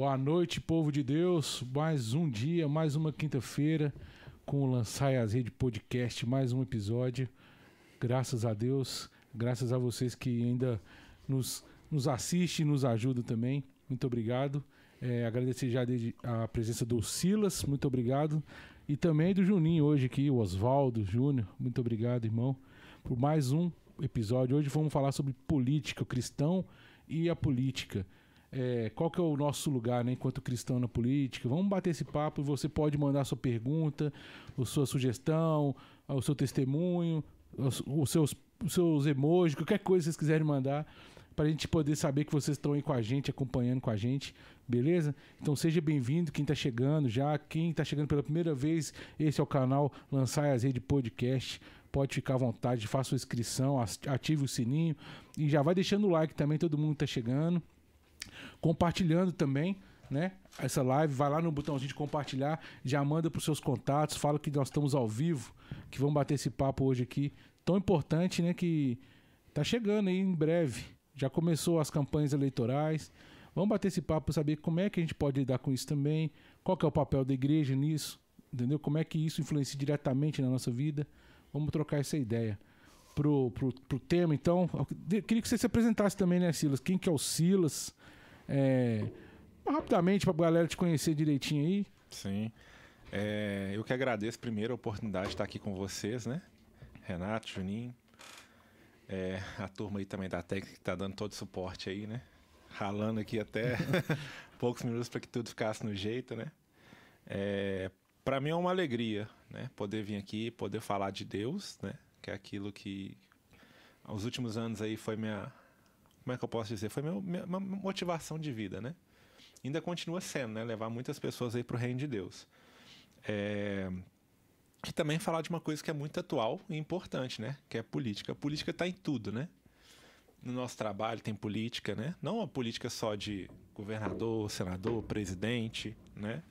Boa noite, povo de Deus. Mais um dia, mais uma quinta-feira com o Lançai as Redes Podcast, mais um episódio. Graças a Deus, graças a vocês que ainda nos, nos assistem e nos ajudam também. Muito obrigado. É, agradecer já a presença do Silas, muito obrigado. E também do Juninho hoje aqui, o Oswaldo Júnior. Muito obrigado, irmão, por mais um episódio. Hoje vamos falar sobre política, o cristão e a política é, qual que é o nosso lugar né, enquanto cristão na política. Vamos bater esse papo. Você pode mandar sua pergunta, a sua sugestão, o seu testemunho, os, os seus, os seus emojis, qualquer coisa que vocês quiserem mandar, para a gente poder saber que vocês estão aí com a gente, acompanhando com a gente, beleza? Então seja bem-vindo, quem está chegando já, quem está chegando pela primeira vez, esse é o canal Lançar as Redes Podcast. Pode ficar à vontade, faça sua inscrição, ative o sininho e já vai deixando o like também, todo mundo está chegando compartilhando também, né? Essa live, vai lá no botãozinho de compartilhar, já manda para os seus contatos, fala que nós estamos ao vivo, que vamos bater esse papo hoje aqui, tão importante, né? Que tá chegando aí em breve. Já começou as campanhas eleitorais. Vamos bater esse papo para saber como é que a gente pode lidar com isso também, qual que é o papel da igreja nisso, entendeu? Como é que isso influencia diretamente na nossa vida. Vamos trocar essa ideia. Pro, pro, pro tema, então, eu queria que você se apresentasse também, né, Silas? Quem que é o Silas? É, rapidamente para a galera te conhecer direitinho aí. Sim. É, eu que agradeço primeiro a oportunidade de estar aqui com vocês, né? Renato, Juninho. É, a turma aí também da técnica que está dando todo o suporte aí, né? Ralando aqui até poucos minutos para que tudo ficasse no jeito, né? É, para mim é uma alegria, né? Poder vir aqui, poder falar de Deus, né? Que é aquilo que aos últimos anos aí foi minha como é que eu posso dizer? Foi meu, minha, uma motivação de vida, né? Ainda continua sendo, né? Levar muitas pessoas aí para o reino de Deus. É... E também falar de uma coisa que é muito atual e importante, né? Que é política. A política está em tudo, né? No nosso trabalho tem política, né? Não a política só de governador, senador, presidente, né?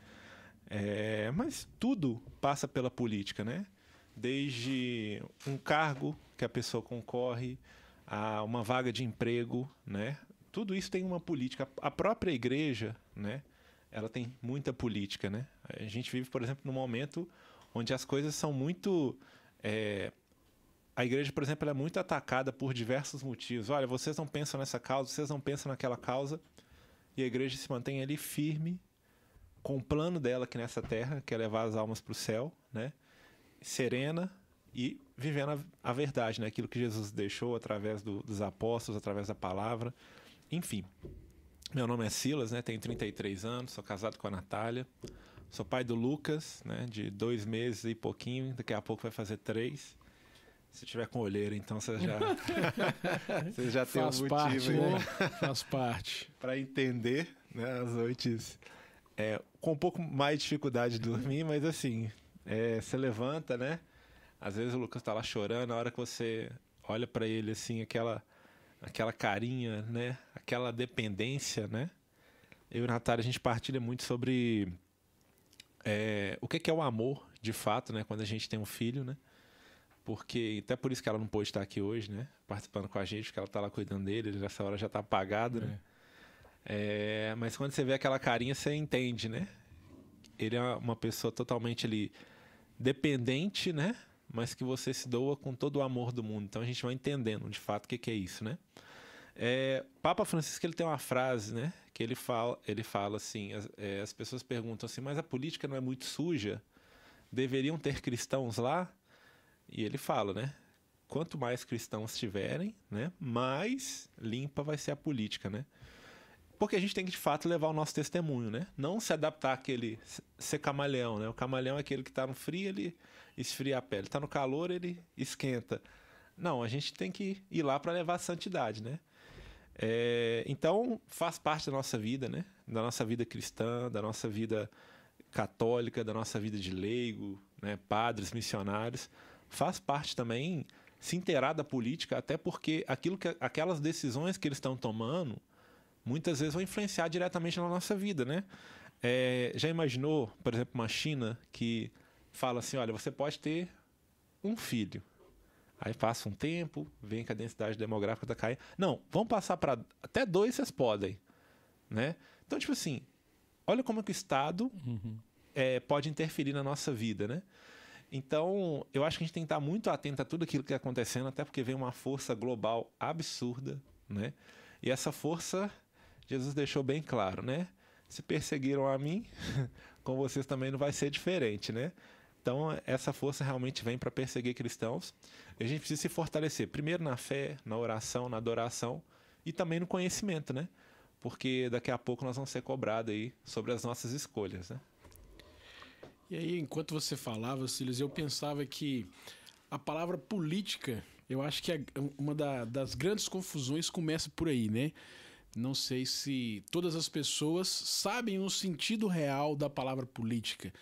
É... Mas tudo passa pela política, né? Desde um cargo que a pessoa concorre, a uma vaga de emprego, né? Tudo isso tem uma política. A própria igreja, né? Ela tem muita política, né? A gente vive, por exemplo, num momento onde as coisas são muito é... a igreja, por exemplo, é muito atacada por diversos motivos. Olha, vocês não pensam nessa causa, vocês não pensam naquela causa, e a igreja se mantém ali firme com o plano dela aqui nessa terra, que é levar as almas para o céu, né? Serena, e vivendo a, a verdade, né? aquilo que Jesus deixou através do, dos apóstolos, através da palavra. Enfim, meu nome é Silas, né? tenho 33 anos, sou casado com a Natália, sou pai do Lucas, né? de dois meses e pouquinho, daqui a pouco vai fazer três. Se tiver com olheira, então você já, você já tem Faz um motivo parte, né? Faz parte. para entender né? as noites é, com um pouco mais de dificuldade de dormir, mas assim, é, você levanta, né? Às vezes o Lucas tá lá chorando, a hora que você olha para ele assim, aquela aquela carinha, né? Aquela dependência, né? Eu e a Natália, a gente partilha muito sobre é, o que é o amor, de fato, né? Quando a gente tem um filho, né? Porque, até por isso que ela não pôde estar aqui hoje, né? Participando com a gente, porque ela tá lá cuidando dele, nessa hora já tá apagado, né? É. É, mas quando você vê aquela carinha, você entende, né? Ele é uma pessoa totalmente ali dependente, né? Mas que você se doa com todo o amor do mundo. Então a gente vai entendendo de fato o que, que é isso, né? É, Papa Francisco ele tem uma frase, né? Que ele fala, ele fala assim: as, é, as pessoas perguntam assim, mas a política não é muito suja? Deveriam ter cristãos lá? E ele fala, né? Quanto mais cristãos tiverem, né? Mais limpa vai ser a política, né? Porque a gente tem que, de fato, levar o nosso testemunho, né? Não se adaptar àquele... Ser camaleão, né? O camaleão é aquele que está no frio, ele esfria a pele. Está no calor, ele esquenta. Não, a gente tem que ir lá para levar a santidade, né? É, então, faz parte da nossa vida, né? Da nossa vida cristã, da nossa vida católica, da nossa vida de leigo, né? Padres, missionários. Faz parte também se inteirar da política, até porque aquilo que, aquelas decisões que eles estão tomando muitas vezes vão influenciar diretamente na nossa vida, né? É, já imaginou, por exemplo, uma China que fala assim: olha, você pode ter um filho. Aí passa um tempo, vem que a densidade demográfica está caindo. Não, vamos passar para até dois vocês podem, né? Então, tipo assim, olha como que o Estado uhum. é, pode interferir na nossa vida, né? Então, eu acho que a gente tem que estar muito atento a tudo aquilo que está acontecendo, até porque vem uma força global absurda, né? E essa força, Jesus deixou bem claro, né? Se perseguiram a mim, com vocês também não vai ser diferente, né? Então, essa força realmente vem para perseguir cristãos. E a gente precisa se fortalecer, primeiro na fé, na oração, na adoração e também no conhecimento, né? Porque daqui a pouco nós vamos ser cobrados aí sobre as nossas escolhas, né? E aí, enquanto você falava, Silas, eu pensava que a palavra política, eu acho que é uma da, das grandes confusões começa por aí, né? Não sei se todas as pessoas sabem o sentido real da palavra política,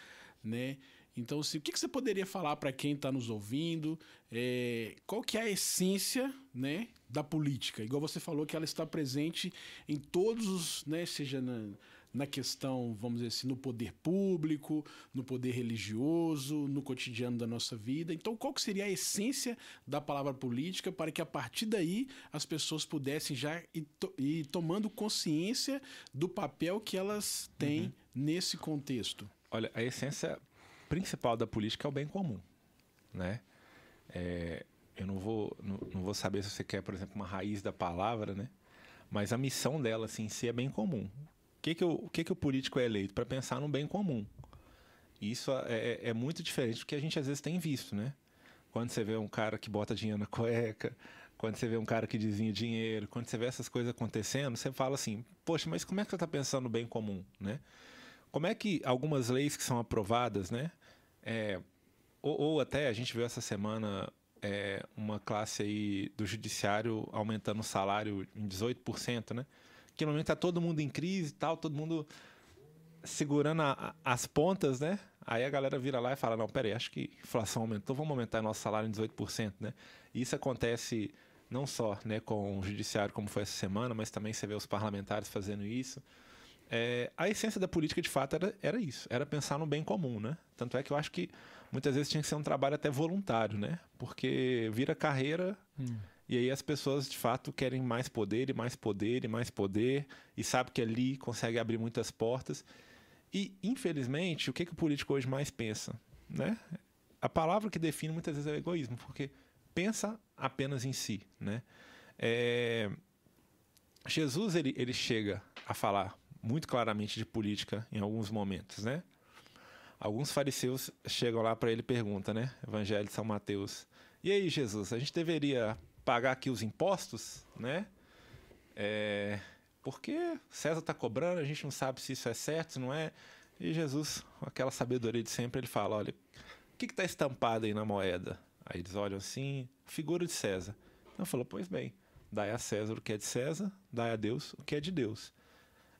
né? Então, se, o que, que você poderia falar para quem está nos ouvindo? É, qual que é a essência né, da política? Igual você falou que ela está presente em todos os, né, seja na, na questão, vamos dizer assim, no poder público, no poder religioso, no cotidiano da nossa vida. Então, qual que seria a essência da palavra política para que a partir daí as pessoas pudessem já ir, to ir tomando consciência do papel que elas têm uhum. nesse contexto? Olha, a essência principal da política é o bem comum, né? É, eu não vou, não, não, vou saber se você quer, por exemplo, uma raiz da palavra, né? Mas a missão dela, assim, em si é bem comum que, que, o, que, que o político é eleito? Para pensar no bem comum. Isso é, é, é, muito diferente do que a gente às vezes tem visto, né? Quando você vê um cara que bota dinheiro na cueca, quando você vê um cara que desenha dinheiro, quando você vê essas coisas acontecendo, você fala assim, poxa, mas como é que você está pensando no bem comum, né? Como é que algumas leis que são aprovadas, né? É, ou, ou, até a gente viu essa semana é, uma classe aí do judiciário aumentando o salário em 18%, né? Que no momento está todo mundo em crise e tal, todo mundo segurando a, a, as pontas, né? Aí a galera vira lá e fala: não, peraí, acho que inflação aumentou, vamos aumentar nosso salário em 18%, né? Isso acontece não só né, com o judiciário, como foi essa semana, mas também você vê os parlamentares fazendo isso. É, a essência da política, de fato, era, era isso, era pensar no bem comum, né? Tanto é que eu acho que muitas vezes tinha que ser um trabalho até voluntário, né? Porque vira carreira. Hum e aí as pessoas de fato querem mais poder e mais poder e mais poder e sabe que ali consegue abrir muitas portas. E infelizmente, o que, que o político hoje mais pensa, né? A palavra que define muitas vezes é o egoísmo, porque pensa apenas em si, né? É... Jesus ele, ele chega a falar muito claramente de política em alguns momentos, né? Alguns fariseus chegam lá para ele e perguntam, né? Evangelho de São Mateus. E aí, Jesus, a gente deveria pagar aqui os impostos, né? É, porque César está cobrando, a gente não sabe se isso é certo, se não é. E Jesus, com aquela sabedoria de sempre, ele fala: olha, o que está estampado aí na moeda? Aí eles olham assim, figura de César. Então falou: pois bem, dai a César o que é de César, dai a Deus o que é de Deus.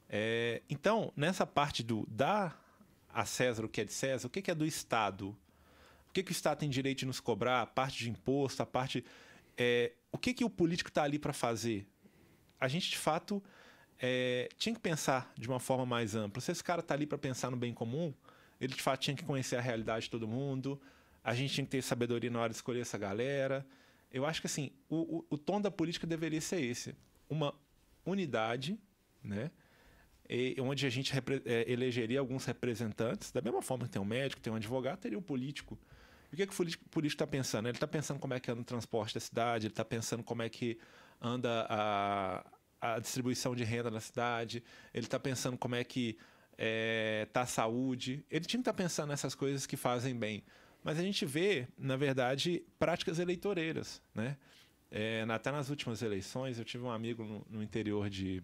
É, então, nessa parte do dar a César o que é de César, o que, é do Estado? O que, que o Estado tem direito de nos cobrar? A parte de imposto, a parte é, o que, que o político está ali para fazer? A gente, de fato, é, tinha que pensar de uma forma mais ampla. Se esse cara está ali para pensar no bem comum, ele, de fato, tinha que conhecer a realidade de todo mundo, a gente tinha que ter sabedoria na hora de escolher essa galera. Eu acho que, assim, o, o, o tom da política deveria ser esse. Uma unidade, né? Onde a gente é, elegeria alguns representantes, da mesma forma que tem um médico, tem um advogado, teria um político. O que, é que o político está pensando? Ele está pensando como é que anda o transporte da cidade, ele está pensando como é que anda a, a distribuição de renda na cidade, ele está pensando como é que está é, tá a saúde. Ele tinha que estar tá pensando nessas coisas que fazem bem. Mas a gente vê, na verdade, práticas eleitoreiras. Né? É, até nas últimas eleições, eu tive um amigo no, no interior de,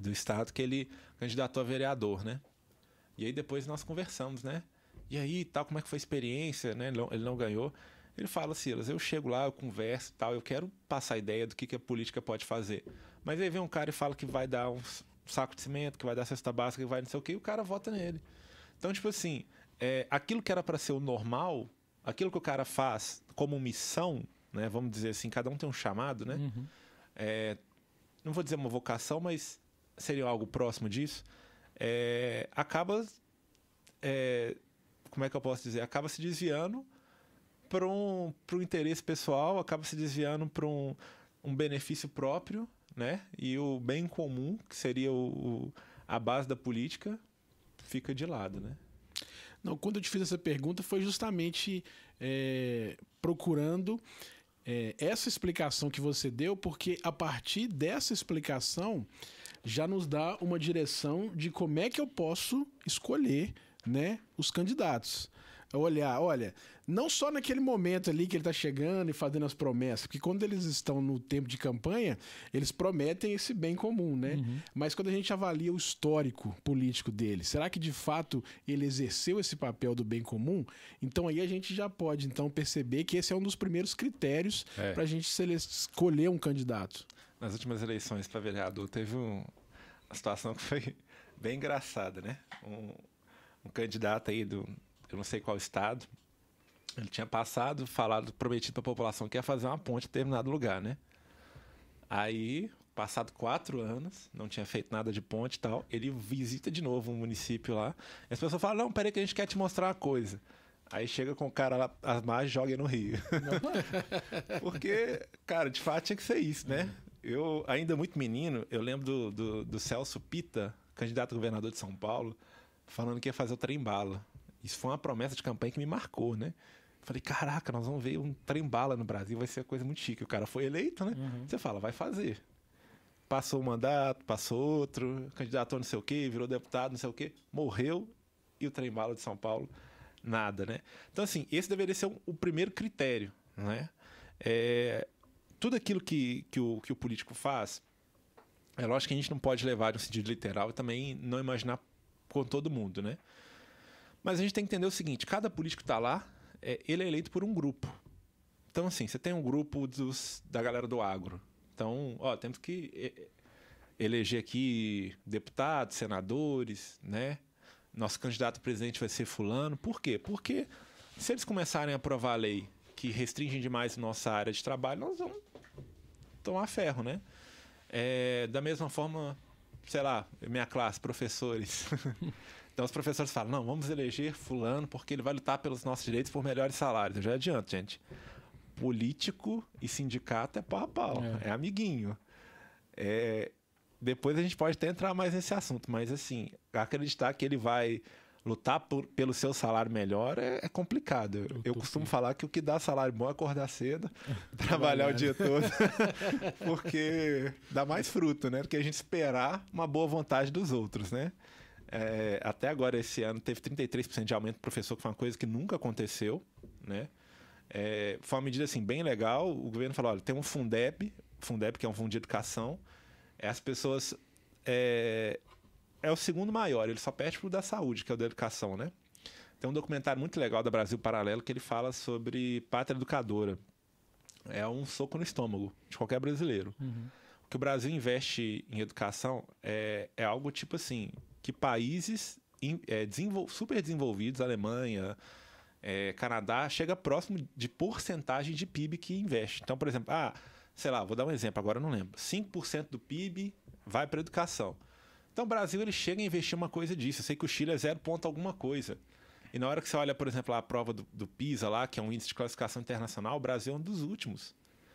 do estado que ele candidatou a vereador, né? E aí depois nós conversamos, né? E aí, tal, como é que foi a experiência, né? Ele não, ele não ganhou. Ele fala, Silas, eu chego lá, eu converso tal, eu quero passar a ideia do que, que a política pode fazer. Mas aí vem um cara e fala que vai dar um saco de cimento, que vai dar cesta básica, que vai não sei o quê, e o cara vota nele. Então, tipo assim, é, aquilo que era para ser o normal, aquilo que o cara faz como missão, né? Vamos dizer assim, cada um tem um chamado, né? Uhum. É, não vou dizer uma vocação, mas seria algo próximo disso. É, acaba é, como é que eu posso dizer? Acaba se desviando para um, um interesse pessoal, acaba se desviando para um, um benefício próprio, né? E o bem comum, que seria o, o, a base da política, fica de lado, né? Não, quando eu te fiz essa pergunta foi justamente é, procurando é, essa explicação que você deu, porque a partir dessa explicação já nos dá uma direção de como é que eu posso escolher né, os candidatos. Olhar, olha, não só naquele momento ali que ele está chegando e fazendo as promessas, porque quando eles estão no tempo de campanha, eles prometem esse bem comum, né? Uhum. Mas quando a gente avalia o histórico político dele, será que de fato ele exerceu esse papel do bem comum? Então aí a gente já pode então perceber que esse é um dos primeiros critérios é. para a gente escolher um candidato. Nas últimas eleições para vereador teve um, uma situação que foi bem engraçada, né? Um, um candidato aí do, eu não sei qual estado, ele tinha passado, falado, prometido para a população que ia fazer uma ponte em determinado lugar, né? Aí, passado quatro anos, não tinha feito nada de ponte e tal, ele visita de novo um município lá. E as pessoas falam: Não, peraí, que a gente quer te mostrar uma coisa. Aí chega com o cara lá, as margens joga no rio. Porque, cara, de fato tinha que ser isso, né? Eu, ainda muito menino, eu lembro do, do, do Celso Pita, candidato a governador de São Paulo, falando que ia fazer o trem bala. Isso foi uma promessa de campanha que me marcou, né? Falei, caraca, nós vamos ver um trem-bala no Brasil, vai ser uma coisa muito chique. O cara foi eleito, né? Uhum. Você fala, vai fazer. Passou o mandato, passou outro, candidatou não sei o quê, virou deputado, não sei o quê, morreu e o trem-bala de São Paulo, nada, né? Então, assim, esse deveria ser o primeiro critério, né? É, tudo aquilo que, que, o, que o político faz, é lógico que a gente não pode levar de um sentido literal e também não imaginar com todo mundo, né? Mas a gente tem que entender o seguinte: cada político que está lá, é, ele é eleito por um grupo. Então, assim, você tem um grupo dos, da galera do agro. Então, ó, temos que eleger aqui deputados, senadores, né? Nosso candidato a presidente vai ser fulano. Por quê? Porque se eles começarem a aprovar a lei que restringe demais nossa área de trabalho, nós vamos tomar ferro, né? É, da mesma forma, sei lá, minha classe, professores. Então os professores falam: não, vamos eleger Fulano porque ele vai lutar pelos nossos direitos por melhores salários. Eu já adianto, gente. Político e sindicato é pau a pau, é, é amiguinho. É, depois a gente pode até entrar mais nesse assunto, mas assim, acreditar que ele vai lutar por, pelo seu salário melhor é, é complicado. Eu, eu costumo falar que o que dá salário bom é acordar cedo, trabalhar o dia todo, porque dá mais fruto, né? Do que a gente esperar uma boa vontade dos outros, né? É, até agora, esse ano, teve 33% de aumento do professor, que foi uma coisa que nunca aconteceu, né? É, foi uma medida, assim, bem legal. O governo falou, olha, tem um Fundeb, Fundeb, que é um fundo de educação, é, as pessoas... É, é o segundo maior, ele só perde pro da saúde, que é o da educação, né? Tem um documentário muito legal da Brasil Paralelo que ele fala sobre pátria educadora. É um soco no estômago de qualquer brasileiro. Uhum. O que o Brasil investe em educação é, é algo tipo assim: que países é, desenvol super desenvolvidos, Alemanha, é, Canadá, chega próximo de porcentagem de PIB que investe. Então, por exemplo, ah, sei lá, vou dar um exemplo, agora não lembro. 5% do PIB vai para educação. Então, o Brasil ele chega a investir uma coisa disso. Eu sei que o Chile é zero ponto alguma coisa. E na hora que você olha, por exemplo, a prova do, do PISA lá, que é um índice de classificação internacional, o Brasil é um dos últimos.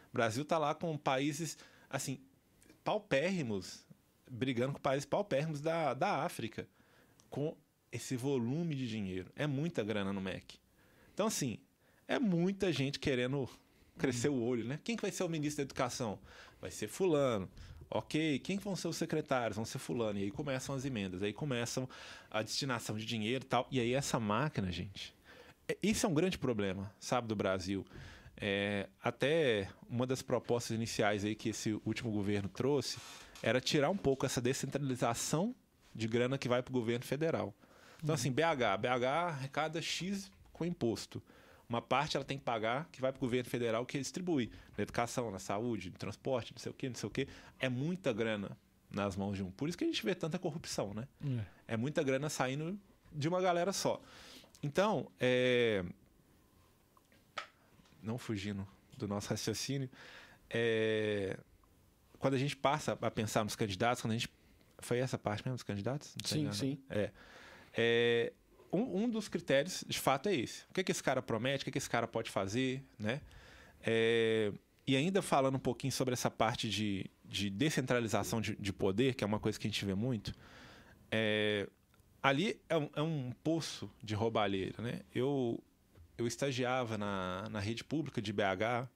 O Brasil está lá com países, assim, paupérrimos brigando com países paupérrimos da, da África com esse volume de dinheiro. É muita grana no MEC. Então, assim, é muita gente querendo crescer o olho, né? Quem que vai ser o ministro da Educação? Vai ser fulano. Ok, quem vão ser os secretários? Vão ser fulano. E aí começam as emendas, aí começam a destinação de dinheiro e tal. E aí essa máquina, gente... É, isso é um grande problema, sabe, do Brasil. É, até uma das propostas iniciais aí que esse último governo trouxe era tirar um pouco essa descentralização de grana que vai para o governo federal. Então, assim, BH, BH arrecada X com imposto. Uma parte ela tem que pagar que vai para o governo federal que distribui na educação, na saúde, no transporte, não sei o quê, não sei o quê. É muita grana nas mãos de um. Por isso que a gente vê tanta corrupção, né? É, é muita grana saindo de uma galera só. Então, é... não fugindo do nosso raciocínio, é quando a gente passa a pensar nos candidatos, quando a gente. Foi essa parte mesmo dos candidatos? Sim, sim. É. é um, um, dos critérios, de fato, é esse. O que, é que esse cara promete, o que, é que esse cara pode fazer, né? É, e ainda falando um pouquinho sobre essa parte de, de descentralização de, de, poder, que é uma coisa que a gente vê muito, é, ali é um, é um poço de roubalheira, né? Eu, eu estagiava na, na rede pública de BH,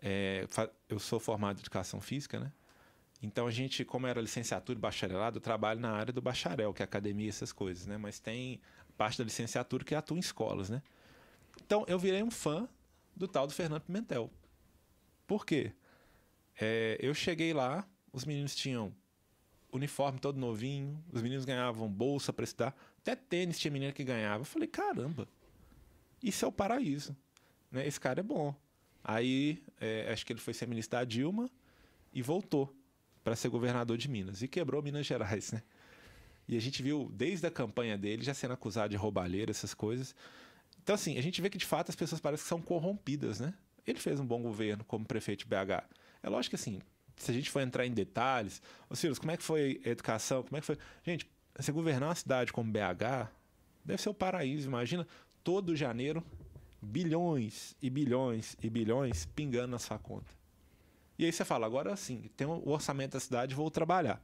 é, eu sou formado em educação física, né? Então a gente, como era licenciatura e bacharelado, eu trabalho na área do bacharel, que é academia, essas coisas, né? Mas tem parte da licenciatura que atua em escolas, né? Então eu virei um fã do tal do Fernando Pimentel. Por quê? É, eu cheguei lá, os meninos tinham uniforme todo novinho, os meninos ganhavam bolsa para estudar, até tênis tinha menina que ganhava. Eu falei, caramba, isso é o paraíso. Né? Esse cara é bom. Aí, é, acho que ele foi ser ministro da Dilma e voltou para ser governador de Minas. E quebrou Minas Gerais, né? E a gente viu, desde a campanha dele, já sendo acusado de roubalheira, essas coisas. Então, assim, a gente vê que de fato as pessoas parecem que são corrompidas, né? Ele fez um bom governo como prefeito de BH. É lógico que, assim, se a gente for entrar em detalhes, ô Silas, como é que foi a educação? Como é que foi. Gente, você governar uma cidade como BH deve ser o paraíso. Imagina todo janeiro bilhões e bilhões e bilhões pingando na sua conta. E aí você fala, agora sim, tem o orçamento da cidade, vou trabalhar.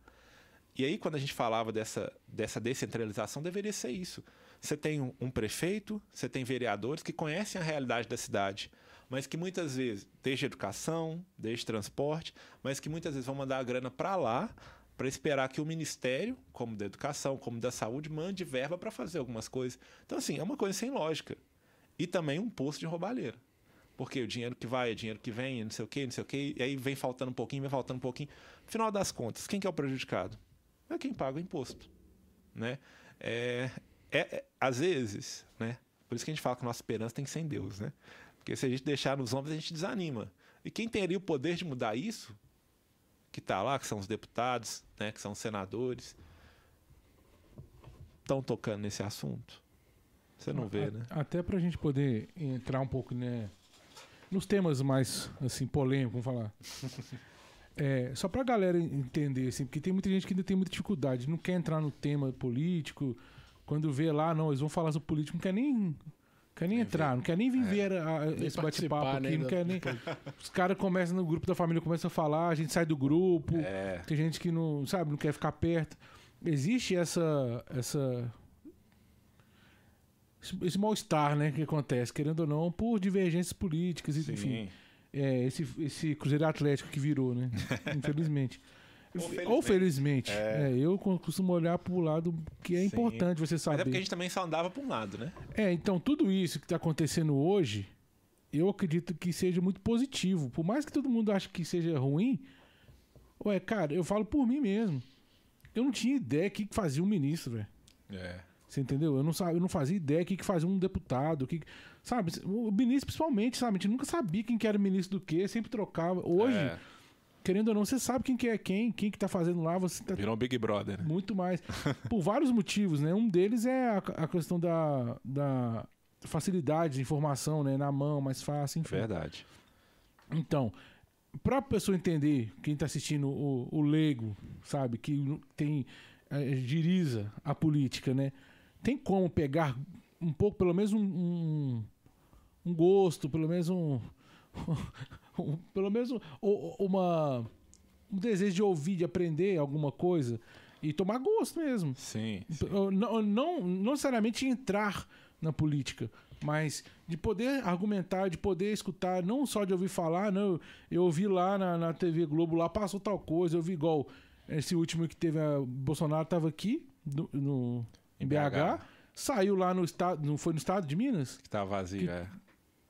E aí, quando a gente falava dessa, dessa descentralização, deveria ser isso. Você tem um, prefeito, você tem vereadores que conhecem a realidade da cidade, mas que muitas vezes, desde educação, desde transporte, mas que muitas vezes vão mandar a grana para lá para esperar que o ministério, como da educação, como da saúde, mande verba para fazer algumas coisas. Então, assim, é uma coisa sem lógica. E também um posto de roubalheira. Porque o dinheiro que vai, é dinheiro que vem, não sei o quê, não sei o quê, e aí vem faltando um pouquinho, vem faltando um pouquinho. Final das contas, quem que é o prejudicado? É quem paga o imposto. Né? É, é, é, às vezes, né? Por isso que a gente fala que a nossa esperança tem que ser em Deus, né? Porque se a gente deixar nos ombros, a gente desanima. E quem teria o poder de mudar isso, que está lá, que são os deputados, né, que são os senadores, estão tocando nesse assunto. Você não vê, né? Até para a gente poder entrar um pouco, né, nos temas mais assim polêmicos, vamos falar. É, só para a galera entender, assim, porque tem muita gente que ainda tem muita dificuldade, não quer entrar no tema político. Quando vê lá, não, eles vão falar sobre político, não quer nem quer nem entrar, não quer nem viver é. a, a, esse bate-papo aqui, não quer nem. Os caras começam no grupo da família, começam a falar, a gente sai do grupo. É. Tem gente que não, sabe, não quer ficar perto. Existe essa essa esse mal-estar, né, que acontece, querendo ou não, por divergências políticas, Sim. enfim. É, esse, esse Cruzeiro Atlético que virou, né? Infelizmente. Ou felizmente. Ou felizmente. É. É, eu costumo olhar para o lado que é Sim. importante você saber. Mas é porque a gente também só andava para um lado, né? É, então tudo isso que está acontecendo hoje, eu acredito que seja muito positivo. Por mais que todo mundo ache que seja ruim, ué, cara, eu falo por mim mesmo. Eu não tinha ideia que fazia um ministro, velho. É. Você entendeu? Eu não, eu não fazia ideia o que, que fazia um deputado. Que, sabe? O ministro, principalmente, sabe? A gente nunca sabia quem que era ministro do quê, sempre trocava. Hoje, é. querendo ou não, você sabe quem que é quem, quem que tá fazendo lá. Você tá Virou um Big Brother. Né? Muito mais. Por vários motivos, né? Um deles é a, a questão da, da facilidade de informação, né? Na mão, mais fácil, enfim. Verdade. Então, para a pessoa entender, quem está assistindo o, o leigo, sabe? Que tem... É, giriza a política, né? Tem como pegar um pouco, pelo menos um, um, um gosto, pelo menos um, um pelo menos um, uma um desejo de ouvir, de aprender alguma coisa e tomar gosto mesmo. Sim. sim. Não, não, não necessariamente entrar na política, mas de poder argumentar, de poder escutar, não só de ouvir falar, não, eu ouvi lá na, na TV Globo, lá passou tal coisa, eu vi igual esse último que teve a Bolsonaro estava aqui no, no em BH, saiu lá no estado, não foi no estado de Minas? Que tá vazio, que, é.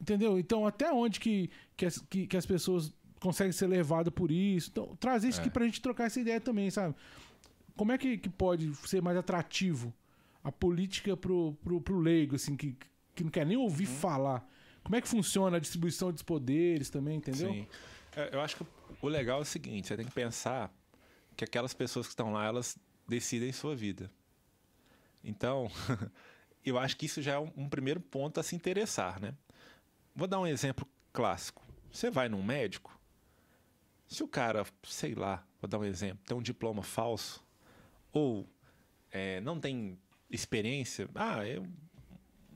Entendeu? Então, até onde que, que, as, que, que as pessoas conseguem ser levadas por isso? Então, trazer isso é. aqui pra gente trocar essa ideia também, sabe? Como é que, que pode ser mais atrativo a política pro, pro, pro leigo, assim, que, que não quer nem ouvir uhum. falar? Como é que funciona a distribuição dos poderes também, entendeu? Sim. É, eu acho que o legal é o seguinte, você tem que pensar que aquelas pessoas que estão lá, elas decidem sua vida. Então, eu acho que isso já é um, um, primeiro ponto a se interessar, né? Vou dar um exemplo clássico. Você vai num médico, se o cara, sei lá, vou dar um exemplo, tem um diploma falso, ou é, não tem experiência, ah, é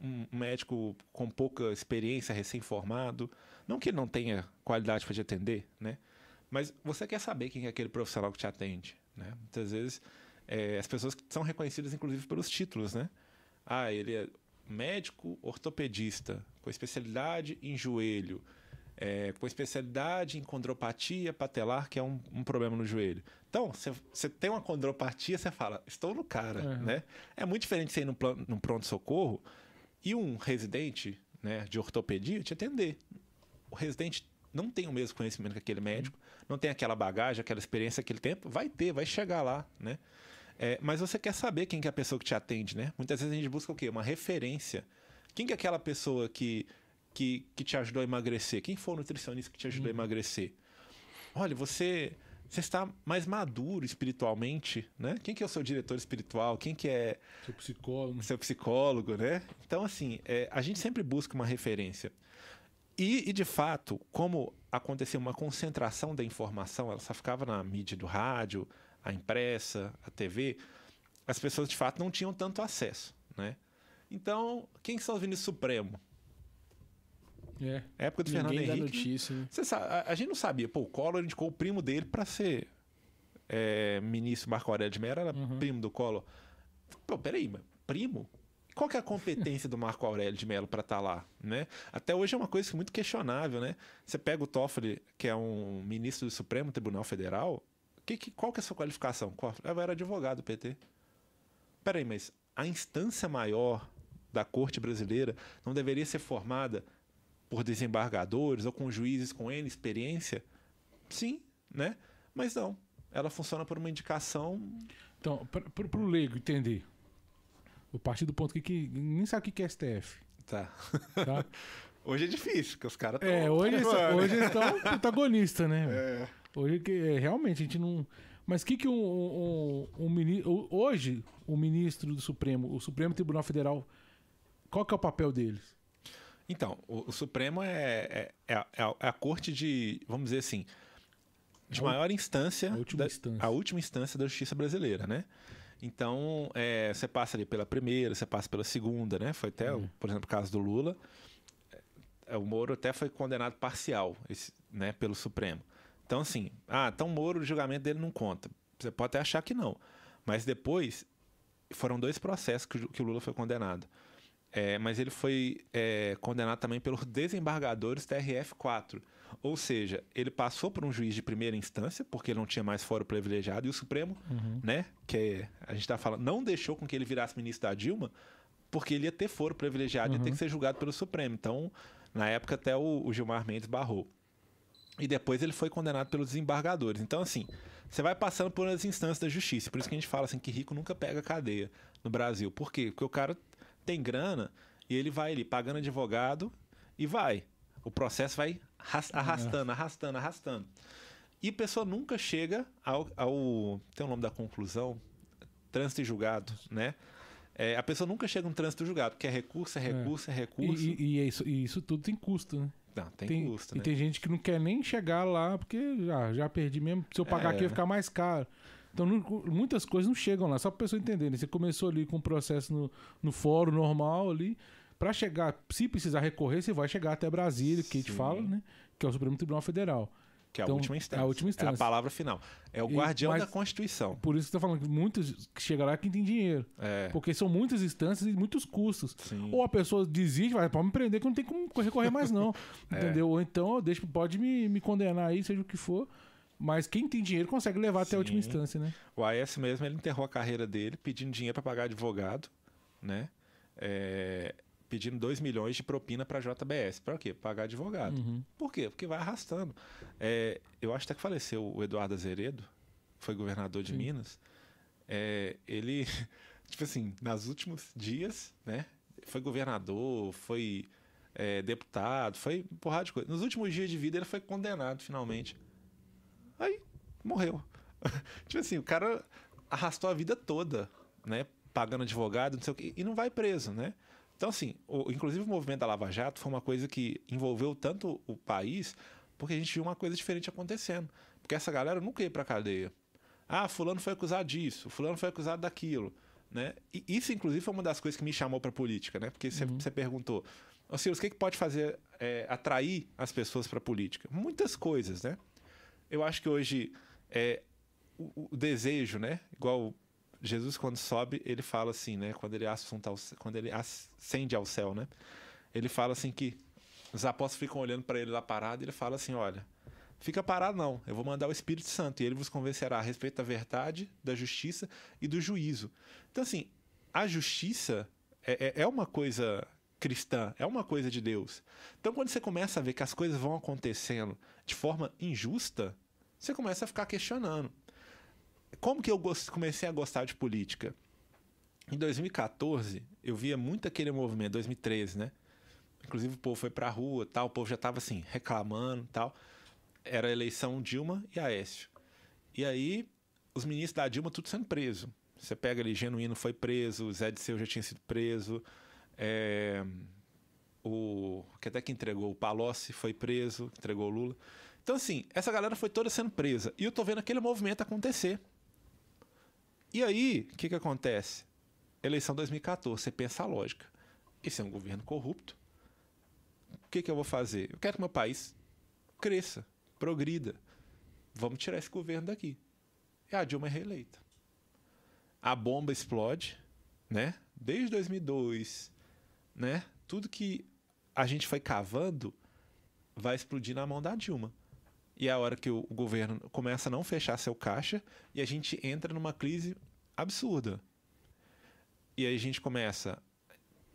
um médico com pouca experiência, recém-formado, não que ele não tenha qualidade para te atender, né? Mas você quer saber quem é aquele profissional que te atende, né? Muitas vezes é, as pessoas que são reconhecidas, inclusive, pelos títulos, né? Ah, ele é médico ortopedista, com especialidade em joelho, é, com especialidade em condropatia patelar, que é um, um problema no joelho. Então, você tem uma condropatia, você fala, estou no cara, uhum. né? É muito diferente você ir num, num pronto-socorro e um residente né, de ortopedia te atender. O residente não tem o mesmo conhecimento que aquele médico, não tem aquela bagagem, aquela experiência, aquele tempo, vai ter, vai chegar lá, né? É, mas você quer saber quem que é a pessoa que te atende, né? Muitas vezes a gente busca o quê? Uma referência. Quem que é aquela pessoa que, que, que te ajudou a emagrecer? Quem foi o nutricionista que te ajudou uhum. a emagrecer? Olha, você você está mais maduro espiritualmente, né? Quem que é o seu diretor espiritual? Quem que é seu psicólogo? Seu psicólogo, né? Então assim, é, a gente sempre busca uma referência. E, e, de fato, como acontecia uma concentração da informação, ela só ficava na mídia do rádio, a impressa, a TV, as pessoas de fato não tinham tanto acesso, né? Então, quem são os ministros Supremo? É. Época do Fernando Henrique. Notícia, né? Sabe, a, a, gente não sabia. Pô, o Collor indicou o primo dele para ser é, ministro Marco Aurélio de Mello, era uhum. primo do Collor. Pô, peraí, mas primo? Qual que é a competência do Marco Aurélio de Mello para estar tá lá, né? Até hoje é uma coisa muito questionável, né? Você pega o Toffoli, que é um ministro do Supremo Tribunal Federal, que, que, qual que é a sua qualificação? Eu era advogado do PT. Peraí, mas a instância maior da corte brasileira não deveria ser formada por desembargadores ou com juízes com N experiência? Sim, né? Mas não. Ela funciona por uma indicação. Então, para o leigo entender, o partir do ponto que, que nem sabe o que é STF. Tá. tá? hoje é difícil, porque os caras estão. É, hoje, hoje eles estão protagonistas, né? É. Hoje que é, realmente a gente não. Mas que, que um, um, um, ministro. Hoje, o ministro do Supremo, o Supremo Tribunal Federal, qual que é o papel deles? Então, o, o Supremo é, é, é, a, é, a, corte de, vamos dizer assim, de maior instância. A última da, instância. A última instância da justiça brasileira, né? Então, é, você passa ali pela primeira, você passa pela segunda, né? Foi até, uhum. por exemplo, o caso do Lula. É, o Moro até foi condenado parcial esse, né, pelo Supremo. Então, assim, ah, então o Moro, o julgamento dele não conta. Você pode até achar que não. Mas depois, foram dois processos que, que o Lula foi condenado. É, mas ele foi é, condenado também pelos desembargadores TRF4. Ou seja, ele passou por um juiz de primeira instância, porque ele não tinha mais foro privilegiado, e o Supremo, uhum. né, que a gente está falando, não deixou com que ele virasse ministro da Dilma, porque ele ia ter foro privilegiado, uhum. ia ter que ser julgado pelo Supremo. Então, na época, até o, o Gilmar Mendes barrou. E depois ele foi condenado pelos desembargadores. Então, assim, você vai passando por as instâncias da justiça. Por isso que a gente fala assim que rico nunca pega cadeia no Brasil. Por quê? Porque o cara tem grana e ele vai ali pagando advogado e vai. O processo vai arrastando, arrastando, arrastando. E a pessoa nunca chega ao, ao tem o nome da conclusão, trânsito e julgado, né? É, a pessoa nunca chega no trânsito julgado, porque é recurso, é, é. recurso, é, é recurso. E, e, e, é isso, e isso tudo tem custo, né? Não, tem, tem custo, né? E tem gente que não quer nem chegar lá, porque já, já perdi mesmo. Se eu pagar é. aqui vai ficar mais caro. Então, não, muitas coisas não chegam lá, só para pessoa entender. Né? Você começou ali com o processo no, no fórum normal ali. Para chegar, se precisar recorrer, você vai chegar até Brasília, que a gente fala, né? Que é o Supremo Tribunal Federal. Que é então, a última instância. É a última instância. É a palavra final. É o guardião da Constituição. Por isso que você tá falando que muitos que chegam lá é quem tem dinheiro. É. Porque são muitas instâncias e muitos custos. Sim. Ou a pessoa desiste, vai, pode me prender que não tem como recorrer mais, não. é. Entendeu? Ou então deixa, pode me, me condenar aí, seja o que for. Mas quem tem dinheiro consegue levar Sim. até a última instância, né? O AS mesmo, ele enterrou a carreira dele pedindo dinheiro para pagar advogado, né? É, pedindo 2 milhões de propina para a JBS. Para quê? Pagar advogado. Uhum. Por quê? Porque vai arrastando. É, eu acho até que faleceu o Eduardo Azeredo, foi governador de Sim. Minas. É, ele, tipo assim, nos últimos dias, né? Foi governador, foi é, deputado, foi porrada de coisa. Nos últimos dias de vida ele foi condenado finalmente. Aí morreu. tipo assim, o cara arrastou a vida toda, né? Pagando advogado, não sei o quê, e não vai preso, né? Então, assim, o, inclusive o movimento da Lava Jato foi uma coisa que envolveu tanto o país, porque a gente viu uma coisa diferente acontecendo. Porque essa galera nunca ia pra cadeia. Ah, fulano foi acusado disso, fulano foi acusado daquilo. Né? E isso, inclusive, foi uma das coisas que me chamou para política, né? Porque você uhum. perguntou, ô Silas, o que, que pode fazer é, atrair as pessoas para política? Muitas coisas, né? Eu acho que hoje é, o, o, desejo, né? Igual Jesus quando sobe, ele fala assim, né? Quando ele assunta, quando ele ascende ao céu, né? Ele fala assim que os apóstolos ficam olhando para ele lá parado, e ele fala assim, olha, fica parado não, eu vou mandar o Espírito Santo e ele vos convencerá a respeito da verdade, da justiça e do juízo. Então assim, a justiça é, é, é uma coisa cristã, é uma coisa de Deus. Então, quando você começa a ver que as coisas vão acontecendo de forma injusta, você começa a ficar questionando. Como que eu comecei a gostar de política? Em 2014, eu via muito aquele movimento, 2013, né? Inclusive o povo foi pra rua, tal, o povo já tava assim, reclamando, tal. Era a eleição Dilma e Aécio. E aí, os ministros da Dilma tudo sendo preso. Você pega ali, Genuíno foi preso, Zé de Seu já tinha sido preso, é, o que até que entregou, o Palocci foi preso, entregou o Lula. Então, assim, essa galera foi toda sendo presa. E eu tô vendo aquele movimento acontecer. E aí, o que, que acontece? Eleição 2014, você pensa a lógica. Esse é um governo corrupto. O que, que eu vou fazer? Eu quero que meu país cresça, progrida. Vamos tirar esse governo daqui. E a Dilma é reeleita. A bomba explode, né? Desde 2002, né? Tudo que a gente foi cavando vai explodir na mão da Dilma. E é a hora que o governo começa a não fechar seu caixa e a gente entra numa crise absurda. E aí a gente começa.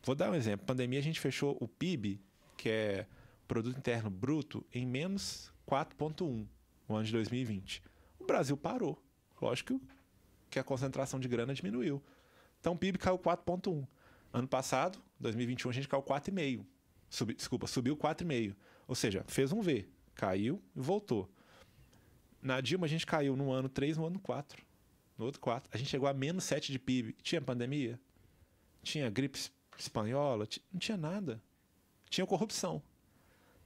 Vou dar um exemplo. Pandemia, a gente fechou o PIB, que é Produto Interno Bruto, em menos 4,1 no ano de 2020. O Brasil parou. Lógico que a concentração de grana diminuiu. Então o PIB caiu 4,1. Ano passado, 2021, a gente caiu 4,5. Subi, desculpa, subiu 4,5. Ou seja, fez um V. Caiu e voltou. Na Dilma, a gente caiu no ano 3, no ano 4. No outro 4. A gente chegou a menos 7 de PIB. Tinha pandemia? Tinha gripe espanhola? Não tinha nada. Tinha corrupção.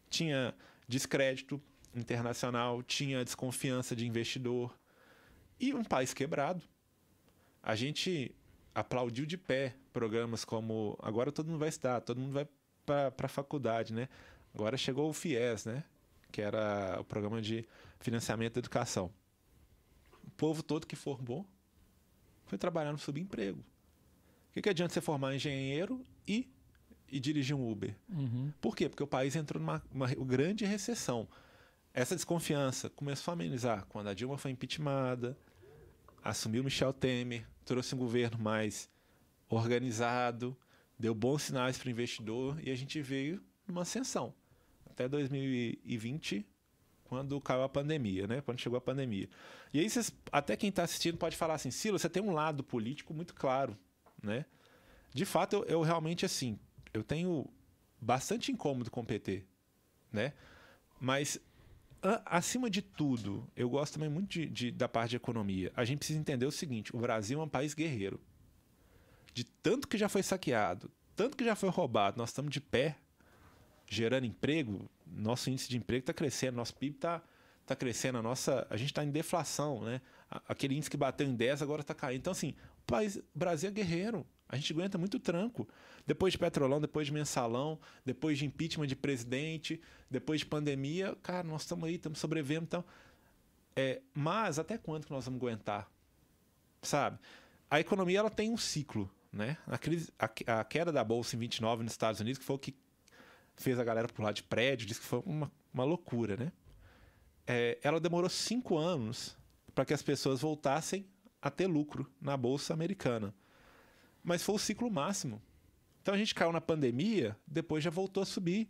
Tinha descrédito internacional. Tinha desconfiança de investidor. E um país quebrado. A gente aplaudiu de pé programas como agora todo mundo vai estar, todo mundo vai para a faculdade, né? Agora chegou o FIES, né? Que era o programa de financiamento da educação. O povo todo que formou foi trabalhar no subemprego. O que, que adianta você formar engenheiro e, e dirigir um Uber? Uhum. Por quê? Porque o país entrou numa uma grande recessão. Essa desconfiança começou a amenizar quando a Dilma foi impeachmentada, assumiu Michel Temer, trouxe um governo mais organizado, deu bons sinais para o investidor e a gente veio numa ascensão. Até 2020, quando caiu a pandemia, né? Quando chegou a pandemia. E aí, vocês, até quem está assistindo pode falar assim, Silo, você tem um lado político muito claro, né? De fato, eu, eu realmente, assim, eu tenho bastante incômodo com o PT, né? Mas acima de tudo, eu gosto também muito de, de, da parte de economia. A gente precisa entender o seguinte: o Brasil é um país guerreiro. De tanto que já foi saqueado, tanto que já foi roubado, nós estamos de pé, gerando emprego. Nosso índice de emprego está crescendo, nosso PIB está tá crescendo, a nossa, a gente está em deflação, né? Aquele índice que bateu em 10 agora está caindo. Então, assim, o país, Brasil é guerreiro. A gente aguenta muito tranco. Depois de petrolão, depois de mensalão, depois de impeachment de presidente, depois de pandemia, cara, nós estamos aí, estamos sobrevivendo. Então, é, mas até quando que nós vamos aguentar? Sabe? A economia ela tem um ciclo, né? A, crise, a, a queda da bolsa em 29 nos Estados Unidos, que foi o que fez a galera pular de prédio, disse que foi uma, uma loucura, né? É, ela demorou cinco anos para que as pessoas voltassem a ter lucro na bolsa americana mas foi o ciclo máximo. Então a gente caiu na pandemia, depois já voltou a subir.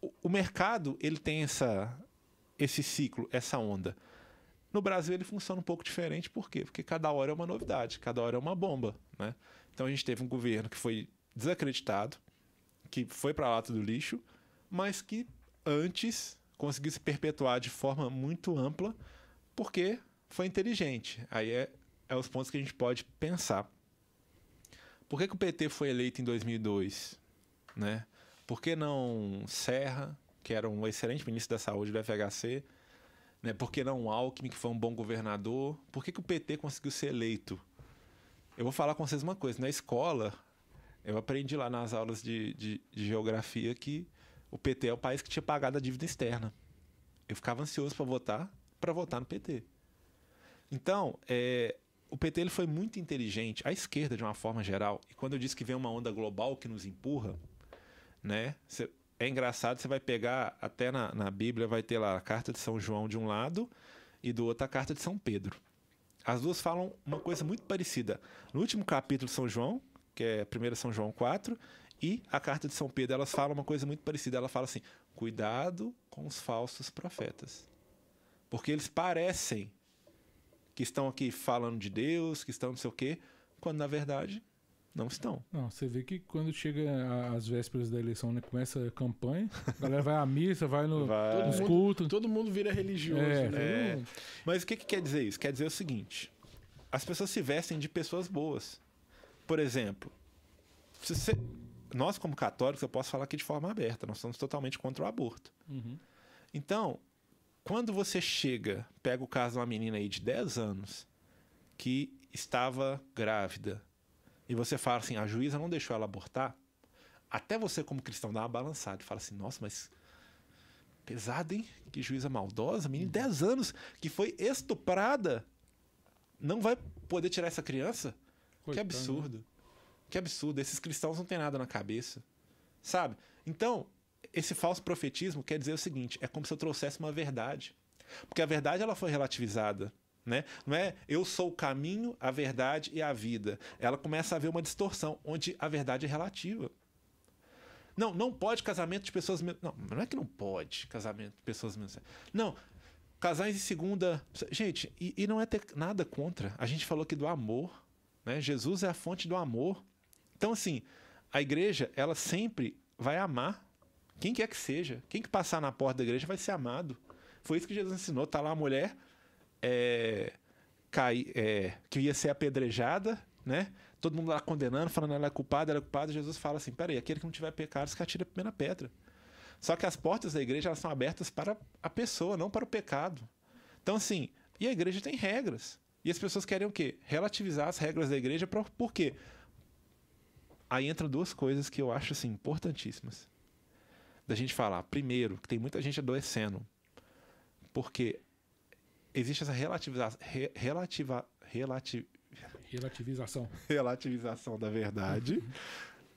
O, o mercado ele tem essa, esse ciclo, essa onda. No Brasil ele funciona um pouco diferente, por quê? Porque cada hora é uma novidade, cada hora é uma bomba. Né? Então a gente teve um governo que foi desacreditado, que foi para a lata do lixo, mas que antes conseguiu se perpetuar de forma muito ampla, porque foi inteligente. Aí é, é os pontos que a gente pode pensar. Por que, que o PT foi eleito em 2002? Né? Por que não Serra, que era um excelente ministro da saúde do FHC? Né? Por que não Alckmin, que foi um bom governador? Por que, que o PT conseguiu ser eleito? Eu vou falar com vocês uma coisa. Na escola, eu aprendi lá nas aulas de, de, de geografia que o PT é o país que tinha pagado a dívida externa. Eu ficava ansioso para votar, para votar no PT. Então, é, o PT ele foi muito inteligente, a esquerda de uma forma geral. E quando eu disse que vem uma onda global que nos empurra, né? Cê, é engraçado, você vai pegar até na, na Bíblia vai ter lá a carta de São João de um lado e do outro a carta de São Pedro. As duas falam uma coisa muito parecida. No último capítulo de São João, que é 1 São João 4, e a carta de São Pedro, elas falam uma coisa muito parecida. Ela fala assim: cuidado com os falsos profetas. Porque eles parecem que estão aqui falando de Deus, que estão não sei o quê, quando na verdade não estão. Não, você vê que quando chega às vésperas da eleição, né, começa a campanha, a galera vai à missa, vai, no, Vai. nos Todo cultos. Todo mundo vira religioso, É, né? É. Mas o que, que quer dizer isso? Quer dizer o seguinte: as pessoas se vestem de pessoas boas. Por exemplo, se você- nós, como católicos, eu posso falar aqui de forma aberta, nós somos totalmente contra o aborto. Uhum. Então, quando você chega, pega o caso de uma menina aí de 10 anos que estava grávida e você fala assim, a juíza não deixou ela abortar, até você como cristão dá uma balançada e fala assim, nossa, mas pesado, hein? Que juíza maldosa, menina de 10 anos que foi estuprada, não vai poder tirar essa criança? Que absurdo. Que absurdo. Esses cristãos não têm nada na cabeça. Sabe? Então, esse falso profetismo quer dizer o seguinte: é como se eu trouxesse uma verdade. Porque a verdade ela foi relativizada. Né? Não é eu sou o caminho, a verdade e a vida. Ela começa a haver uma distorção, onde a verdade é relativa. Não, não pode casamento de pessoas. Não, não é que não pode casamento de pessoas menos. Não, casais de segunda. Gente, e, e não é ter nada contra. A gente falou aqui do amor. Né? Jesus é a fonte do amor. Então, assim, a igreja, ela sempre vai amar quem quer que seja. Quem que passar na porta da igreja vai ser amado. Foi isso que Jesus ensinou. Tá lá a mulher é, cai, é, que ia ser apedrejada, né? Todo mundo lá condenando, falando ela é culpada, ela é culpada. Jesus fala assim: peraí, aquele que não tiver pecados, que atire a primeira pedra. Só que as portas da igreja elas são abertas para a pessoa, não para o pecado. Então, assim, e a igreja tem regras. E as pessoas querem o quê? Relativizar as regras da igreja. Por, por quê? Aí entram duas coisas que eu acho assim, importantíssimas. Da gente falar. Primeiro, que tem muita gente adoecendo. Porque existe essa relativização. Re, relativa, relati, Relativização. relativização da verdade.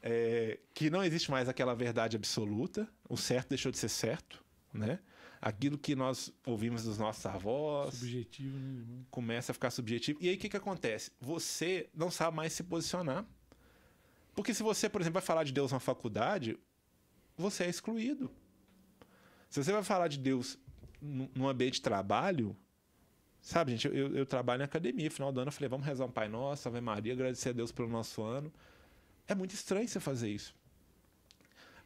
é, que não existe mais aquela verdade absoluta. O certo deixou de ser certo. Né? Aquilo que nós ouvimos dos nossos avós Subjetivo, né, irmão? começa a ficar subjetivo. E aí o que, que acontece? Você não sabe mais se posicionar. Porque se você, por exemplo, vai falar de Deus na faculdade, você é excluído. Se você vai falar de Deus num ambiente de trabalho, sabe, gente, eu, eu- trabalho em academia, final do ano eu falei, vamos rezar um Pai Nosso, Ave Maria, agradecer a Deus pelo nosso ano. É muito estranho você fazer isso.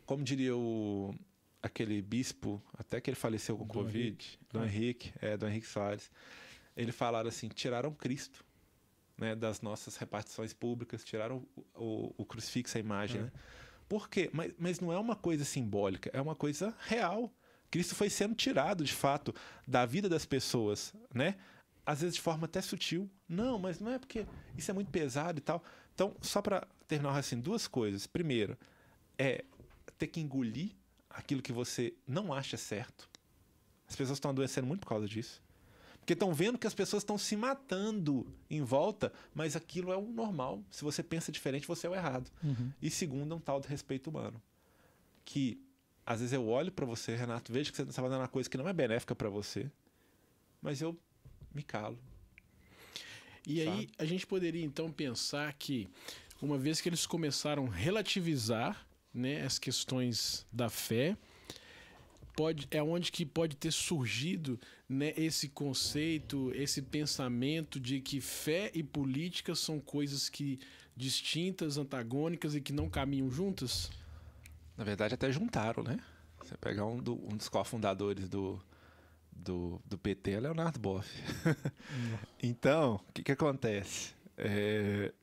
Como diria o aquele bispo, até que ele faleceu com Covid, Henrique. Dom Ah. Henrique, é, Dom Henrique Soares, ele falaram assim, tiraram Cristo né, das nossas repartições públicas, tiraram o, o, o crucifixo, a imagem, É. né? Por quê? Mas, mas não é uma coisa simbólica, é uma coisa real. Cristo foi sendo tirado, de fato, da vida das pessoas, né? Às vezes de forma até sutil. Não, mas não é porque isso é muito pesado e tal. Então, só para terminar assim, duas coisas. Primeiro, é ter que engolir aquilo que você não acha certo. As pessoas estão adoecendo muito por causa disso. Porque estão vendo que as pessoas estão se matando em volta, mas aquilo é o normal. Se você pensa diferente, você é o errado. Uhum. E segundo, é um tal de respeito humano. Que às vezes eu olho para você, Renato, vejo que você está fazendo uma coisa que não é benéfica para você, mas eu me calo. E aí Sabe? a gente poderia então pensar que uma vez que eles começaram a relativizar né, as questões da fé, pode, é onde que pode ter surgido né, esse conceito, esse pensamento de que fé e política são coisas que distintas, antagônicas e que não caminham juntas? Na verdade, até juntaram, né? Você pegar um, do- um dos cofundadores do, do, do PT, é Leonardo Boff. então, o que, que acontece? É,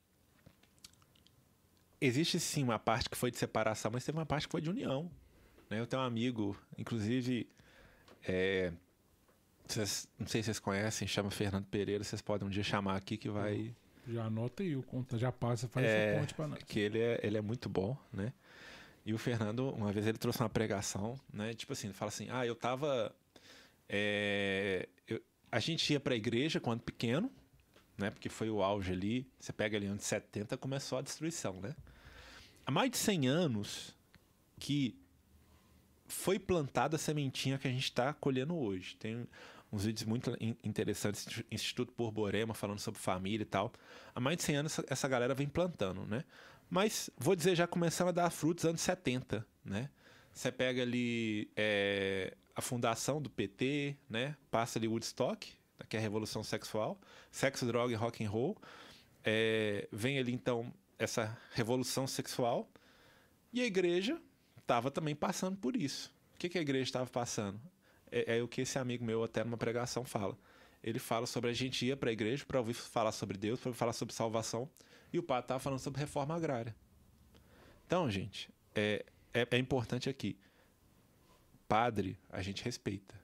Existe sim uma parte que foi de separação, mas teve uma parte que foi de união. né? Eu tenho um amigo, inclusive, é, vocês- não sei se vocês conhecem, chama Fernando Pereira, vocês podem um dia chamar aqui que vai. Já anota aí o conta, já passa, faz É, essa ponte pra nós. que ele é, ele é muito bom, né? E o Fernando, uma vez ele trouxe uma pregação, né? Tipo assim, ele fala assim, ah, eu tava... é, eu- a gente ia pra igreja quando pequeno, né? Porque foi o auge ali. Você pega ali anos 70, começou a destruição, né? Há mais de 100 anos que foi plantada a sementinha que a gente está colhendo hoje. Tem uns vídeos muito interessantes do Instituto Borborema falando sobre família e tal. Há mais de 100 anos essa galera vem plantando, né? Mas vou dizer, já começando a dar frutos anos 70, né? Você pega ali é, a fundação do PT, né? Passa ali Woodstock, que é a revolução sexual, sexo, droga e rock and roll. É, vem ali então essa revolução sexual e a igreja estava também passando por isso. O que, que a igreja estava passando? É, é, o que esse amigo meu até numa pregação fala. Ele fala sobre a gente ir para a igreja para ouvir falar sobre Deus, para falar sobre salvação, e o padre estava falando sobre reforma agrária. Então, gente, é, é, é importante aqui. Padre, a gente respeita.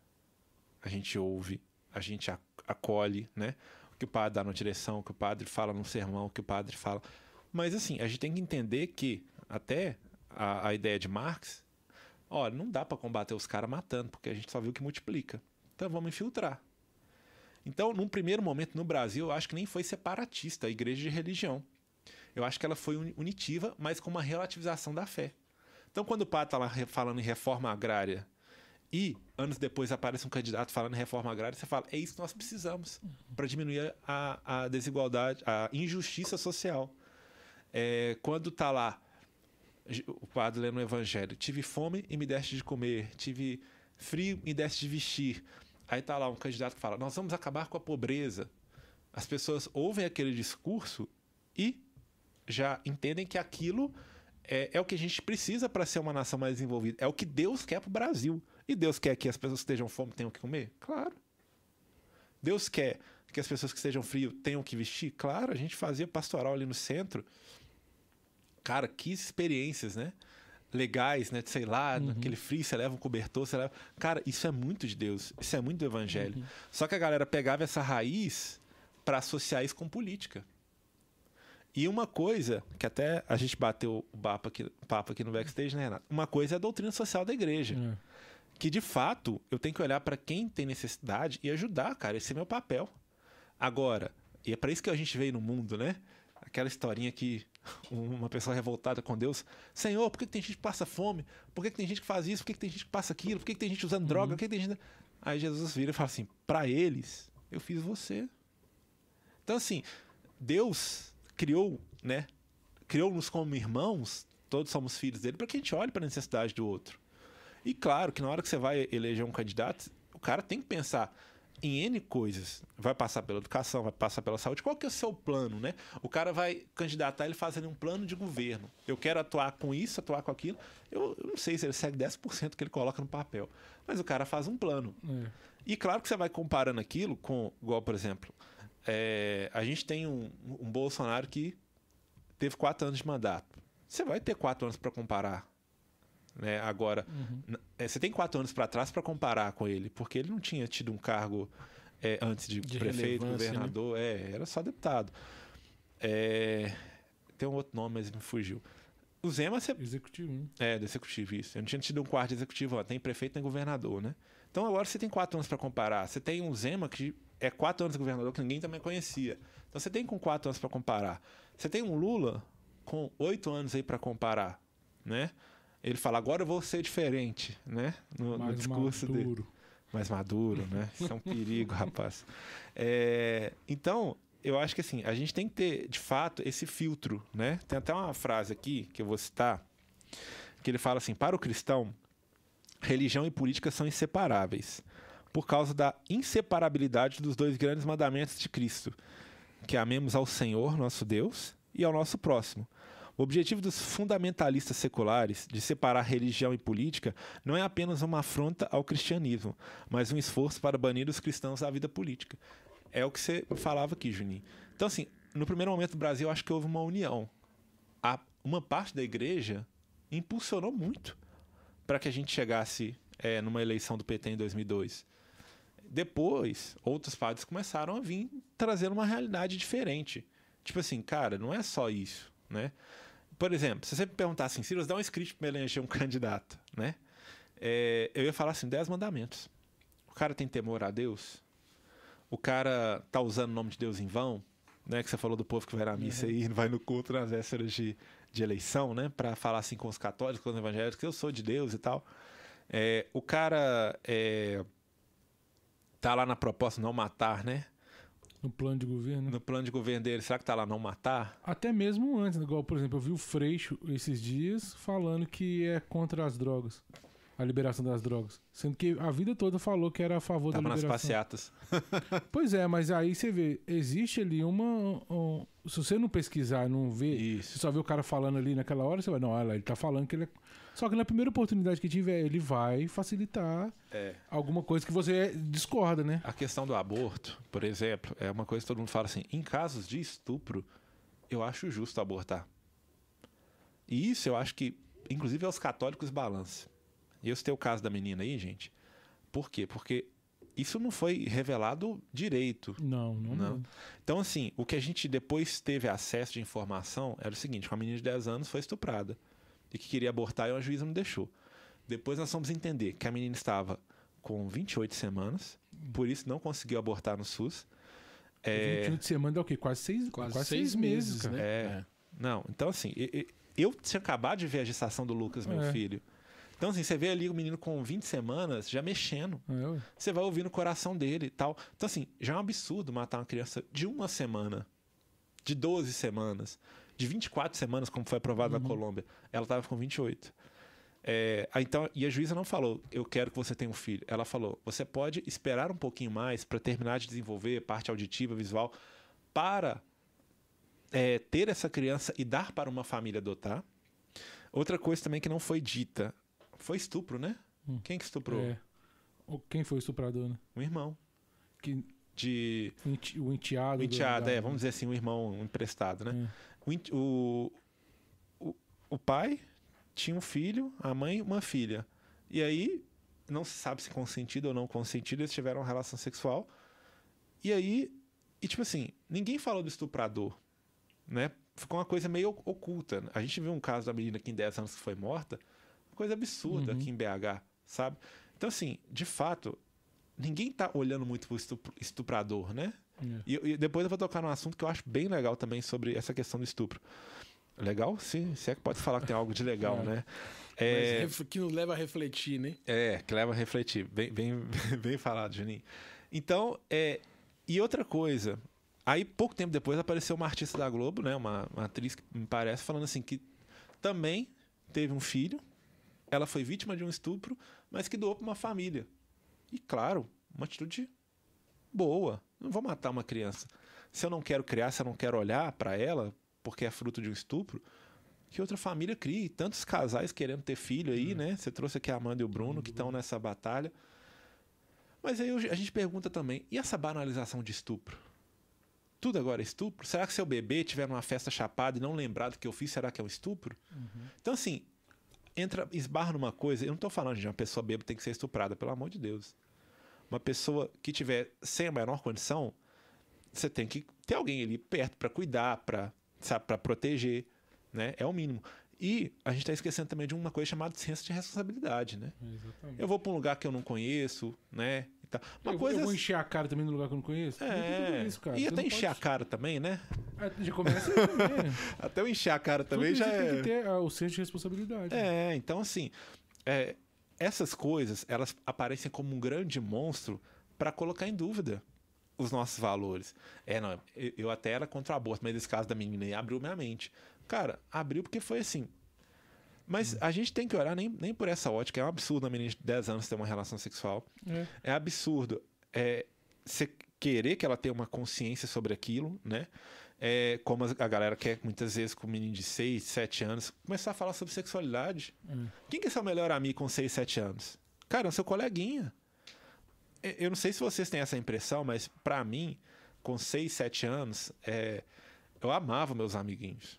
A gente ouve, a gente acolhe, né? O que o padre dá na direção, o que o padre fala no sermão, o que o padre fala. Mas assim, a gente tem que entender que até a, a ideia de Marx, olha, não dá para combater os caras matando, porque a gente só viu que multiplica. Então vamos infiltrar. Então, num primeiro momento no Brasil, eu acho que nem foi separatista a igreja de religião. Eu acho que ela foi unitiva, mas com uma relativização da fé. Então, quando o padre está lá falando em reforma agrária e anos depois aparece um candidato falando em reforma agrária, você fala: é isso que nós precisamos para diminuir a, a, desigualdade, a injustiça social. É, quando está lá o padre lendo o evangelho: tive fome e me deste de comer, tive frio e me deste de vestir. Aí está lá um candidato que fala: nós vamos acabar com a pobreza. As pessoas ouvem aquele discurso e já entendem que aquilo é, é o que a gente precisa para ser uma nação mais desenvolvida. É o que Deus quer para o Brasil. E Deus quer que as pessoas que estejam fome tenham que comer? Claro. Deus quer que as pessoas que estejam frio tenham que vestir? Claro, a gente fazia pastoral ali no centro. Cara, que experiências, né? Legais, né? Sei lá, uhum. naquele frio você leva um cobertor, você leva. Cara, isso é muito de Deus. Isso é muito do evangelho. Uhum. Só que a galera pegava essa raiz para associar isso com política. E uma coisa, que até a gente bateu o papo aqui, papo aqui no backstage, né, Renato? Uma coisa é a doutrina social da igreja. É. Que de fato eu tenho que olhar para quem tem necessidade e ajudar, cara. Esse é meu papel. Agora, e é para isso que a gente veio no mundo, né? Aquela historinha que uma pessoa revoltada com Deus, Senhor, por que, que tem gente que passa fome? Por que, que tem gente que faz isso? Por que, que tem gente que passa aquilo? Por que, que tem gente usando droga? Uhum. Por que, que tem gente. Aí Jesus vira e fala assim: para eles, eu fiz você. Então, assim, Deus criou, né? Criou-nos como irmãos, todos somos filhos dele, para que a gente olhe para a necessidade do outro. E claro que na hora que você vai eleger um candidato, o cara tem que pensar em N coisas. Vai passar pela educação, vai passar pela saúde. Qual que é o seu plano, né? O cara vai candidatar ele fazendo um plano de governo. Eu quero atuar com isso, atuar com aquilo. Eu, eu não sei se ele segue 10% que ele coloca no papel. Mas o cara faz um plano. É. E claro que você vai comparando aquilo com, igual, por exemplo, é, a gente tem um, um Bolsonaro que teve quatro anos de mandato. Você vai ter quatro anos para comparar. Né? Agora, uhum. É, você tem quatro anos para trás para comparar com ele, porque ele não tinha tido um cargo é, antes de, de prefeito, né? governador, né? é, era só deputado. É, tem um outro nome, mas me fugiu. O Zema... Você... Executivo. É, do executivo, isso. Eu não tinha tido um quarto de executivo, ó, tem prefeito, tem governador, né? Então agora você tem quatro anos para comparar. Você tem um Zema que é quatro anos de governador que ninguém também conhecia. Então você tem com quatro anos para comparar. Você tem um Lula com oito anos aí para comparar, né? Ele fala agora eu vou ser diferente, né? No, no discurso maduro. dele. Mais maduro, né? Isso é um perigo, rapaz. É, então eu acho que assim a gente tem que ter de fato esse filtro, né? Tem até uma frase aqui que eu vou citar que ele fala assim: para o cristão, religião e política são inseparáveis por causa da inseparabilidade dos dois grandes mandamentos de Cristo, que amemos ao Senhor, nosso Deus, e ao nosso próximo. O objetivo dos fundamentalistas seculares de separar religião e política não é apenas uma afronta ao cristianismo, mas um esforço para banir os cristãos da vida política. É o que você falava aqui, Juninho. Então, assim, no primeiro momento do Brasil, acho que houve uma união. A, uma parte da igreja impulsionou muito para que a gente chegasse é, numa eleição do PT em 2002. Depois, outros padres começaram a vir trazendo uma realidade diferente. Tipo assim, cara, não é só isso, né? Por exemplo, se você me perguntar assim, Silas, dá um script para eleger um candidato, né? É, eu ia falar assim, dez mandamentos. O cara tem temor a Deus? O cara tá usando o nome de Deus em vão? né? Que você falou do povo que vai na missa Uhum. e vai no culto nas vésperas de, de eleição, né? Pra falar assim com os católicos, com os evangélicos, que eu sou de Deus e tal. É, o cara é, tá lá na proposta não matar, né? No plano de governo. No plano de governo dele, será que tá lá não matar? Até mesmo antes, igual, por exemplo, eu vi o Freixo esses dias falando que é contra as drogas. A liberação das drogas. Sendo que a vida toda falou que era a favor Tava da nas liberação. passeatas. Pois é, mas aí você vê, existe ali uma. um- se você não pesquisar, não ver, Isso. você só vê o cara falando ali naquela hora, você vai, não, olha lá, ele tá falando que ele é. Só que na primeira oportunidade que tiver, ele vai facilitar É. alguma coisa que você discorda, né? A questão do aborto, por exemplo, é uma coisa que todo mundo fala assim: em casos de estupro, eu acho justo abortar. E isso eu acho que, inclusive, aos católicos balance. E eu citei o caso da menina aí, gente. Por quê? Porque isso não foi revelado direito. Não, não. Não. não. Então, assim, o que a gente depois teve acesso de informação era o seguinte: uma menina de 10 anos foi estuprada e que queria abortar e a juíza não deixou. Depois nós fomos entender que a menina estava com 28 semanas, por isso não conseguiu abortar no SUS. É, 21 de semana dá o quê? Quase seis, Quase, seis, meses, cara. né? É. Não, então assim, eu tinha acabado de ver a gestação do Lucas, meu É. filho. Então, assim, você vê ali o menino com 20 semanas já mexendo. É. Você vai ouvir no coração dele e tal. Então, assim, já é um absurdo matar uma criança de uma semana, de 12 semanas, de 24 semanas, como foi aprovado Uhum. na Colômbia. Ela estava com 28. É, então, e a juíza não falou, eu quero que você tenha um filho. Ela falou, você pode esperar um pouquinho mais para terminar de desenvolver parte auditiva, visual, para é, ter essa criança e dar para uma família adotar. Outra coisa também que não foi dita, foi estupro, né? Hum. Quem que estuprou? É. O- Quem foi o estuprador, né? Um irmão. Que, De. o enteado. O do- enteado, é, vamos dizer assim, um irmão emprestado, né? É. O, o, o, pai tinha um filho, a mãe uma filha. E aí, não se sabe se consentido ou não consentido, eles tiveram uma relação sexual. E aí, e tipo assim, ninguém falou do estuprador, né? Ficou uma coisa meio oculta. A gente viu um caso da menina que em 10 anos foi morta, uma coisa absurda Uhum. aqui em BH, sabe? Então, assim, de fato, ninguém tá olhando muito pro estuprador, né? É. E, e depois eu vou tocar num assunto que eu acho bem legal também sobre essa questão do estupro. Legal? Sim, se é que pode falar que tem algo de legal, É. né? É, que nos leva a refletir, né? é, que leva a refletir. Bem, bem, bem falado, Juninho. Então, é, e outra coisa. Aí, pouco tempo depois, apareceu uma artista da Globo, né? Uma, uma atriz que me parece, falando assim que também teve um filho. Ela foi vítima de um estupro, mas que doou para uma família. E, claro, uma atitude boa. Não vou matar uma criança. Se eu não quero criar, se eu não quero olhar para ela, porque é fruto de um estupro, que outra família crie. Tantos casais querendo ter filho aí, né? Você trouxe aqui a Amanda e o Bruno, que estão nessa batalha. Mas aí a gente pergunta também, e essa banalização de estupro? Tudo agora é estupro? Será que seu bebê tiver numa festa chapada e não lembrar do que eu fiz, será que é um estupro? Então, assim, entra, esbarra numa coisa. Eu não tô falando de uma pessoa bêbada tem que ser estuprada, pelo amor de Deus. Uma pessoa que tiver sem a menor condição, você tem que ter alguém ali perto para cuidar, para para proteger, né? É o mínimo. E a gente está esquecendo também de uma coisa chamada senso de responsabilidade, né? Exatamente. Eu vou para um lugar que eu não conheço, né? Tal. Uma eu, coisa eu vou encher a cara também no lugar que eu não conheço? É, isso, cara. e Você até encher a pode- cara também, né? É, Já começa. Até eu encher a cara também Tudo já é. tem que ter ah, o senso de responsabilidade. É, então assim, é, essas coisas elas aparecem como um grande monstro para colocar em dúvida os nossos valores. É, não, eu, eu até era contra o aborto, mas esse caso da menina aí abriu minha mente. Cara, abriu porque foi assim. Mas a gente tem que olhar nem, nem por essa ótica. É um absurdo a menina de 10 anos ter uma relação sexual. É. É absurdo é, você querer que ela tenha uma consciência sobre aquilo, né? É, como a galera quer muitas vezes com um menino de 6, 7 anos, começar a falar sobre sexualidade. Hum. Quem que é seu melhor amigo com 6, 7 anos? Cara, é seu coleguinha. É, Eu não sei se vocês têm essa impressão, mas pra mim, com 6, 7 anos, é, eu amava meus amiguinhos.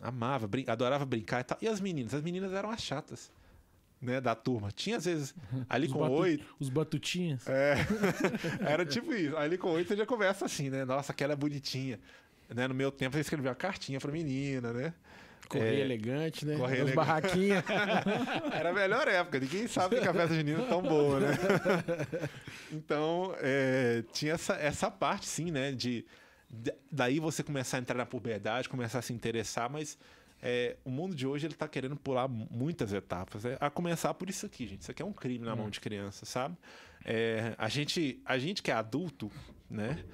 Amava, brin adorava brincar e tal. E as meninas? As meninas eram as chatas, né, da turma. Tinha às vezes ali Os com 8, Os batutinhas. é, era tipo isso. Ali com oito você já começa assim, né? Nossa, aquela é bonitinha. Né? No meu tempo eu escrevia uma cartinha pra menina, né? Correio É, elegante, né? correio As elegante. barraquinhas. Era a melhor época. Ninguém sabe que a festa junina é tão boa, né? Então, é, tinha essa, essa parte, sim, né? De, daí você começar a entrar na puberdade, começar a se interessar, mas é, o mundo de hoje ele tá querendo pular mu- muitas etapas. né? A começar por isso aqui, gente. Isso aqui é um crime na mão de criança, sabe? É, a, gente, a gente que é adulto, né?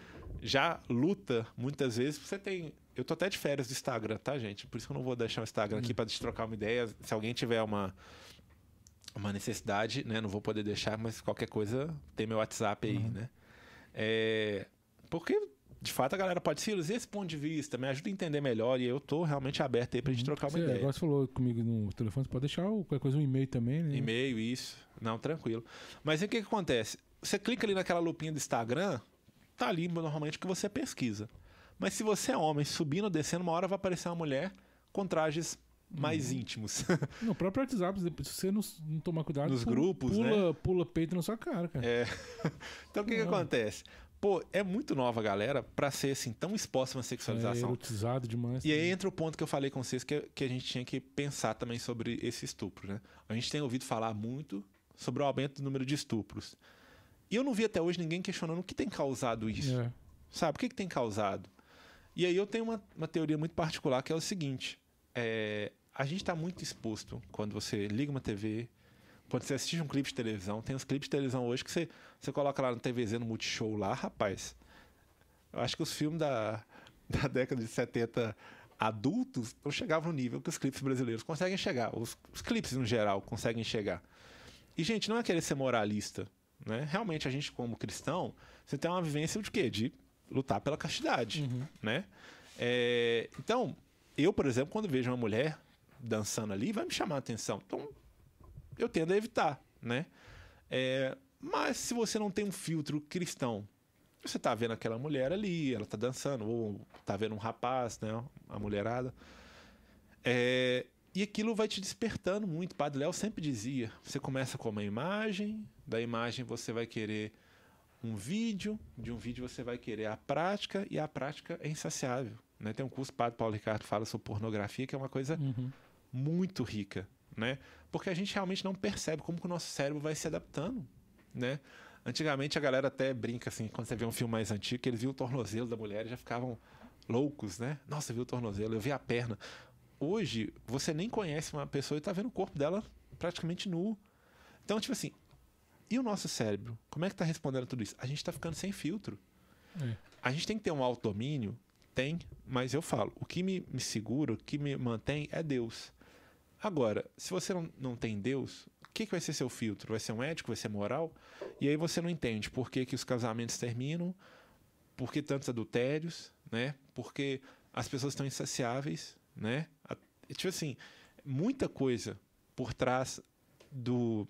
Já luta muitas vezes. Você tem. Eu tô até de férias do Instagram, tá, gente? Por isso que eu não vou deixar o Instagram aqui pra gente trocar uma ideia. Se alguém tiver uma, uma necessidade, né? Não vou poder deixar, mas qualquer coisa tem meu WhatsApp aí, né? É, porque, de fato, a galera pode e esse ponto de vista me ajuda a entender melhor e eu tô realmente aberto aí pra gente trocar uma Você, ideia. agora você falou comigo no telefone, você pode deixar qualquer coisa, um e-mail também, né? E-mail, isso. Não, tranquilo. Mas aí o que, que acontece? Você clica ali naquela lupinha do Instagram, tá ali normalmente o que você pesquisa. Mas se você é homem, subindo ou descendo, uma hora vai aparecer uma mulher com trajes mais Uhum. íntimos. No próprio WhatsApp, se você não, não tomar cuidado, Nos pula- grupos, pula, pula peito na sua cara, cara. É. Então o que, que acontece? Pô, é muito nova, galera, pra ser assim tão exposta a uma É, sexualização. erotizado demais. E aí entra o ponto que eu falei com vocês que, que a gente tinha que pensar também sobre esse estupro, né? A gente tem ouvido falar muito sobre o aumento do número de estupros. E eu não vi até hoje ninguém questionando o que tem causado isso. É. Sabe? O que, que tem causado? E aí eu tenho uma, uma teoria muito particular que é o seguinte: é, a gente está muito exposto quando você liga uma TV, quando você assiste um clipe de televisão. Tem uns clipes de televisão hoje que você, você coloca lá no TVZ, no Multishow lá, rapaz. Eu acho que os filmes da, da década de 70 adultos não chegavam no nível que os clipes brasileiros conseguem chegar. Os, os clipes, no geral, conseguem chegar. E, gente, não é querer ser moralista. Né? Realmente, a gente, como cristão, você tem uma vivência de quê? De lutar pela castidade. Uhum. Né? É, então, eu, por exemplo, quando vejo uma mulher dançando ali, vai me chamar a atenção. Então, eu tendo a evitar. Né? É, mas se você não tem um filtro cristão, você tá vendo aquela mulher ali, ela tá dançando, ou tá vendo um rapaz, né? A mulherada. É, e aquilo vai te despertando muito. O Padre Léo sempre dizia: você começa com uma imagem, da imagem você vai querer um vídeo, de um vídeo você vai querer a prática, e a prática é insaciável. Né? Tem um curso, o Padre Paulo Ricardo fala sobre pornografia, que é uma coisa Uhum. muito rica, né? Porque a gente realmente não percebe como que o nosso cérebro vai se adaptando, né? Antigamente a galera até brinca assim, quando você vê um filme mais antigo, que eles viam o tornozelo da mulher e já ficavam loucos, né? Nossa, viu o tornozelo, eu vi a perna. Hoje, você nem conhece uma pessoa e tá vendo o corpo dela praticamente nu. Então, tipo assim, e o nosso cérebro? Como é que tá respondendo a tudo isso? A gente tá ficando sem filtro. É. A gente tem que ter um autodomínio? Tem, mas eu falo, o que me, me segura, o que me mantém é Deus. Agora, se você não, não tem Deus, o que, que vai ser seu filtro? Vai ser um ético? Vai ser moral? E aí você não entende por que, que os casamentos terminam, por que tantos adultérios, né? Porque as pessoas estão insaciáveis, né? A- Tipo assim, muita coisa por trás do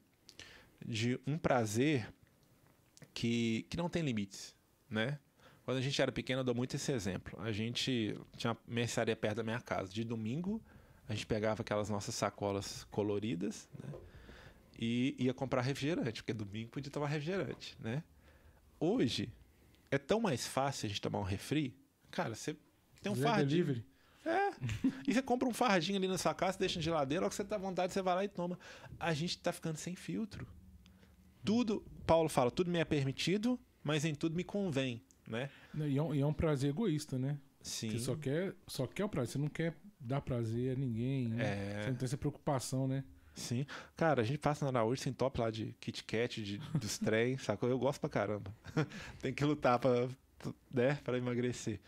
de um prazer que, que não tem limites, né? Quando a gente era pequeno, eu dou muito esse exemplo. A gente tinha uma mercearia perto da minha casa. De domingo, a gente pegava aquelas nossas sacolas coloridas, né? E ia comprar refrigerante, porque domingo podia tomar refrigerante, né? Hoje, é tão mais fácil a gente tomar um refri. Cara, você tem um Zé fardinho. Delivery. É. E você compra um fardinho ali na sua casa, deixa na geladeira, logo que você tá à vontade, você vai lá e toma. A gente tá ficando sem filtro. Tudo, Paulo fala, tudo me é permitido, mas em tudo me convém, né? E é, um, e é um prazer egoísta, né? Sim. Você só quer, só quer o prazer. Você não quer dar prazer a ninguém. Né? É. Você não tem essa preocupação, né? Sim. Cara, a gente passa na Araújo sem top lá de Kit Kat, de, dos trem, sacou? Eu gosto pra caramba. Tem que lutar pra, né, pra emagrecer.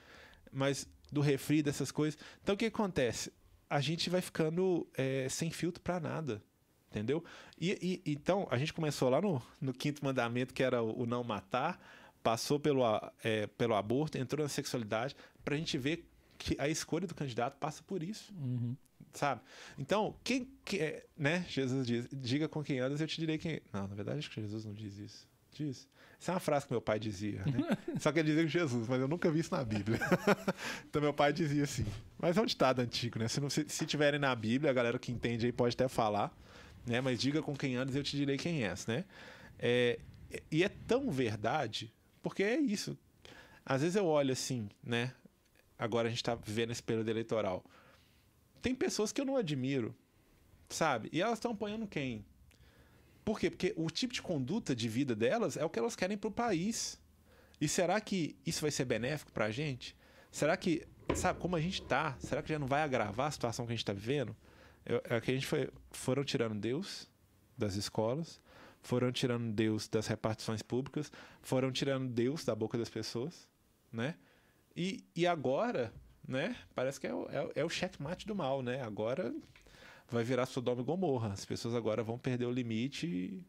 Mas do refri, dessas coisas. Então o que acontece? A gente vai ficando é, sem filtro pra nada. Entendeu? E, e- então, a gente começou lá no, no quinto mandamento, que era o, o não matar, passou pelo, é, pelo aborto, entrou na sexualidade, pra gente ver que a escolha do candidato passa por isso Uhum. sabe? Então, quem que é, né? Jesus diz: diga com quem andas, eu te direi quem. Não, na verdade, acho que Jesus não diz isso. Diz. Isso é uma frase que meu pai dizia, né? Só que ele dizia Jesus, mas eu nunca vi isso na Bíblia. então, meu pai dizia assim. Mas é um ditado antigo, né? Se, não, se, se tiverem na Bíblia, a galera que entende aí pode até falar, né? Mas diga com quem andas, eu te direi quem és, né? É, e é tão verdade, porque é isso. Às vezes eu olho assim, né? Agora a gente tá vivendo esse período eleitoral tem pessoas que eu não admiro, sabe? E elas estão apoiando quem? Por quê? Porque o tipo de conduta de vida delas é o que elas querem pro país. E será que isso vai ser benéfico pra gente? será que, sabe, como a gente tá, será que já não vai agravar a situação que a gente tá vivendo? É que a gente foi, foram tirando Deus das escolas, foram tirando Deus das repartições públicas, foram tirando Deus da boca das pessoas, né? E, e agora, né? Parece que é o, é, é o checkmate do mal, né? Agora vai virar Sodoma e Gomorra. As pessoas agora vão perder o limite e,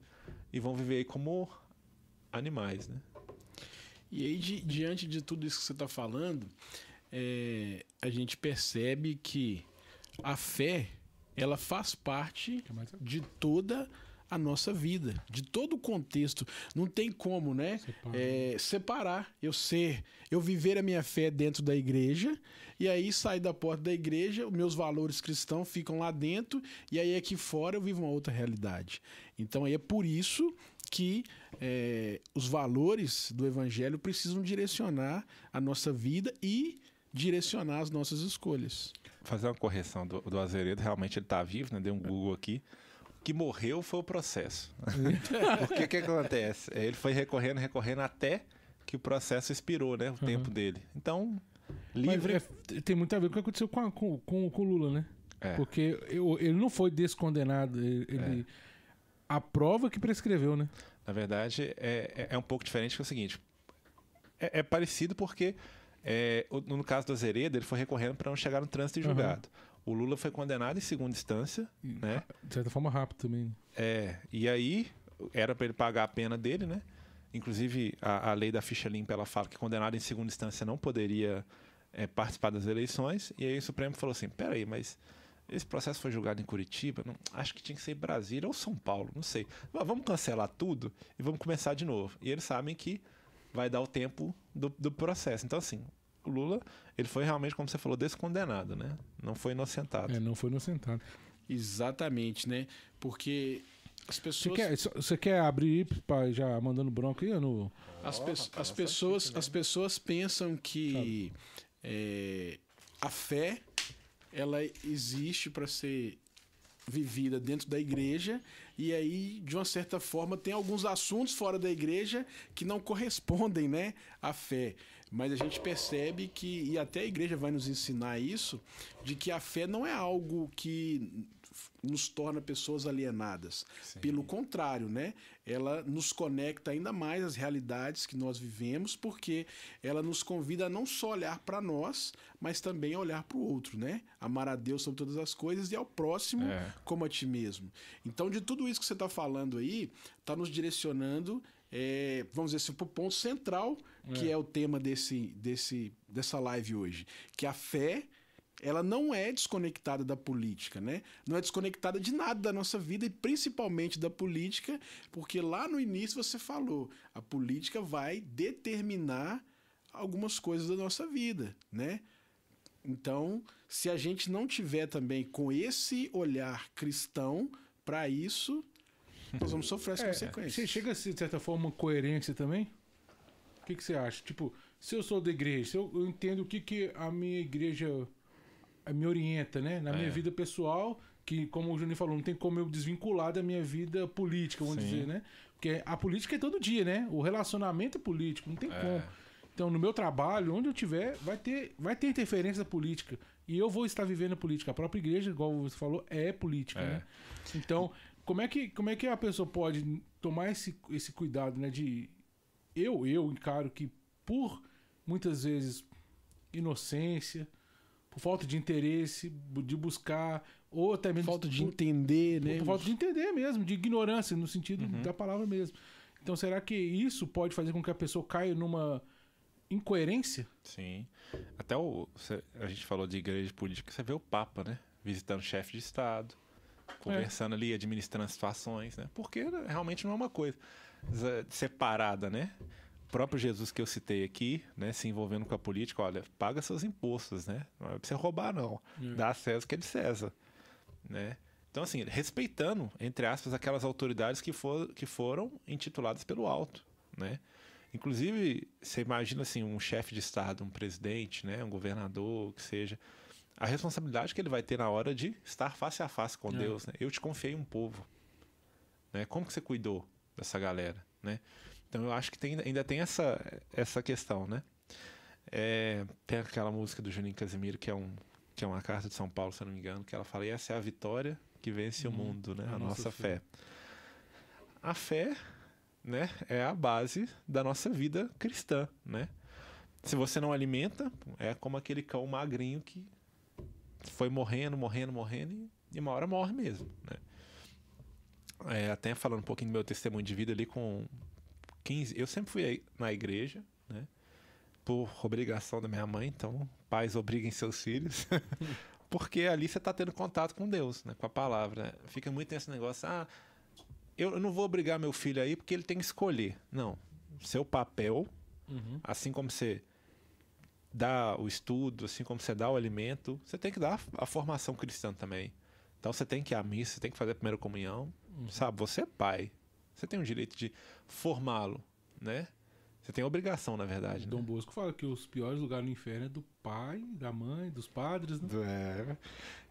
e vão viver aí como animais, né? E aí, di, diante de tudo isso que você está falando, é, a gente percebe que a fé ela faz parte de toda a nossa vida, de todo o contexto. Não tem como, né? Separar. É, separar. Eu ser, eu viver a minha fé dentro da igreja, e aí sair da porta da igreja, os meus valores cristãos ficam lá dentro, e aí aqui fora eu vivo uma outra realidade. Então aí é por isso que é, os valores do evangelho precisam direcionar a nossa vida e direcionar as nossas escolhas. Fazer uma correção do, do Azeredo, realmente ele está vivo, né? Deu um Google aqui que morreu foi o processo. Porque o que, acontece? É, ele foi recorrendo, recorrendo até que o processo expirou, né? O uhum. tempo dele. Então, livre. É, tem muito a ver com o que aconteceu com, a, com, com, com o Lula, né? É. Porque eu, ele não foi descondenado. Ele, é. A prova que prescreveu, né? Na verdade, é, é, é um pouco diferente que é o seguinte. É, é parecido porque, no caso do Azeredo, ele foi recorrendo para não chegar no trânsito e julgado. Uhum. O Lula foi condenado em segunda instância, e, né? De certa forma rápido também. É, e aí era para ele pagar a pena dele, né? Inclusive a, a, lei da ficha limpa ela fala que condenado em segunda instância não poderia é, participar das eleições. E aí o Supremo falou assim: peraí, mas esse processo foi julgado em Curitiba, não, acho que tinha que ser Brasília ou São Paulo, não sei. Mas vamos cancelar tudo e vamos começar de novo. E eles sabem que vai dar o tempo do, do processo. Então, assim, o Lula, ele foi realmente, como você falou, descondenado, né? Não foi inocentado. É, não foi inocentado. Exatamente, né? Porque as pessoas. Você quer, você quer abrir para já mandando bronco aí no. As, pe as pessoas, as pessoas pensam que é, a fé ela existe para ser vivida dentro da igreja e aí de uma certa forma tem alguns assuntos fora da igreja que não correspondem né à fé mas a gente percebe que, e até a igreja vai nos ensinar isso, de que a fé não é algo que nos torna pessoas alienadas. Sim. Pelo contrário, né? Ela nos conecta ainda mais às realidades que nós vivemos, porque ela nos convida a não só olhar para nós, mas também a olhar para o outro, né? Amar a Deus sobre todas as coisas e ao próximo é. como a ti mesmo. Então, de tudo isso que você está falando aí, está nos direcionando, é, vamos dizer assim, para o ponto central que é. é o tema desse, desse, dessa live hoje. Que a fé ela não é desconectada da política, né? Não é desconectada de nada da nossa vida e principalmente da política, porque lá no início você falou, a política vai determinar algumas coisas da nossa vida, né? Então, se a gente não tiver também com esse olhar cristão para isso, nós vamos sofrer as é, consequências. Chega a ser, de certa forma, coerência também? que, que você acha? Tipo, se eu sou da igreja, se eu, eu entendo o que, que a minha igreja eh, me orienta, né? Na minha é. vida pessoal, que, como o Juninho falou, não tem como eu desvincular da minha vida política, vamos Sim. dizer, né? Porque a política é todo dia, né? O relacionamento é político, não tem é. como. Então, no meu trabalho, onde eu tiver, vai ter, vai ter interferência da política. E eu vou estar vivendo a política. A própria igreja, igual você falou, é política, é. né? Então, como é, que, como é que a pessoa pode tomar esse, esse cuidado, né? De eu, eu encaro que por muitas vezes inocência, por falta de interesse, de buscar, ou até mesmo. Falta de por, entender, né? Por falta de entender mesmo, de ignorância, no sentido uhum. da palavra mesmo. Então, será que isso pode fazer com que a pessoa caia numa incoerência? Sim. Até o. A gente falou de igreja política, você vê o Papa, né? Visitando chefe de Estado, conversando é. ali, administrando situações, né? Porque realmente não é uma coisa separada, né? O próprio Jesus que eu citei aqui, né, se envolvendo com a política, olha, paga seus impostos, né? Não é pra você roubar, não. É. Dá a César que é de César, né? Então, assim, respeitando, entre aspas, aquelas autoridades que, for, que foram intituladas pelo alto, né? Inclusive, você imagina, assim, um chefe de Estado, um presidente, né, um governador, que seja, a responsabilidade que ele vai ter na hora de estar face a face com é. Deus, né? Eu te confiei um povo, né? Como que você cuidou dessa galera, né? Então eu acho que tem, ainda tem essa, essa questão, né? É, tem aquela música do Juninho Casimiro, que é, um, que é uma carta de São Paulo, se eu não me engano, que ela fala: e essa é a vitória que vence o Hum, mundo, né? a A, nossa nossa fé." fé. A fé, né, é a base da nossa vida cristã, né? Se você não alimenta, é como aquele cão magrinho que foi morrendo, morrendo, morrendo e, uma hora morre mesmo, né? É, até falando um pouquinho do meu testemunho de vida ali com 15, eu sempre fui na igreja, né? Por obrigação da minha mãe, então pais obriguem seus filhos. Porque ali você está tendo contato com Deus, né? com a palavra. né? Fica muito nesse negócio, ah, eu eu não vou obrigar meu filho aí porque ele tem que escolher. Não. Seu papel, Uhum. assim como você dá o estudo, assim como você dá o alimento, você tem que dar a formação cristã também. Então você tem que ir à missa, você tem que fazer a primeira comunhão, sabe? Você é pai. Você tem o direito de formá-lo, né? Você tem a obrigação, na verdade. Dom Né? Bosco fala que os piores lugares no inferno é do pai, da mãe, dos padres, né? É.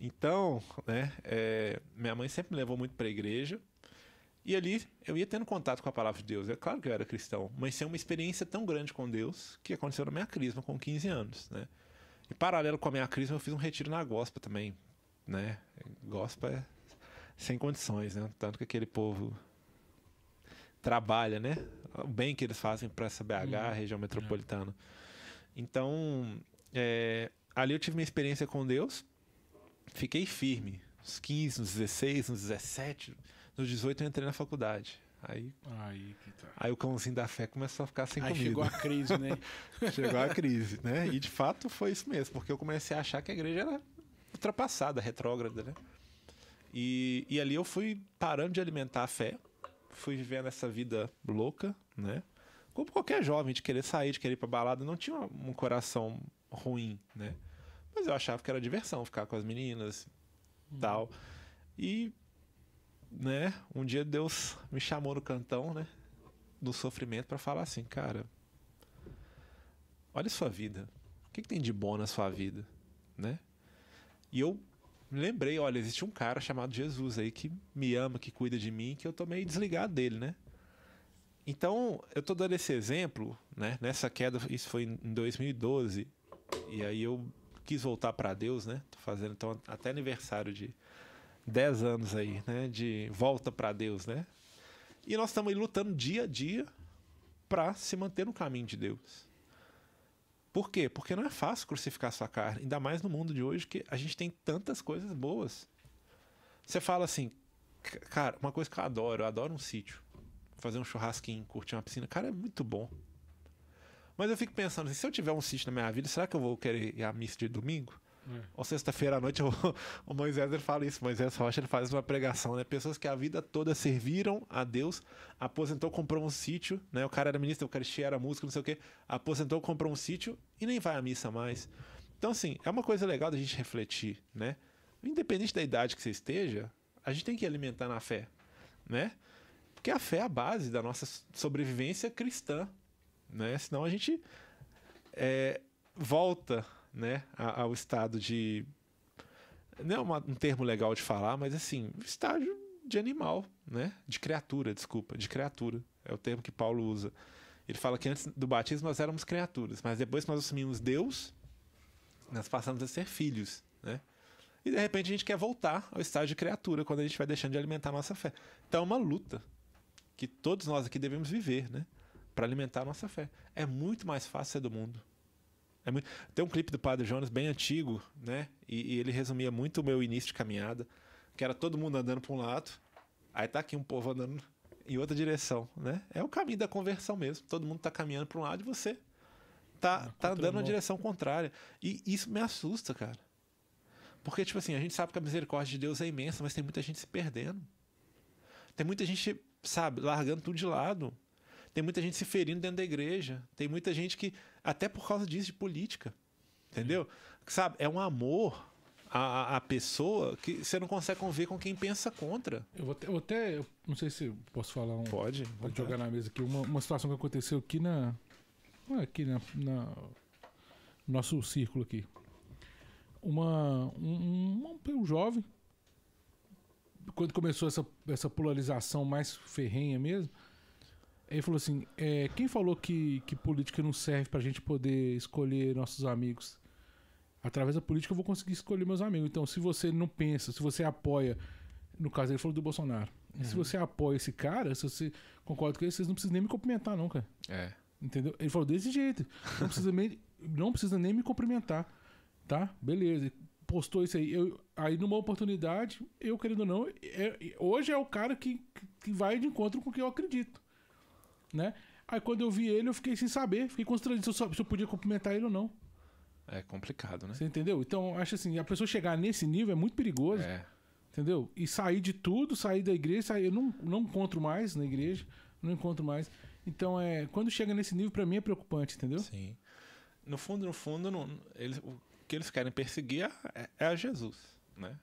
Então, né, é, minha mãe sempre me levou muito para a igreja. E ali eu ia tendo contato com a palavra de Deus. É claro que eu era cristão, mas sem uma experiência tão grande com Deus que aconteceu na minha crisma com 15 anos, né? E paralelo com a minha crisma, eu fiz um retiro na Gospa também, né? Gospa é sem condições, né? Tanto que aquele povo trabalha, né? O bem que eles fazem para essa BH, Uhum. região metropolitana. Então, é, ali eu tive minha experiência com Deus, fiquei firme. Uns 15, uns 16, uns 17, nos 18 eu entrei na faculdade. Aí, Aí tá. aí o cãozinho da fé começou a ficar sem Aí comida. chegou a crise, né? Chegou a crise, né? E de fato foi isso mesmo, porque eu comecei a achar que a igreja era ultrapassada, retrógrada, né? E, e ali eu fui parando de alimentar a fé, fui vivendo essa vida louca, né? Como qualquer jovem, de querer sair, de querer ir pra balada, não tinha um coração ruim, né? Mas eu achava que era diversão ficar com as meninas tal. E, né, um dia Deus me chamou no cantão, né? Do sofrimento para falar assim, cara, olha sua vida. O que, que tem de bom na sua vida, né? E eu me lembrei, olha, existe um cara chamado Jesus aí que me ama, que cuida de mim, que eu tô meio desligado dele, né? Então, eu tô dando esse exemplo, né? Nessa queda, isso foi em 2012, e aí eu quis voltar para Deus, né? Tô fazendo então até aniversário de 10 anos aí, né? De volta para Deus, né? E nós estamos aí lutando dia a dia para se manter no caminho de Deus. Por quê? Porque não é fácil crucificar sua carne, ainda mais no mundo de hoje que a gente tem tantas coisas boas. Você fala assim, "C- cara, uma coisa que eu adoro, eu adoro um sítio. Fazer um churrasquinho, curtir uma piscina, cara, é muito bom. Mas eu fico pensando, assim, se eu tiver um sítio na minha vida, será que eu vou querer ir à missa de domingo? É. Ou sexta-feira à noite, eu- o Moisés ele fala isso. Moisés Rocha ele faz uma pregação, né? Pessoas que a vida toda serviram a Deus, aposentou, comprou um sítio, né? O cara era ministro da Eucaristia, era músico, não sei o quê. Aposentou, comprou um sítio e nem vai à missa mais. Então, assim, é uma coisa legal da gente refletir, né? Independente da idade que você esteja, a gente tem que alimentar na fé, né? Porque a fé é a base da nossa sobrevivência cristã, né? Senão a gente é, volta né, ao estado de. Não é uma- um termo legal de falar, mas assim, estágio de animal, né? De criatura, desculpa, de criatura. É o termo que Paulo usa. Ele fala que antes do batismo nós éramos criaturas, mas depois que nós assumimos Deus, nós passamos a ser filhos, né? E de repente a gente quer voltar ao estágio de criatura quando a gente vai deixando de alimentar a nossa fé. Então é uma luta que todos nós aqui devemos viver, né? Para alimentar a nossa fé. É muito mais fácil ser do mundo. É muito... Tem um clipe do Padre Jonas bem antigo, né? E, e ele resumia muito o meu início de caminhada, que era todo mundo andando para um lado, aí tá aqui um povo andando em outra direção, né? É o caminho da conversão mesmo. Todo mundo tá caminhando para um lado e você tá, tá andando na direção contrária. E isso me assusta, cara. Porque, tipo assim, a gente sabe que a misericórdia de Deus é imensa, mas tem muita gente se perdendo. Tem muita gente, sabe, largando tudo de lado. Tem muita gente se ferindo dentro da igreja. Tem muita gente que, até por causa disso, de política. Entendeu? Sabe, é um amor à, à pessoa que você não consegue conviver com quem pensa contra. Eu vou até, eu vou até- eu não sei se posso falar um. Pode. Pode jogar na mesa aqui uma, uma situação que aconteceu aqui na. Aqui na. na nosso círculo aqui. Uma. Um, um, um jovem. Quando começou essa, essa polarização mais ferrenha mesmo. Ele falou assim: é, quem falou que, que política não serve pra gente poder escolher nossos amigos? Através da política eu vou conseguir escolher meus amigos. Então, se você não pensa, se você apoia. No caso, ele falou do Bolsonaro. Se você apoia esse cara, se você concorda com ele, vocês não precisam nem me cumprimentar, não, cara. É. Entendeu? Ele falou desse jeito. Não precisa, nem, não precisa nem me cumprimentar. Tá? Beleza. Ele Postou isso aí. Eu, aí, numa oportunidade, eu querendo ou não, é- hoje é o cara que, que vai de encontro com o que eu acredito. Né? Aí quando eu vi ele, eu fiquei sem saber, fiquei constrangido se eu, se eu podia cumprimentar ele ou não. É complicado, né? Você entendeu? Então, acho assim, a pessoa chegar nesse nível é muito perigoso. É. Entendeu? E sair de tudo, sair da igreja, sair, eu não, não encontro mais na igreja, não encontro mais. Então, é, quando chega nesse nível, pra mim é preocupante, entendeu? Sim. No fundo, no fundo, não, eles, o que eles querem perseguir é, é a Jesus, né?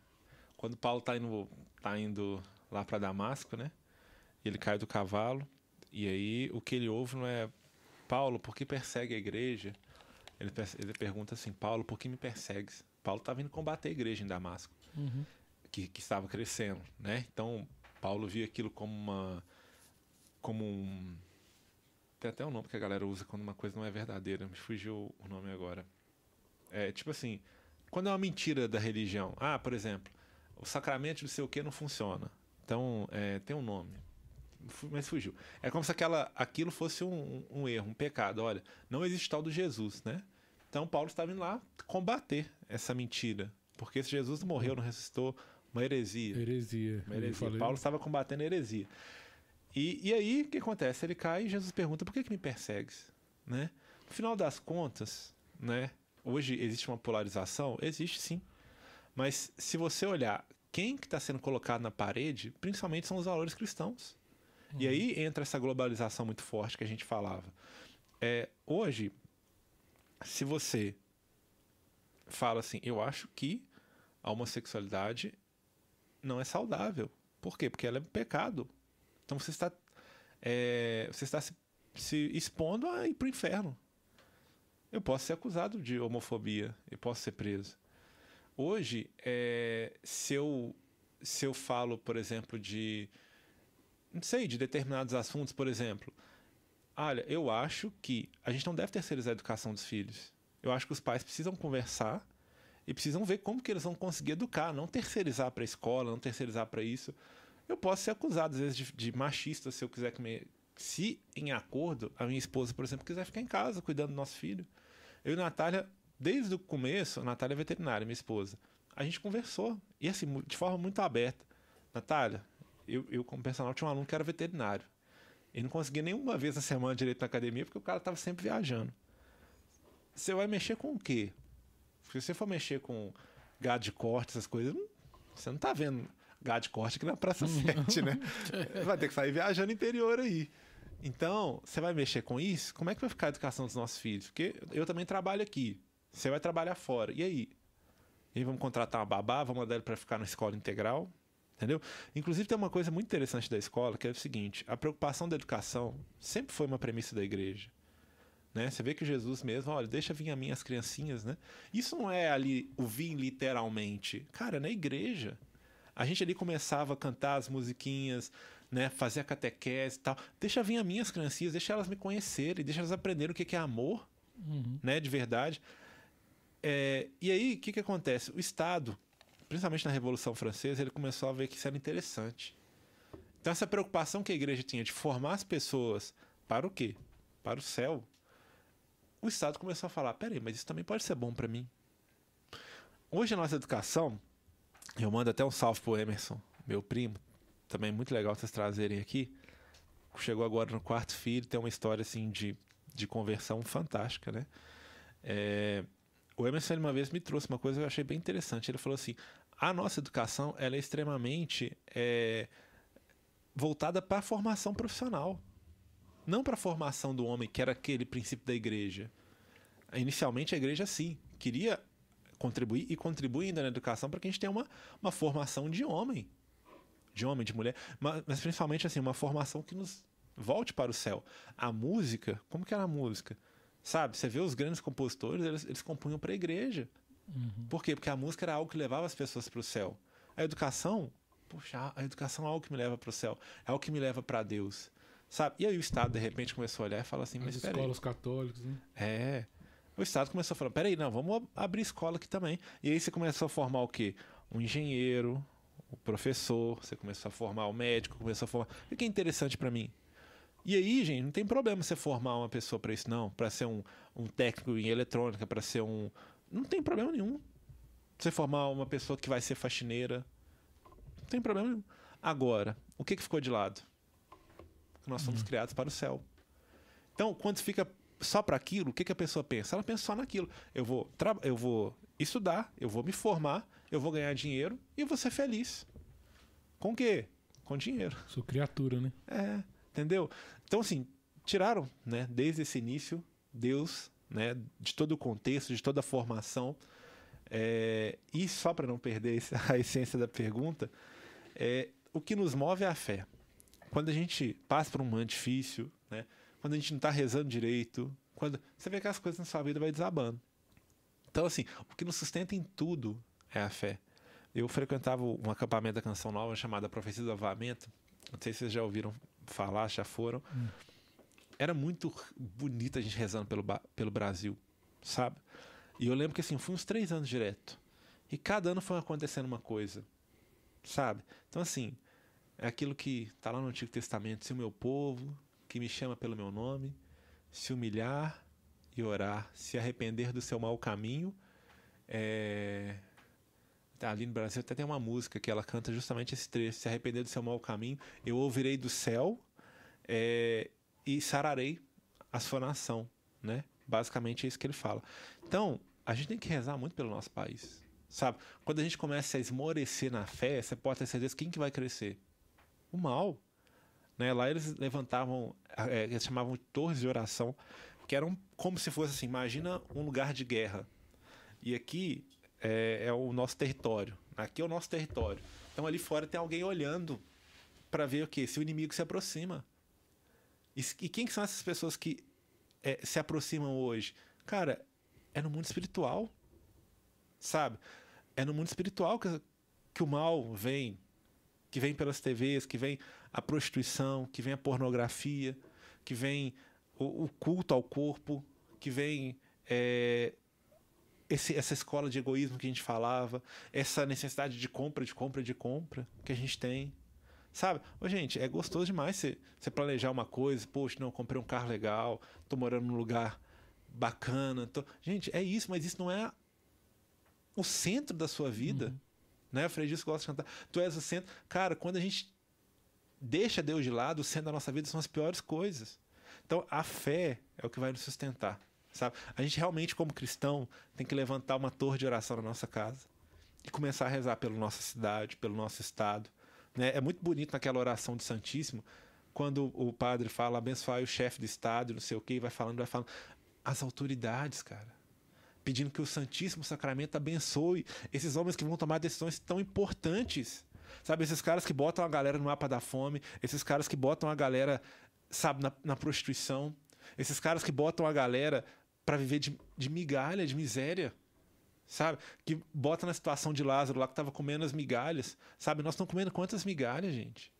Quando Paulo tá indo, tá indo lá para Damasco, né? Ele cai do cavalo e aí o que ele ouve não é Paulo, por que persegue a igreja? Ele, ele pergunta assim, Paulo, por que me persegues? Paulo tá vindo combater a igreja em Damasco, Uhum. que, que estava crescendo, né? Então Paulo via aquilo como uma, como um tem até um nome que a galera usa quando uma coisa não é verdadeira. Me fugiu o nome agora. É tipo assim, quando é uma mentira da religião. Ah, por exemplo, o sacramento de sei o que não funciona. Então, é, tem um nome. Mas fugiu. É como se aquela, aquilo fosse um, um erro, um pecado. Olha, não existe tal do Jesus, né? Então, Paulo estava indo lá combater essa mentira. Porque se Jesus não morreu, não ressuscitou, uma heresia. Heresia. Uma heresia. Paulo estava combatendo a heresia. E, e aí, o que acontece? Ele cai e Jesus pergunta, por que, que me persegues? Né? No final das contas, né? hoje existe uma polarização? Existe sim. Mas se você olhar quem que está sendo colocado na parede, principalmente são os valores cristãos. E aí entra essa globalização muito forte que a gente falava. É, hoje, se você fala assim, eu acho que a homossexualidade não é saudável. Por quê? Porque ela é um pecado. Então você está, é, você está se, se expondo a ir para o inferno. Eu posso ser acusado de homofobia, eu posso ser preso. Hoje, é, se, eu, se eu falo, por exemplo, de. Não sei, de determinados assuntos, por exemplo. Olha, eu acho que a gente não deve terceirizar a educação dos filhos. Eu acho que os pais precisam conversar e precisam ver como que eles vão conseguir educar, não terceirizar para a escola, não terceirizar para isso. Eu posso ser acusado às vezes de, de machista se eu quiser comer. Se em acordo a minha esposa, por exemplo, quiser ficar em casa cuidando do nosso filho. Eu e a Natália, desde o começo, a Natália é veterinária, minha esposa. A gente conversou e assim, de forma muito aberta. Natália, eu, eu como personal tinha um aluno que era veterinário. Ele não conseguia nenhuma vez na semana direito na academia porque o cara estava sempre viajando. Você vai mexer com o quê? Se você for mexer com gado de corte, essas coisas, você não tá vendo gado de corte aqui na Praça 7, né? Vai ter que sair viajando interior aí. Então, você vai mexer com isso? Como é que vai ficar a educação dos nossos filhos? Porque eu também trabalho aqui. Você vai trabalhar fora. E aí? E aí vamos contratar uma babá, vamos mandar ele para ficar na escola integral? Entendeu? Inclusive, tem uma coisa muito interessante da escola, que é o seguinte: a preocupação da educação sempre foi uma premissa da igreja. Né? Você vê que Jesus mesmo, olha, deixa vir a mim as criancinhas, né? Isso não é ali o vir literalmente. Cara, na igreja. A gente ali começava a cantar as musiquinhas, né? Fazer a catequese e tal. Deixa vir a mim as criancinhas, deixa elas me conhecerem, deixa elas aprenderem o que é amor, Uhum. né? De verdade. É, e aí, o que, que acontece? O Estado, principalmente na Revolução Francesa, ele começou a ver que isso era interessante. Então, essa preocupação que a igreja tinha de formar as pessoas para o quê? Para o céu. O Estado começou a falar: peraí, mas isso também pode ser bom para mim. Hoje, a nossa educação, eu mando até um salve pro Emerson, meu primo, também muito legal vocês trazerem aqui. Chegou agora no quarto filho, tem uma história assim de, de conversão fantástica, né? É, o Emerson uma vez me trouxe uma coisa que eu achei bem interessante. Ele falou assim: a nossa educação ela é extremamente é, voltada para a formação profissional, não para a formação do homem, que era aquele princípio da igreja. Inicialmente a igreja sim queria contribuir e contribui ainda na educação para que a gente tenha uma, uma formação de homem, de homem, de mulher, mas, mas principalmente assim uma formação que nos volte para o céu. A música, como que era a música? Sabe, você vê os grandes compositores, eles, eles compunham para a igreja. Uhum. Por quê? Porque a música era algo que levava as pessoas para o céu. A educação, puxa, a educação é algo que me leva para o céu, é algo que me leva para Deus. Sabe? E aí o Estado, de repente, começou a olhar e falar assim, mas As peraí. escolas católicas, né? É. O Estado começou a falar, peraí, não, vamos ab- abrir escola aqui também. E aí você começou a formar o quê? Um engenheiro, o professor, você começou a formar o médico, começou a formar... O que é interessante pra mim? E aí, gente, não tem problema você formar uma pessoa pra isso, não. Pra ser um, um técnico em eletrônica, pra ser um... Não tem problema nenhum. Você formar uma pessoa que vai ser faxineira. Não tem problema nenhum. Agora, o que, que ficou de lado? Nós somos criados para o céu. Então, quando fica só para aquilo, o que, que a pessoa pensa? Ela pensa só naquilo. Eu vou, eu vou estudar, eu vou me formar, eu vou ganhar dinheiro e vou ser feliz. Com o quê? Com dinheiro. Sou criatura, né? É, entendeu? Então, assim, tiraram, né, desde esse início, Deus, né, de todo o contexto, de toda a formação. É, e só para não perder a essência da pergunta, é, o que nos move é a fé. Quando a gente passa por um momento difícil, né, quando a gente não está rezando direito, quando você vê que as coisas na sua vida vai desabando. Então, assim, o que nos sustenta em tudo é a fé. Eu frequentava um acampamento da Canção Nova chamado Profecia do Avamento. Não sei se vocês já ouviram falar, já foram. Era muito bonito a gente rezando pelo, pelo Brasil, sabe? E eu lembro que assim, fui uns três anos direto. E cada ano foi acontecendo uma coisa, sabe? Então, assim, é aquilo que está lá no Antigo Testamento: se o meu povo, que me chama pelo meu nome, se humilhar e orar, se arrepender do seu mau caminho, é... Ali no Brasil até tem uma música que ela canta justamente esse trecho: se arrepender do seu mau caminho, eu ouvirei do céu é, e sararei a sua nação, né? Basicamente é isso que ele fala. Então, a gente tem que rezar muito pelo nosso país, sabe? Quando a gente começa a esmorecer na fé, você pode ter certeza quem que vai crescer? O mal. Né? Lá eles levantavam, é, eles chamavam de torres de oração, que eram como se fosse assim, imagina um lugar de guerra. E aqui é, é o nosso território. Aqui é o nosso território. Então ali fora tem alguém olhando para ver o que se o inimigo se aproxima. E, e quem que são essas pessoas que é, se aproximam hoje? Cara, é no mundo espiritual, sabe? É no mundo espiritual que, que o mal vem, que vem pelas TVs, que vem a prostituição, que vem a pornografia, que vem o, o culto ao corpo, que vem é, esse- essa escola de egoísmo que a gente falava, essa necessidade de compra, de compra, de compra que a gente tem. Sabe? Ô, gente, é gostoso demais você, planejar uma coisa. Poxa, não, eu comprei um carro legal, tô morando num lugar bacana. tô- Gente, é isso, mas isso não é o centro da sua vida. Né? O Frei Dias gosta de cantar. Tu és o centro. Cara, quando a gente deixa Deus de lado, o centro da nossa vida são as piores coisas. Então, a fé é o que vai nos sustentar. Sabe? A gente realmente, como cristão, tem que levantar uma torre de oração na nossa casa e começar a rezar pela nossa cidade, pelo nosso estado. Né? É muito bonito naquela oração do Santíssimo, quando o padre fala abençoar o chefe do estado, não sei o que, vai falando, vai falando. As autoridades, cara. Pedindo que o Santíssimo Sacramento abençoe esses homens que vão tomar decisões tão importantes. Sabe, esses caras que botam a galera no mapa da fome, esses caras que botam a galera, sabe, na, na prostituição, esses caras que botam a galera para viver de, de migalha, de miséria sabe? Que bota na situação de Lázaro lá que tava comendo as migalhas, sabe? Nós estamos comendo quantas migalhas, gente?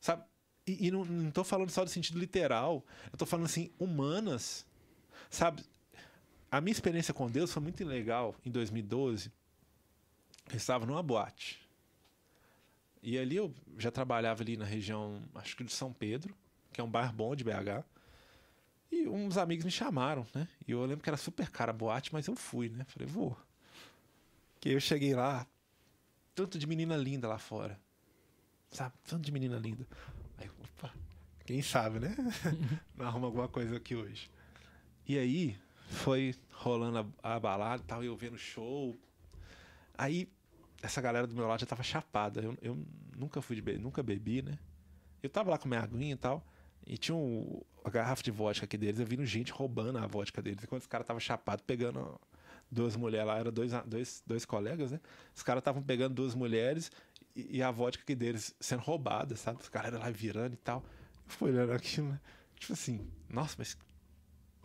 Sabe? E, e não, tô falando só do sentido literal, eu tô falando assim, humanas, sabe? A minha experiência com Deus foi muito legal em 2012. Eu estava numa boate. E ali eu já trabalhava ali na região, acho que de São Pedro, que é um bairro bom de BH. E uns amigos me chamaram, né? E eu lembro que era super cara a boate, mas eu fui, né? Falei, vou. Que eu cheguei lá, tanto de menina linda lá fora. Sabe? Tanto de menina linda. Aí, opa, quem sabe, né? Não arruma alguma coisa aqui hoje. E aí, foi rolando a, a balada e tal, eu vendo show. Aí, essa galera do meu lado já tava chapada. Eu, eu nunca fui be nunca bebi, né? Eu tava lá com minha aguinha e tal. E tinha um, a garrafa de vodka aqui deles, eu vi gente roubando a vodka deles. Enquanto os caras estavam chapados, pegando duas mulheres lá, eram dois, dois, dois colegas, né? Os caras estavam pegando duas mulheres e, e a vodka aqui deles sendo roubada, sabe? Os caras lá virando e tal. Eu fui olhando aquilo, né? Tipo assim, nossa, mas.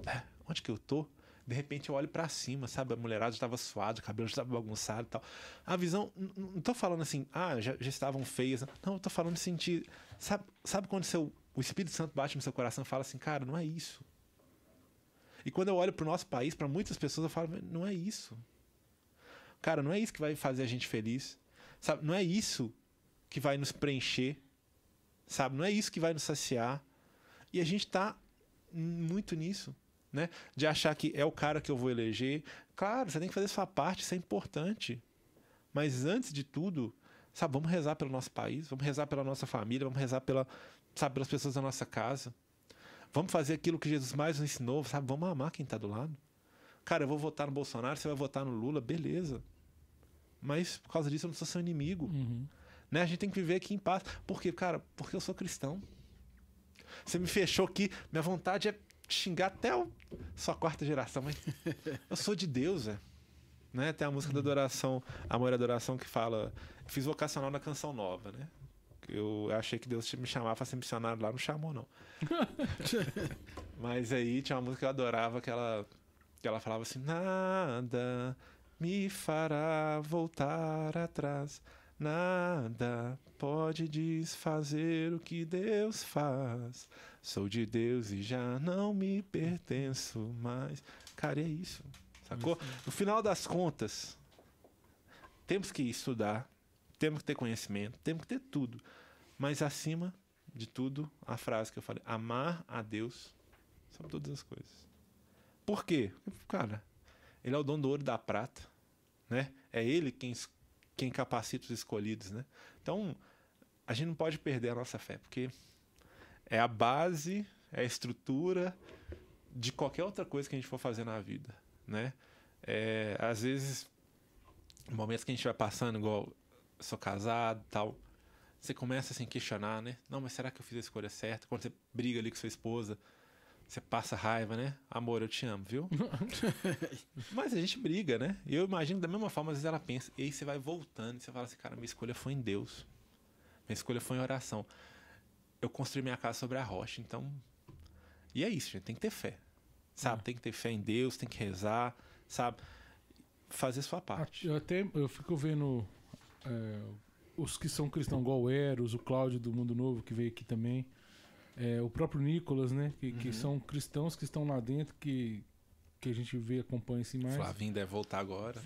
é, onde que eu tô? De repente eu olho pra cima, sabe? A mulherada já tava suada, o cabelo já tava bagunçado e tal. A visão, não tô falando assim, ah, já, já estavam feias. Não, eu tô falando em sentido. Sabe, sabe quando seu o Espírito Santo bate no seu coração e fala assim, cara, não é isso. E quando eu olho para o nosso país, para muitas pessoas, eu falo, não é isso. Cara, não é isso que vai fazer a gente feliz. Sabe? Não é isso que vai nos preencher. Sabe? Não é isso que vai nos saciar. E a gente está muito nisso, né? De achar que é o cara que eu vou eleger. Claro, você tem que fazer sua parte, isso é importante. Mas antes de tudo, sabe, vamos rezar pelo nosso país, vamos rezar pela nossa família, vamos rezar pela, sabe, pelas pessoas da nossa casa. Vamos fazer aquilo que Jesus mais nos ensinou, sabe? Vamos amar quem está do lado. Cara, eu vou votar no Bolsonaro, você vai votar no Lula, beleza. Mas por causa disso eu não sou seu inimigo. Uhum. Né? A gente tem que viver aqui em paz. Por quê? Cara, porque eu sou cristão. Você me fechou aqui, minha vontade é xingar até a sua quarta geração, mas eu sou de Deus, é. Né? Tem a música da adoração, Amor e Adoração, que fala. Fiz vocacional na canção nova, né? Eu achei que Deus me chamava para ser missionário lá, não chamou, não. Mas aí tinha uma música que eu adorava, que ela, que ela falava assim: Nada me fará voltar atrás. Nada pode desfazer o que Deus faz. Sou de Deus e já não me pertenço mais. Cara, é isso. Sacou? No final das contas, temos que estudar, temos que ter conhecimento, temos que ter tudo. Mas acima de tudo, a frase que eu falei: amar a Deus sobre todas as coisas. Por quê? Cara, ele é o dono do ouro e da prata, né? É ele quem quem capacita os escolhidos, né? Então, a gente não pode perder a nossa fé, porque é a base, é a estrutura de qualquer outra coisa que a gente for fazer na vida, né? É, às vezes, momentos que a gente vai passando, igual sou casado tal, você começa assim, a questionar, né? Não, mas será que eu fiz a escolha certa? Quando você briga ali com sua esposa, você passa raiva, né? Amor, eu te amo, viu? Mas a gente briga, né? E eu imagino da mesma forma, às vezes ela pensa, e aí você vai voltando e você fala assim, cara, minha escolha foi em Deus. Minha escolha foi em oração. Eu construí minha casa sobre a rocha, então. E é isso, gente. Tem que ter fé. Sabe? É. Tem que ter fé em Deus, tem que rezar, sabe? Fazer sua parte. Eu até eu fico vendo é, os que são cristãos, igual o Eros, o Cláudio do Mundo Novo, que veio aqui também é, o próprio Nicolas, né? Que, uhum. que, são cristãos que estão lá dentro, que, que a gente vê, acompanha assim mais. Flavinho deve voltar agora.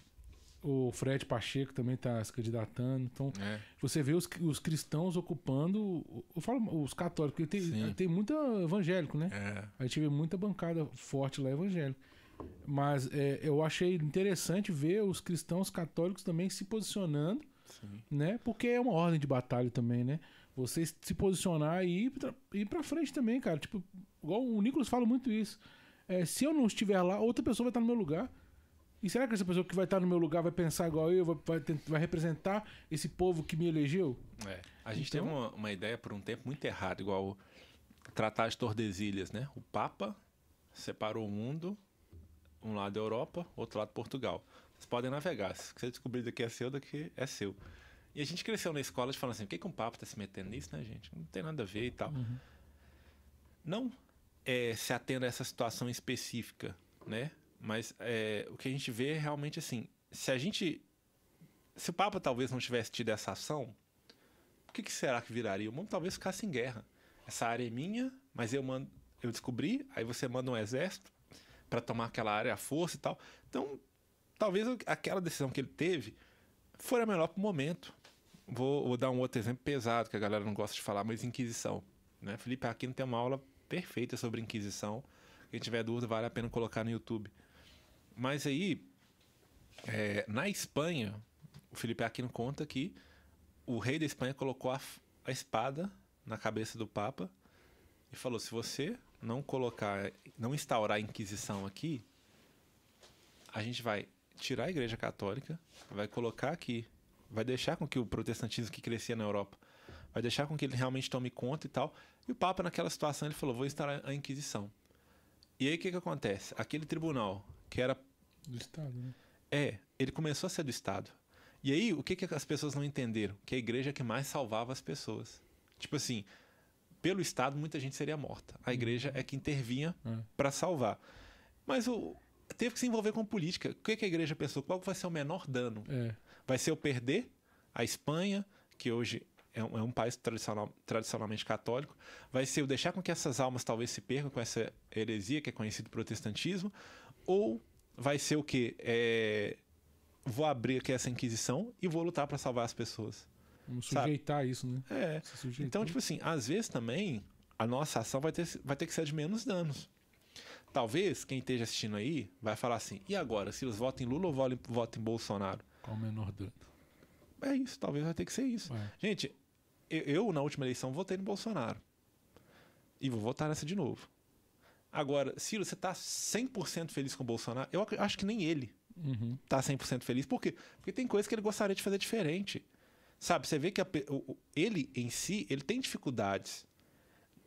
O Fred Pacheco também está se candidatando. Então, é. você vê os, os cristãos ocupando. Eu falo os católicos, porque tem, tem muito evangélico, né? É. A gente vê muita bancada forte lá evangélico. Mas é, eu achei interessante ver os cristãos católicos também se posicionando, Sim. né? Porque é uma ordem de batalha também, né? Você se posicionar e ir pra, ir pra frente também, cara. Tipo, igual o Nicolas fala muito isso. É, se eu não estiver lá, outra pessoa vai estar no meu lugar. E será que essa pessoa que vai estar no meu lugar vai pensar igual eu, vai, vai, representar esse povo que me elegeu? É. A gente então... teve uma, uma, ideia por um tempo muito errada, igual o Tratado de Tordesilhas, né? O Papa separou o mundo, um lado é Europa, outro lado Portugal. Vocês podem navegar. Se você descobrir daqui é seu, daqui é seu. E a gente cresceu na escola de falando assim, por que, que um papo tá se metendo nisso, né, gente? Não tem nada a ver e tal. Uhum. Não é, se atenda a essa situação específica, né? Mas é, o que a gente vê é realmente assim, se a gente... Se o Papa talvez não tivesse tido essa ação, o que, que será que viraria? O mundo talvez ficasse em guerra. Essa área é minha, mas eu mando, eu descobri, aí você manda um exército para tomar aquela área à força e tal. Então, talvez aquela decisão que ele teve foi a melhor para o momento. Vou, vou, dar um outro exemplo pesado que a galera não gosta de falar, mas Inquisição. Né? Felipe Aquino tem uma aula perfeita sobre Inquisição. Quem tiver dúvida, vale a pena colocar no YouTube. Mas aí, é, na Espanha, o Felipe Aquino conta que o rei da Espanha colocou a, a espada na cabeça do Papa e falou: se você não colocar, não instaurar a Inquisição aqui, a gente vai tirar a Igreja Católica, vai colocar aqui vai deixar com que o protestantismo que crescia na Europa, vai deixar com que ele realmente tome conta e tal. E o Papa, naquela situação, ele falou: vou instalar a Inquisição. E aí o que, que acontece? Aquele tribunal que era. Do Estado, né? É, ele começou a ser do Estado. E aí, o que, que as pessoas não entenderam? Que a igreja é que mais salvava as pessoas. Tipo assim, pelo Estado, muita gente seria morta. A igreja uhum. é que intervinha é. para salvar. Mas o, teve que se envolver com política. O que, que a igreja pensou? Qual vai ser o menor dano? É. Vai ser eu perder a Espanha, que hoje é um, é um país tradicional, tradicionalmente católico, vai ser o deixar com que essas almas talvez se percam com essa heresia que é conhecido protestantismo, ou vai ser o quê? É, vou abrir aqui essa inquisição e vou lutar para salvar as pessoas. Vamos sujeitar sabe? isso, né? É. Então, tipo assim, às vezes também a nossa ação vai ter, vai ter que ser de menos danos. Talvez quem esteja assistindo aí vai falar assim: e agora? Se eles votam em Lula ou votam em Bolsonaro? Qual o menor dano? É isso, talvez vai ter que ser isso. É. Gente, eu, na última eleição votei no Bolsonaro. E vou votar nessa de novo. Agora, Ciro, você está 100% feliz com o Bolsonaro? Eu acho que nem ele uhum. tá 100% feliz. Por quê? Porque tem coisas que ele gostaria de fazer diferente. Sabe, você vê que a, ele em si, ele tem dificuldades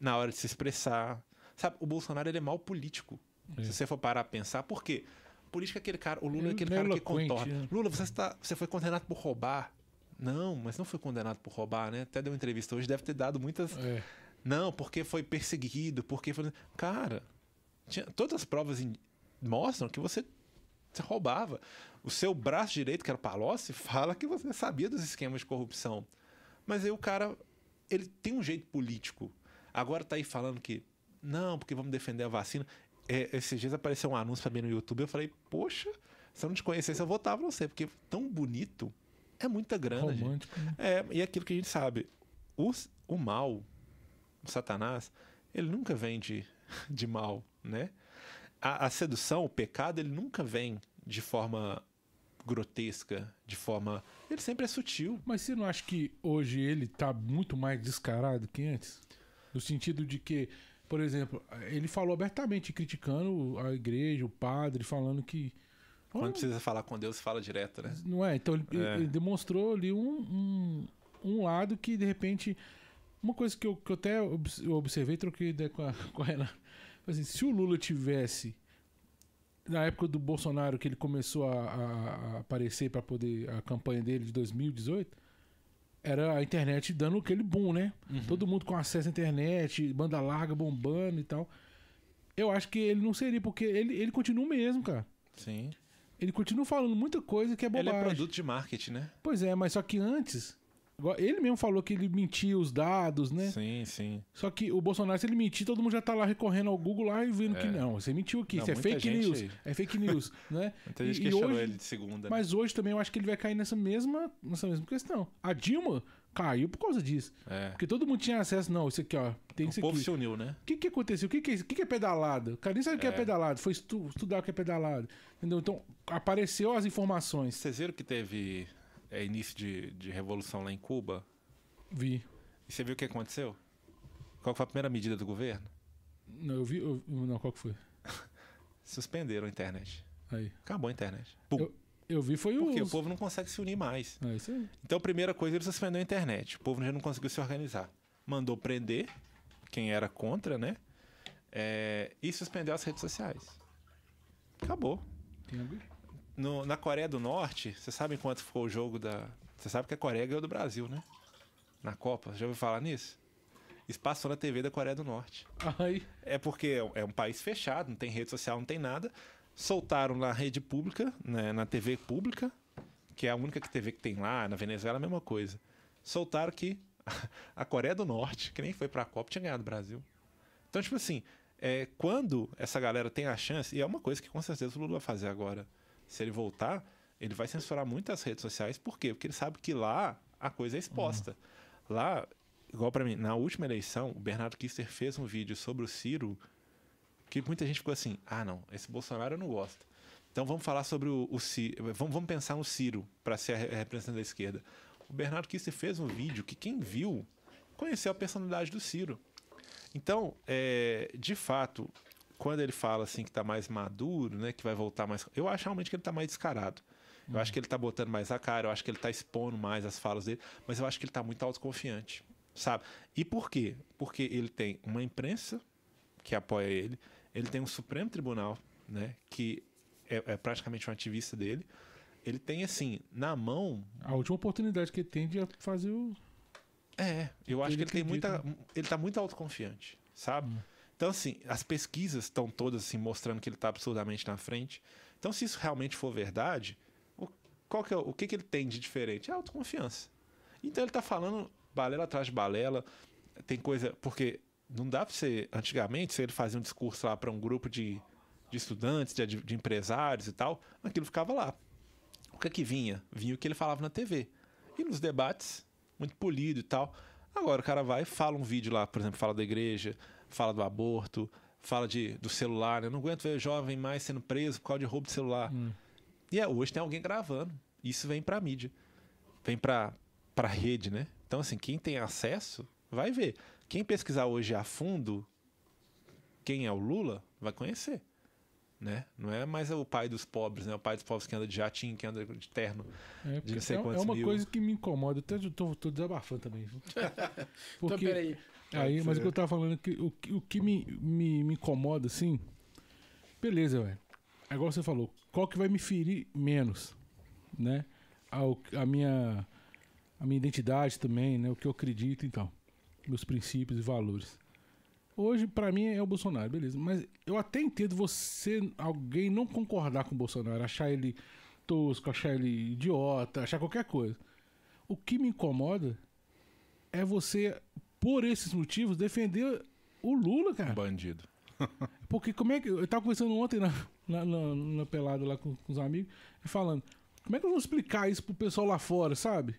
na hora de se expressar. Sabe, o Bolsonaro ele é mal político. É. Se você for parar a pensar, por quê? Política é aquele cara, o Lula é aquele cara que contorna. Né? Lula, você, está, você foi condenado por roubar. Não, mas não foi condenado por roubar, né? Até deu uma entrevista hoje, deve ter dado muitas. É. Não, porque foi perseguido, porque foi. Cara, tinha... todas as provas in... mostram que você... você roubava. O seu braço direito, que era o Palocci, fala que você sabia dos esquemas de corrupção. Mas aí o cara, ele tem um jeito político. Agora tá aí falando que não, porque vamos defender a vacina. É, esses dias apareceu um anúncio para mim no YouTube. Eu falei, poxa, se eu não te conhecesse, eu votava em você, porque tão bonito é muita grana. Romântico. Né? É, e é aquilo que a gente sabe. O, o mal, o Satanás, ele nunca vem de, de mal, né? A, a sedução, o pecado, ele nunca vem de forma grotesca, de forma. Ele sempre é sutil. Mas você não acha que hoje ele tá muito mais descarado que antes? No sentido de que, por exemplo, ele falou abertamente criticando a igreja, o padre, falando que quando precisa falar com Deus, fala direto, né? Não é? Então ele, é. ele demonstrou ali um, um, um, lado que, de repente. Uma coisa que eu, que eu até observei, troquei ideia com a, com a Renan. Assim, se o Lula tivesse. Na época do Bolsonaro, que ele começou a, a, a aparecer para poder. a campanha dele de 2018 era a internet dando aquele boom, né? Uhum. Todo mundo com acesso à internet, banda larga bombando e tal. Eu acho que ele não seria, porque ele, ele continua o mesmo, cara. Sim ele continua falando muita coisa que é bobagem. Ele é produto de marketing, né? Pois é, mas só que antes. Ele mesmo falou que ele mentia os dados, né? Sim, sim. Só que o Bolsonaro, se ele mentir, todo mundo já tá lá recorrendo ao Google lá e vendo é. que não, você mentiu aqui, isso é fake news. Aí. É fake news, né? Muita gente e, questionou hoje, ele de segunda. Mas né? hoje também eu acho que ele vai cair nessa mesma, nessa mesma questão. A Dilma caiu por causa disso. É. Porque todo mundo tinha acesso. Não, isso aqui, ó. Tem o isso povo se uniu, né? O que, que aconteceu? O que, que, é, o que, que é pedalado? O cara nem sabe o que é, é pedalado. Foi estu, estudar o que é pedalado. Entendeu? Então, apareceu as informações. Vocês viram que teve é, início de, de revolução lá em Cuba? Vi. E você viu o que aconteceu? Qual foi a primeira medida do governo? Não, eu vi. Eu, não, qual que foi? Suspenderam a internet. Aí. Acabou a internet. Pum. Eu, eu vi foi o. Porque o povo não consegue se unir mais. É isso aí. Então, a primeira coisa, ele suspendeu a internet. O povo já não conseguiu se organizar. Mandou prender quem era contra, né? É, e suspendeu as redes sociais. Acabou. No, na Coreia do Norte, você sabe quanto ficou o jogo da. Você sabe que a Coreia ganhou do Brasil, né? Na Copa. Já ouviu falar nisso? Isso passou na TV da Coreia do Norte. Ai. É porque é um país fechado, não tem rede social, não tem nada soltaram na rede pública, né, na TV pública, que é a única TV que tem lá, na Venezuela a mesma coisa. Soltaram que a Coreia do Norte, que nem foi para a Copa, tinha ganhado o Brasil. Então, tipo assim, é, quando essa galera tem a chance, e é uma coisa que com certeza o Lula vai fazer agora, se ele voltar, ele vai censurar muitas redes sociais, por quê? Porque ele sabe que lá a coisa é exposta. Uhum. Lá, igual para mim, na última eleição, o Bernardo Kister fez um vídeo sobre o Ciro que muita gente ficou assim: ah, não, esse Bolsonaro eu não gosto. Então vamos falar sobre o, o Ciro. Vamos, vamos pensar no Ciro para ser a representante da esquerda. O Bernardo Kister fez um vídeo que quem viu conheceu a personalidade do Ciro. Então, é, de fato, quando ele fala assim que está mais maduro, né, que vai voltar mais, eu acho realmente que ele está mais descarado. Eu acho que ele está botando mais a cara, eu acho que ele está expondo mais as falas dele, mas eu acho que ele está muito autoconfiante, sabe? E por quê? Porque ele tem uma imprensa que apoia ele, ele tem um Supremo Tribunal, né, que é, é, praticamente um ativista dele. Ele tem, assim, na mão. A última oportunidade que ele tem de fazer o. É, eu acho ele que ele acredita. tem muita. Ele tá muito autoconfiante, sabe? Hum. Então, assim, as pesquisas estão todas assim, mostrando que ele está absurdamente na frente. Então, se isso realmente for verdade, o, qual que é, o que, que ele tem de diferente? É autoconfiança. Então, ele está falando balela atrás de balela. Tem coisa. Porque não dá pra você. Antigamente, se ele fazia um discurso lá para um grupo de, de estudantes, de, de empresários e tal, aquilo ficava lá. O que é que vinha? Vinha o que ele falava na TV. E nos debates, muito polido e tal. Agora o cara vai e fala um vídeo lá, por exemplo, fala da igreja, fala do aborto, fala de, do celular. Né? Eu não aguento ver jovem mais sendo preso por causa de roubo de celular. Hum. E é, hoje tem alguém gravando. Isso vem pra mídia. Vem pra, pra rede, né? Então, assim, quem tem acesso vai ver. Quem pesquisar hoje a fundo quem é o Lula, vai conhecer. Né? Não é mais o pai dos pobres, né? O pai dos pobres que anda de jatinho, que anda de terno. É, De não sei é, quantos é uma mil. coisa que me incomoda. Até eu tô, tô desabafando também. viu? Então, Porque, peraí. Aí, mas o que eu tava falando é que o, que- o que me, me, me incomoda, assim. Beleza, velho. Agora você falou, qual que vai me ferir menos? Né? Ao- A, minha, a minha identidade também, né? O que eu acredito e tal. Meus princípios e valores. Hoje, pra mim, é o Bolsonaro, beleza. Mas eu até entendo você, alguém não concordar com o Bolsonaro, achar ele tosco, achar ele idiota, achar qualquer coisa. O que me incomoda é você, por esses motivos, defender o Lula, cara. Bandido. Porque como é que. Eu tava conversando ontem na, na, na, na pelada lá com, com os amigos falando. Como é que eu vou explicar isso pro pessoal lá fora, sabe?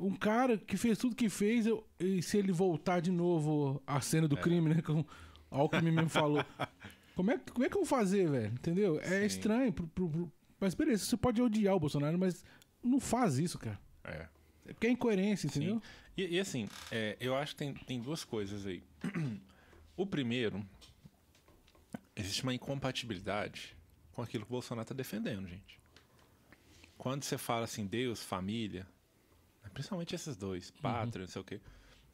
Um cara que fez tudo que fez, eu- e se ele voltar de novo à cena do crime, né? Como o Alckmin mesmo falou. Como é, que- como é que eu vou fazer, velho? Entendeu? É Sim. estranho. pro- pro- pro- Mas beleza, você pode odiar o Bolsonaro, mas não faz isso, cara. É. É porque é incoerência, entendeu? E, e assim, é, eu acho que tem, tem duas coisas aí. O primeiro, existe uma incompatibilidade com aquilo que o Bolsonaro está defendendo, gente. Quando você fala assim, Deus, família, né, principalmente esses dois, pátria, não sei o quê.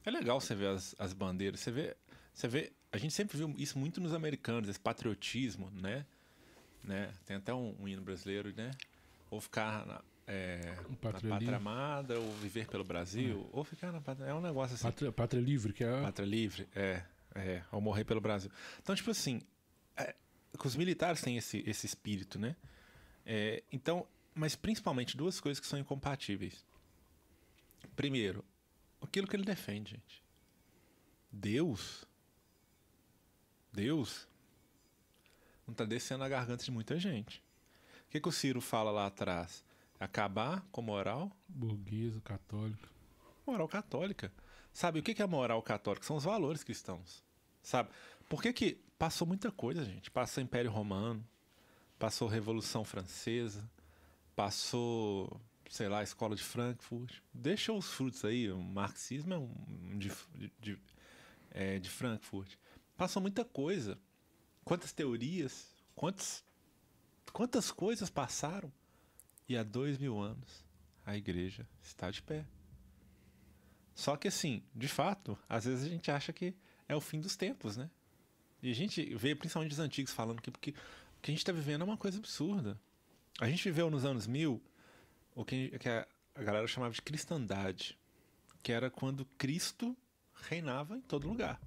É legal você ver as, as bandeiras, você vê, você vê, a gente sempre viu isso muito nos americanos, esse patriotismo, né? né? Tem até um, um hino brasileiro, né? Ou ficar na, é, Um na pátria pátria amada, ou viver pelo Brasil, ou ficar na pátria. É um negócio assim. Pátria, pátria livre, que é. Pátria livre, é, é, ou morrer pelo Brasil. Então, tipo assim, é, os militares têm esse, esse espírito, né? É, então, mas principalmente duas coisas que são incompatíveis. Primeiro, aquilo que ele defende, gente. Deus, Deus, não está descendo a garganta de muita gente. O que, que o Ciro fala lá atrás? Acabar com moral burguesa, católica. moral católica. Sabe, o que é a moral católica? São os valores cristãos. Sabe? Por que que passou muita coisa, gente? Passou Império Romano, passou Revolução Francesa, passou, sei lá, a Escola de Frankfurt. Deixa os frutos aí, o marxismo é um um de, de, é, de Frankfurt. Passou muita coisa. Quantas teorias, quantas, quantas coisas passaram. E há dois mil anos a igreja está de pé. Só que assim, de fato, às vezes a gente acha que é o fim dos tempos, né? E a gente vê principalmente os antigos falando que porque o que a gente está vivendo é uma coisa absurda. A gente viveu nos anos mil o que, a galera chamava de cristandade, que era quando Cristo reinava em todo lugar.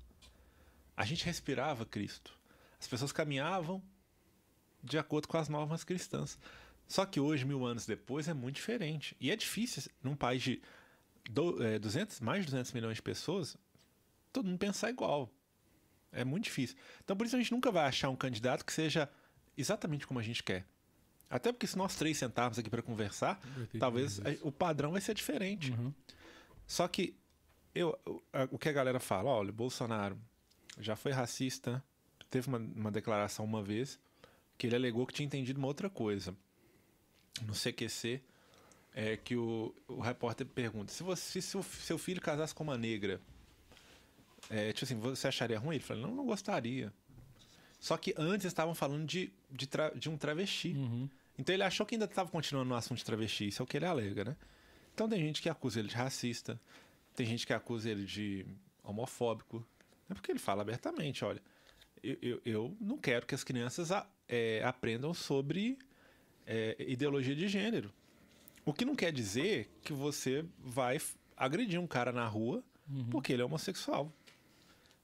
A gente respirava Cristo. As pessoas caminhavam de acordo com as normas cristãs. Só que hoje, mil anos depois, é muito diferente. E é difícil, num país de do, é, 200, mais de 200 milhões de pessoas, todo mundo pensar igual. É muito difícil. Então, por isso, a gente nunca vai achar um candidato que seja exatamente como a gente quer. Até porque, se nós três sentarmos aqui para conversar, talvez o padrão vai ser diferente. Uhum. Só que eu, o que a galera fala, olha, Bolsonaro já foi racista, teve uma, uma declaração uma vez que ele alegou que tinha entendido uma outra coisa. No CQC, é que o, o repórter pergunta: se você se seu, seu filho casasse com uma negra, é, tipo assim, você acharia ruim? Ele falou: não, não gostaria. Só que antes estavam falando de, de, tra- de um travesti. Uhum. Então ele achou que ainda estava continuando no assunto de travesti, isso é o que ele alega, né? Então tem gente que acusa ele de racista, tem gente que acusa ele de homofóbico. É porque ele fala abertamente, olha, eu, eu, eu não quero que as crianças a- é, aprendam sobre é, ideologia de gênero. O que não quer dizer que você vai agredir um cara na rua porque ele é homossexual.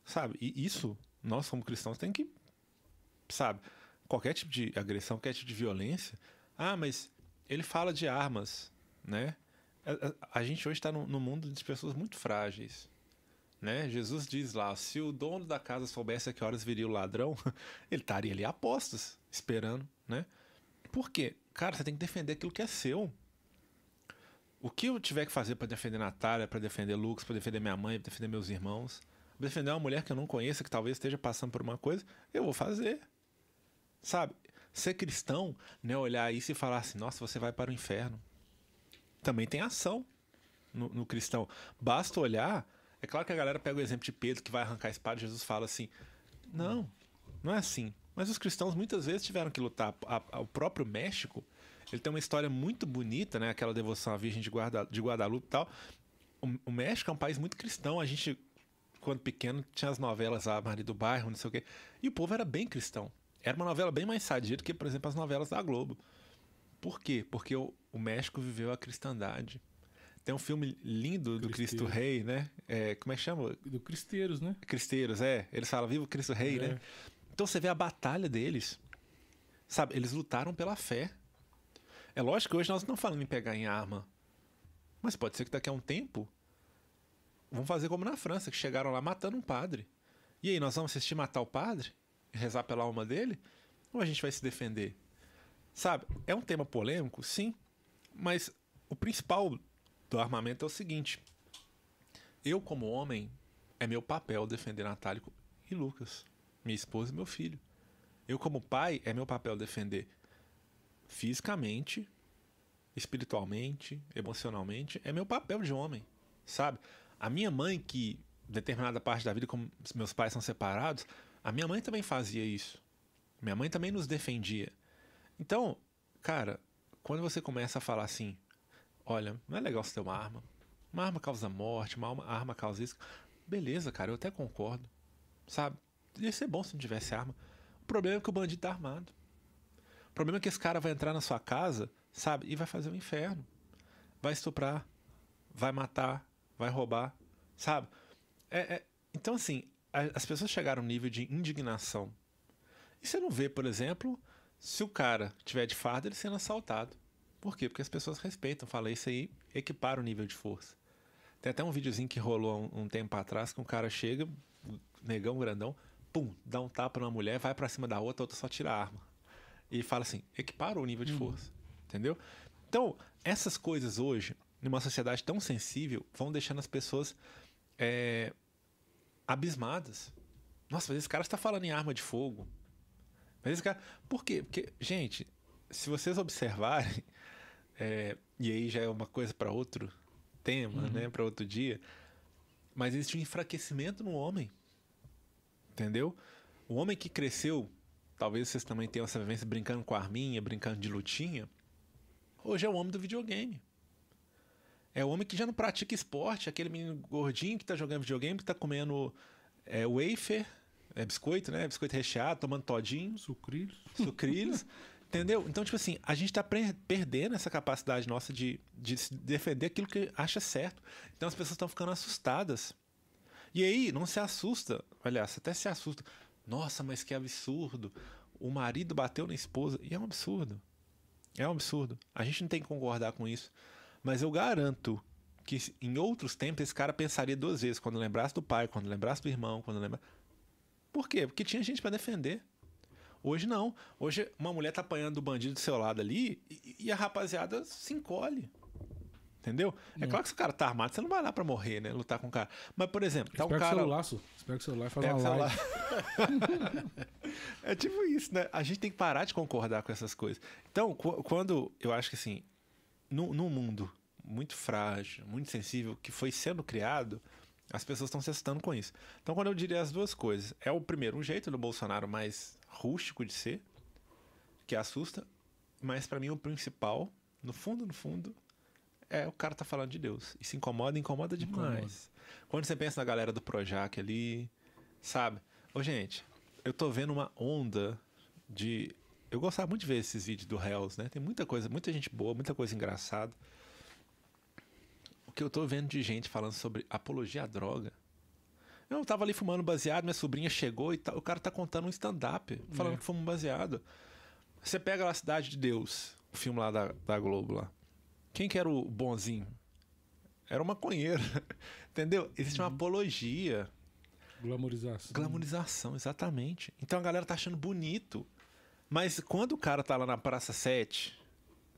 Sabe? E isso, nós como cristãos, tem que sabe? Qualquer tipo de agressão, qualquer tipo de violência. Ah, mas ele fala de armas, né? A, a, a gente hoje está num mundo de pessoas muito frágeis. Né? Jesus diz lá: se o dono da casa soubesse a que horas viria o ladrão, ele estaria ali a postos, esperando. Né? Por quê? Cara, você tem que defender aquilo que é seu. O que eu tiver que fazer para defender Natália, para defender Lucas, para defender minha mãe, para defender meus irmãos, pra defender uma mulher que eu não conheço, que talvez esteja passando por uma coisa, eu vou fazer. Sabe? Ser cristão não é olhar isso e falar assim: nossa, você vai para o inferno. Também tem ação no, no cristão. Basta olhar. É claro que a galera pega o exemplo de Pedro que vai arrancar a espada. Jesus fala assim: não, não é assim. Mas os cristãos muitas vezes tiveram que lutar. A, a, o próprio México, ele tem uma história muito bonita, né? Aquela devoção à Virgem de, Guarda, de Guadalupe e tal. O, o, México é um país muito cristão. A gente, quando pequeno, tinha as novelas lá, Marido do Bairro, não sei o quê. E o povo era bem cristão. Era uma novela bem mais sadia do que, por exemplo, as novelas da Globo. Por quê? Porque o, o México viveu a cristandade. Tem um filme lindo do Cristo Rei, né? É, como é que chama? Do Cristeiros, né? Cristeiros, é. Eles falam, viva o Cristo Rei, é. né? Então você vê a batalha deles. Sabe, eles lutaram pela fé. É lógico que hoje nós não falando em pegar em arma. Mas pode ser que daqui a um tempo vão fazer como na França, que chegaram lá matando um padre. E aí, nós vamos assistir matar o padre? Rezar pela alma dele? Ou a gente vai se defender? Sabe, é um tema polêmico, sim. Mas o principal do armamento é o seguinte: eu, como homem, é meu papel defender Natália e Lucas minha esposa e meu filho. Eu, como pai, é meu papel defender fisicamente, espiritualmente, emocionalmente. É meu papel de homem, sabe? A minha mãe, que determinada parte da vida, como meus pais são separados, a minha mãe também fazia isso. Minha mãe também nos defendia. Então, cara, quando você começa a falar assim, olha, não é legal você ter uma arma. Uma arma causa morte, uma arma causa isso. Beleza, cara, eu até concordo. Sabe? Ia ser bom se não tivesse arma. O problema é que o bandido tá armado. O problema é que esse cara vai entrar na sua casa, sabe? E vai fazer um inferno. Vai estuprar, vai matar, vai roubar, sabe? É, é... Então, assim, as pessoas chegaram a um nível de indignação. E você não vê, por exemplo, se o cara tiver de farda, ele sendo assaltado. Por quê? Porque as pessoas respeitam. Fala, isso aí equipara o nível de força. Tem até um videozinho que rolou um, um tempo atrás que um cara chega, negão grandão, pum, dá um tapa numa mulher, vai para cima da outra, a outra só tira a arma. E fala assim, equipara o nível de hum. força. Entendeu? Então, essas coisas hoje, numa sociedade tão sensível, vão deixando as pessoas é, abismadas. Nossa, mas esse cara está falando em arma de fogo. Mas esse cara. Por quê? Porque, gente, se vocês observarem, é, e aí já é uma coisa para outro tema, uhum. né? Para outro dia. Mas existe um enfraquecimento no homem. Entendeu? O homem que cresceu, talvez vocês também tenham essa vivência brincando com a arminha, brincando de lutinha. Hoje é o homem do videogame. É o homem que já não pratica esporte, aquele menino gordinho que tá jogando videogame, que tá comendo é, wafer, é biscoito, né? Biscoito recheado, tomando todinho. Sucrilhos. Sucrilhos. entendeu? Então, tipo assim, a gente tá perdendo essa capacidade nossa de, de defender aquilo que acha certo. Então as pessoas estão ficando assustadas. E aí, não se assusta. Aliás, até se assusta. Nossa, mas que absurdo. O marido bateu na esposa. E é um absurdo. É um absurdo. A gente não tem que concordar com isso. Mas eu garanto que em outros tempos esse cara pensaria duas vezes quando lembrasse do pai, quando lembrasse do irmão, quando lembrasse. Por quê? Porque tinha gente para defender. Hoje não. Hoje uma mulher tá apanhando do bandido do seu lado ali e a rapaziada se encolhe. Entendeu? É hum. claro que se o cara tá armado, você não vai lá pra morrer, né? Lutar com o cara. Mas, por exemplo, tá um cara. Que o celular, Espero que o celular faça uma live. é tipo isso, né? A gente tem que parar de concordar com essas coisas. Então, quando eu acho que assim, num, num mundo muito frágil, muito sensível, que foi sendo criado, as pessoas estão se assustando com isso. Então, quando eu diria as duas coisas, é o primeiro, um jeito do Bolsonaro mais rústico de ser, que assusta, mas para mim o principal, no fundo, no fundo, é o cara tá falando de Deus. E se incomoda, incomoda demais. Incomoda. Quando você pensa na galera do Projac ali, sabe? Ô, gente, eu tô vendo uma onda de. Eu gostava muito de ver esses vídeos do Hells, né? Tem muita coisa, muita gente boa, muita coisa engraçada. O que eu tô vendo de gente falando sobre apologia à droga. Eu tava ali fumando baseado, minha sobrinha chegou e tá, o cara tá contando um stand-up, falando é. que fuma baseado. Você pega lá a Cidade de Deus, o filme lá da, da Globo lá. Quem que era o bonzinho? era um maconheiro. Entendeu? Existe uma apologia. Glamorização. Glamorização, exatamente. Então a galera tá achando bonito. Mas quando o cara tá lá na Praça 7,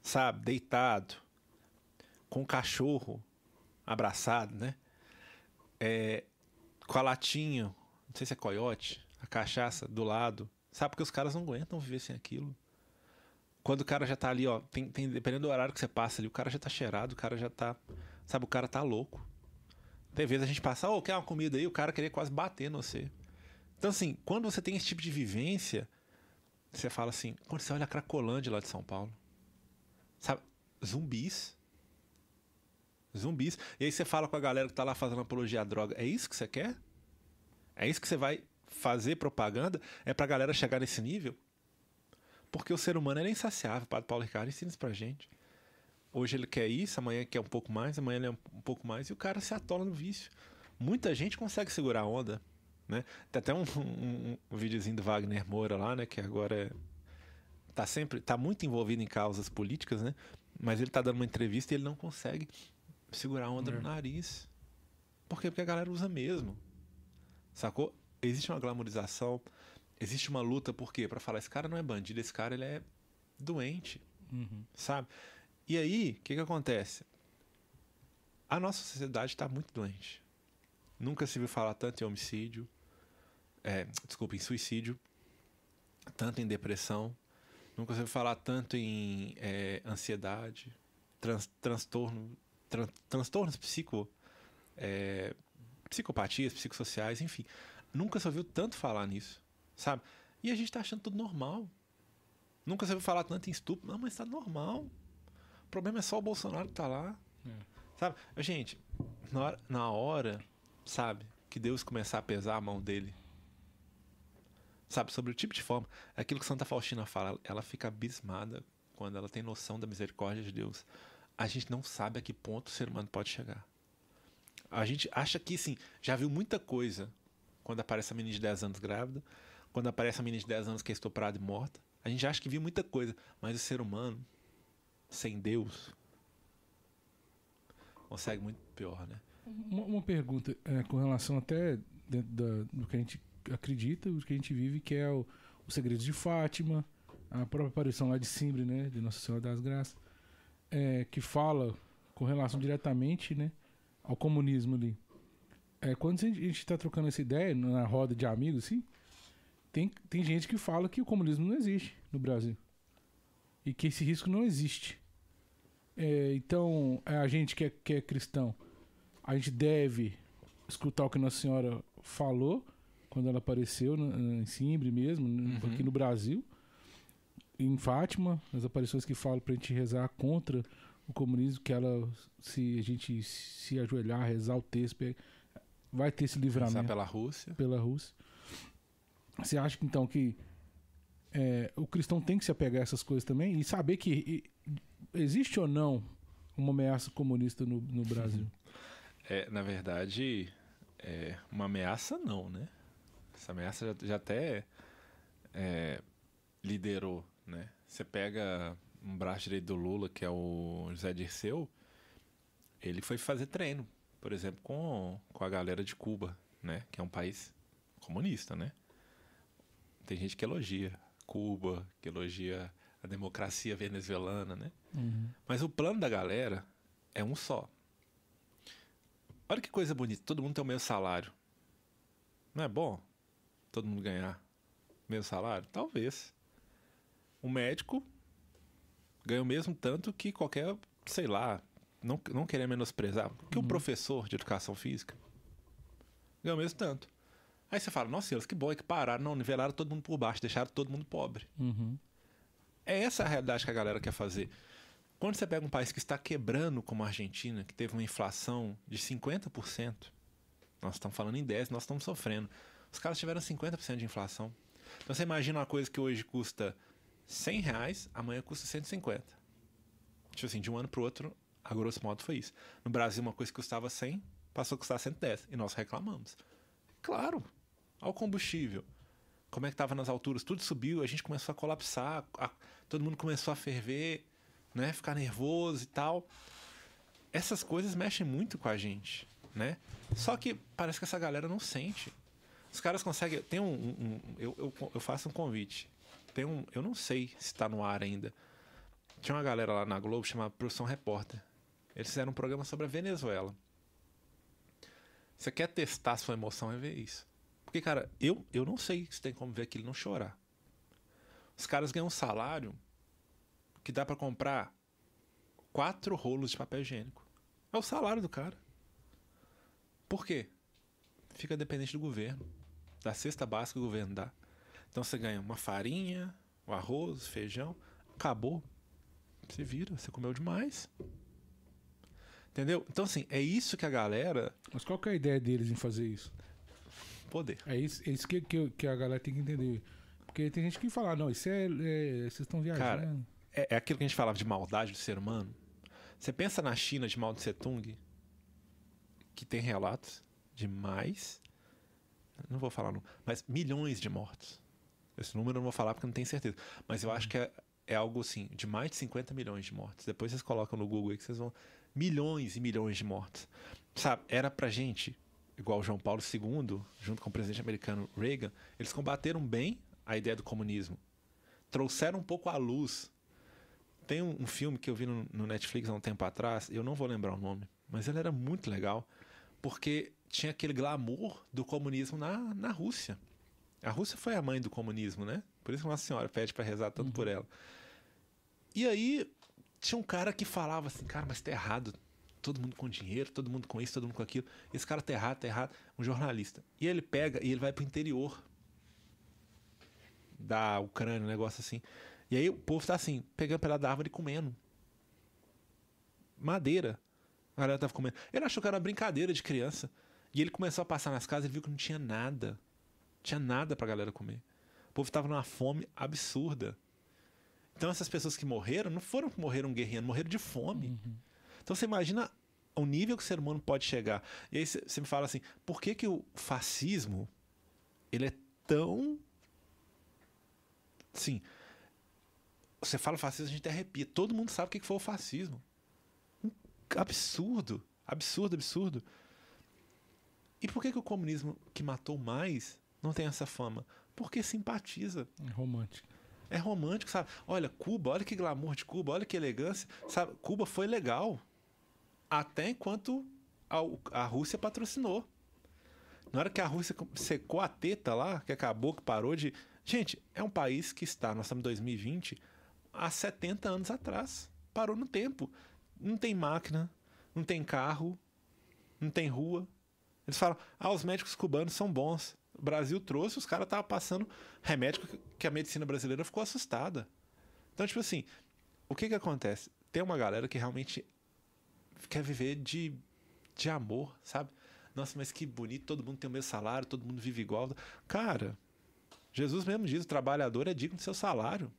sabe, deitado, com o cachorro abraçado, né? É, com a latinha, não sei se é coiote, a cachaça do lado. Sabe porque os caras não aguentam viver sem aquilo. Quando o cara já tá ali, ó, tem, tem, dependendo do horário que você passa ali, o cara já tá cheirado, o cara já tá. Sabe, o cara tá louco. Tem vezes a gente passa, ô, oh, quer uma comida aí? O cara queria quase bater no você. Então, assim, quando você tem esse tipo de vivência, você fala assim, quando você olha a Cracolândia lá de São Paulo, sabe, zumbis. Zumbis. E aí você fala com a galera que tá lá fazendo apologia à droga, é isso que você quer? É isso que você vai fazer propaganda? É pra galera chegar nesse nível? Porque o ser humano é insaciável. O Padre Paulo Ricardo ensina isso pra gente. Hoje ele quer isso, amanhã quer um pouco mais, amanhã ele é um pouco mais, e o cara se atola no vício. Muita gente consegue segurar a onda. Né? Tem até um, um, um videozinho do Wagner Moura lá, né? Que agora é, tá sempre. tá muito envolvido em causas políticas, né? Mas ele tá dando uma entrevista e ele não consegue segurar a onda é. no nariz. Por quê? Porque a galera usa mesmo. Sacou? Existe uma glamorização, existe uma luta, por quê? Pra falar, esse cara não é bandido, esse cara ele é doente. Uhum. Sabe? E aí, o que, que acontece? A nossa sociedade está muito doente. Nunca se viu falar tanto em homicídio, é, desculpa, em suicídio, tanto em depressão, nunca se viu falar tanto em é, ansiedade, trans, transtorno, tran, transtornos psico, é, psicopatias, psicossociais, enfim. Nunca se ouviu tanto falar nisso, sabe? E a gente está achando tudo normal. Nunca se ouviu falar tanto em estupro. Não, mas está normal. O problema é só o Bolsonaro que tá lá. É. Sabe? Gente, na hora, na hora, sabe, que Deus começar a pesar a mão dele. Sabe, sobre o tipo de forma. Aquilo que Santa Faustina fala, ela fica abismada quando ela tem noção da misericórdia de Deus. A gente não sabe a que ponto o ser humano pode chegar. A gente acha que, sim, já viu muita coisa quando aparece a menina de 10 anos grávida, quando aparece a menina de 10 anos que é estuprada e morta. A gente acha que viu muita coisa, mas o ser humano sem Deus, consegue muito pior, né? Uma, uma pergunta é, com relação até da, do que a gente acredita, do que a gente vive, que é o, o segredo de Fátima, a própria aparição lá de Simbre, né, de Nossa Senhora das Graças, é, que fala com relação diretamente, né, ao comunismo ali. É, quando a gente está trocando essa ideia na roda de amigos, assim, tem, tem gente que fala que o comunismo não existe no Brasil e que esse risco não existe. É, então, é a gente que é, que é cristão, a gente deve escutar o que Nossa Senhora falou quando ela apareceu em Simbre mesmo, uhum. aqui no Brasil, em Fátima, as aparições que falam para a gente rezar contra o comunismo, que ela, se a gente se ajoelhar, rezar o texto, vai ter esse livramento. Rezar pela Rússia. Pela Rússia. Você acha então que é, o cristão tem que se apegar a essas coisas também e saber que e, existe ou não uma ameaça comunista no, no Brasil? É, na verdade, é, uma ameaça não, né? Essa ameaça já, já até é, liderou, né? Você pega um braço direito do Lula, que é o José Dirceu, ele foi fazer treino, por exemplo, com, com a galera de Cuba, né? Que é um país comunista, né? Tem gente que elogia Cuba, que elogia a democracia venezuelana, né? Uhum. Mas o plano da galera é um só. Olha que coisa bonita, todo mundo tem o mesmo salário. Não é bom todo mundo ganhar o mesmo salário? Talvez. O médico ganha o mesmo tanto que qualquer, sei lá, não, não querer menosprezar, que uhum. um professor de educação física ganha o mesmo tanto. Aí você fala, nossa, eles que bom, é que pararam, não, nivelaram todo mundo por baixo, deixaram todo mundo pobre. Uhum. É essa a realidade que a galera quer fazer. Quando você pega um país que está quebrando, como a Argentina, que teve uma inflação de 50%, nós estamos falando em 10%, nós estamos sofrendo. Os caras tiveram 50% de inflação. Então você imagina uma coisa que hoje custa 100 reais, amanhã custa 150. Tipo assim, de um ano para o outro, a grosso modo foi isso. No Brasil, uma coisa que custava 100 passou a custar 110 e nós reclamamos. Claro, ao combustível. Como é que estava nas alturas? Tudo subiu, a gente começou a colapsar, a, todo mundo começou a ferver, né? Ficar nervoso e tal. essas coisas mexem muito com a gente, né? Só que parece que essa galera não sente. Os caras conseguem. Tem um. um- um- eu, eu, eu faço um convite. Tem um. Eu não sei se tá no ar ainda. Tinha uma galera lá na Globo chamada Produção Repórter. Eles fizeram um programa sobre a Venezuela. Você quer testar sua emoção é ver isso. Porque, cara, eu, eu não sei se tem como ver aquilo não chorar. Os caras ganham um salário que dá pra comprar quatro rolos de papel higiênico. É o salário do cara. Por quê? Fica dependente do governo. Da cesta básica que o governo dá. Então você ganha uma farinha, o arroz, feijão. Acabou. Você vira, você comeu demais. Entendeu? Então, assim, é isso que a galera. Mas qual que é a ideia deles em fazer isso? Poder. É isso, é isso que, que, que a galera tem que entender. Porque tem gente que fala, não, isso é. é vocês estão viajando. É, é aquilo que a gente falava de maldade do ser humano. Você pensa na China de Mao Tse Tung, que tem relatos de mais. Não vou falar, não, mas milhões de mortos. Esse número eu não vou falar porque eu não tenho certeza. Mas eu acho que é, é algo assim, de mais de 50 milhões de mortos. Depois vocês colocam no Google aí que vocês vão. Milhões e milhões de mortos. Sabe, era pra gente, igual João Paulo II, junto com o presidente americano Reagan, eles combateram bem a ideia do comunismo. Trouxeram um pouco à luz tem um, um filme que eu vi no, no Netflix há um tempo atrás, eu não vou lembrar o nome, mas ele era muito legal, porque tinha aquele glamour do comunismo na, na Rússia. A Rússia foi a mãe do comunismo, né? Por isso que Nossa Senhora pede para rezar tanto por ela. E aí tinha um cara que falava assim, cara, mas tá errado. Todo mundo com dinheiro, todo mundo com isso, todo mundo com aquilo. Esse cara tá errado, tá errado. Um jornalista. E ele pega e ele vai pro interior da Ucrânia, um negócio assim. E aí o povo tá assim, pegando pedaço da árvore e comendo. Madeira. A galera tava comendo. Ele achou que era brincadeira de criança. E ele começou a passar nas casas e viu que não tinha nada. Tinha nada pra galera comer. O povo tava numa fome absurda. Então essas pessoas que morreram não foram que morreram guerreando, morreram de fome. Então você imagina o nível que o ser humano pode chegar. E aí você me fala assim, por que que o fascismo ele é tão sim, você fala fascismo, a gente arrepia. Todo mundo sabe o que que foi o fascismo. Um absurdo. Absurdo, absurdo. E por que, que o comunismo que matou mais não tem essa fama? Porque simpatiza. É romântico. É romântico, sabe? Olha, Cuba, olha que glamour de Cuba, olha que elegância. Sabe, Cuba foi legal. Até enquanto a, a Rússia patrocinou. Na hora que a Rússia secou a teta lá, que acabou, que parou de. Gente, é um país que está, nós estamos em 2020, há 70 anos atrás. Parou no tempo. Não tem máquina, não tem carro, não tem rua. Eles falam, ah, os médicos cubanos são bons. O Brasil trouxe, os caras estavam passando remédio que a medicina brasileira ficou assustada. Então, tipo assim, o que que acontece? Tem uma galera que realmente quer viver de, de amor, sabe? Nossa, mas que bonito, todo mundo tem o mesmo salário, todo mundo vive igual. Cara, Jesus mesmo diz, o trabalhador é digno do seu salário.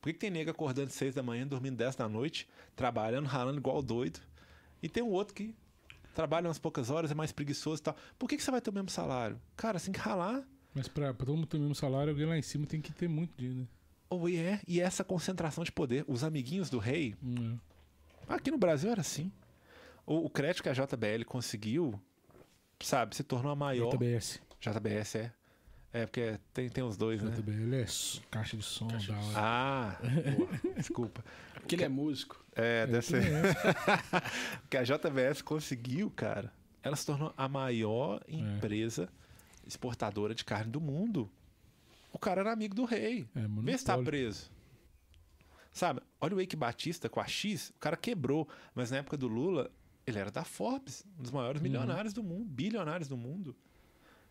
Por que, que tem nego acordando seis da manhã, dormindo dez da noite, trabalhando, ralando igual doido? E tem um outro que trabalha umas poucas horas, é mais preguiçoso e tal. Por que, que você vai ter o mesmo salário? Cara, você tem que ralar. Mas pra, pra todo mundo ter o mesmo salário, alguém lá em cima tem que ter muito dinheiro. né? Ou é, e essa concentração de poder. Os amiguinhos do rei, Hum, aqui no Brasil era assim. O, o crédito que a JBL conseguiu, sabe, se tornou a é. maior. JBS. JBS é. É, porque tem, tem os dois, né? JBL é caixa de som, da hora. Ah, boa, desculpa. Porque ele é músico. É, deve isso ser. mesmo. que a JBS conseguiu, cara. Ela se tornou a maior É. empresa exportadora de carne do mundo. O cara era amigo do rei. É, Vê se tá preso. Sabe, olha o Eike Batista com a X, o cara quebrou. Mas na época do Lula, ele era da Forbes, um dos maiores milionários do mundo, bilionários do mundo.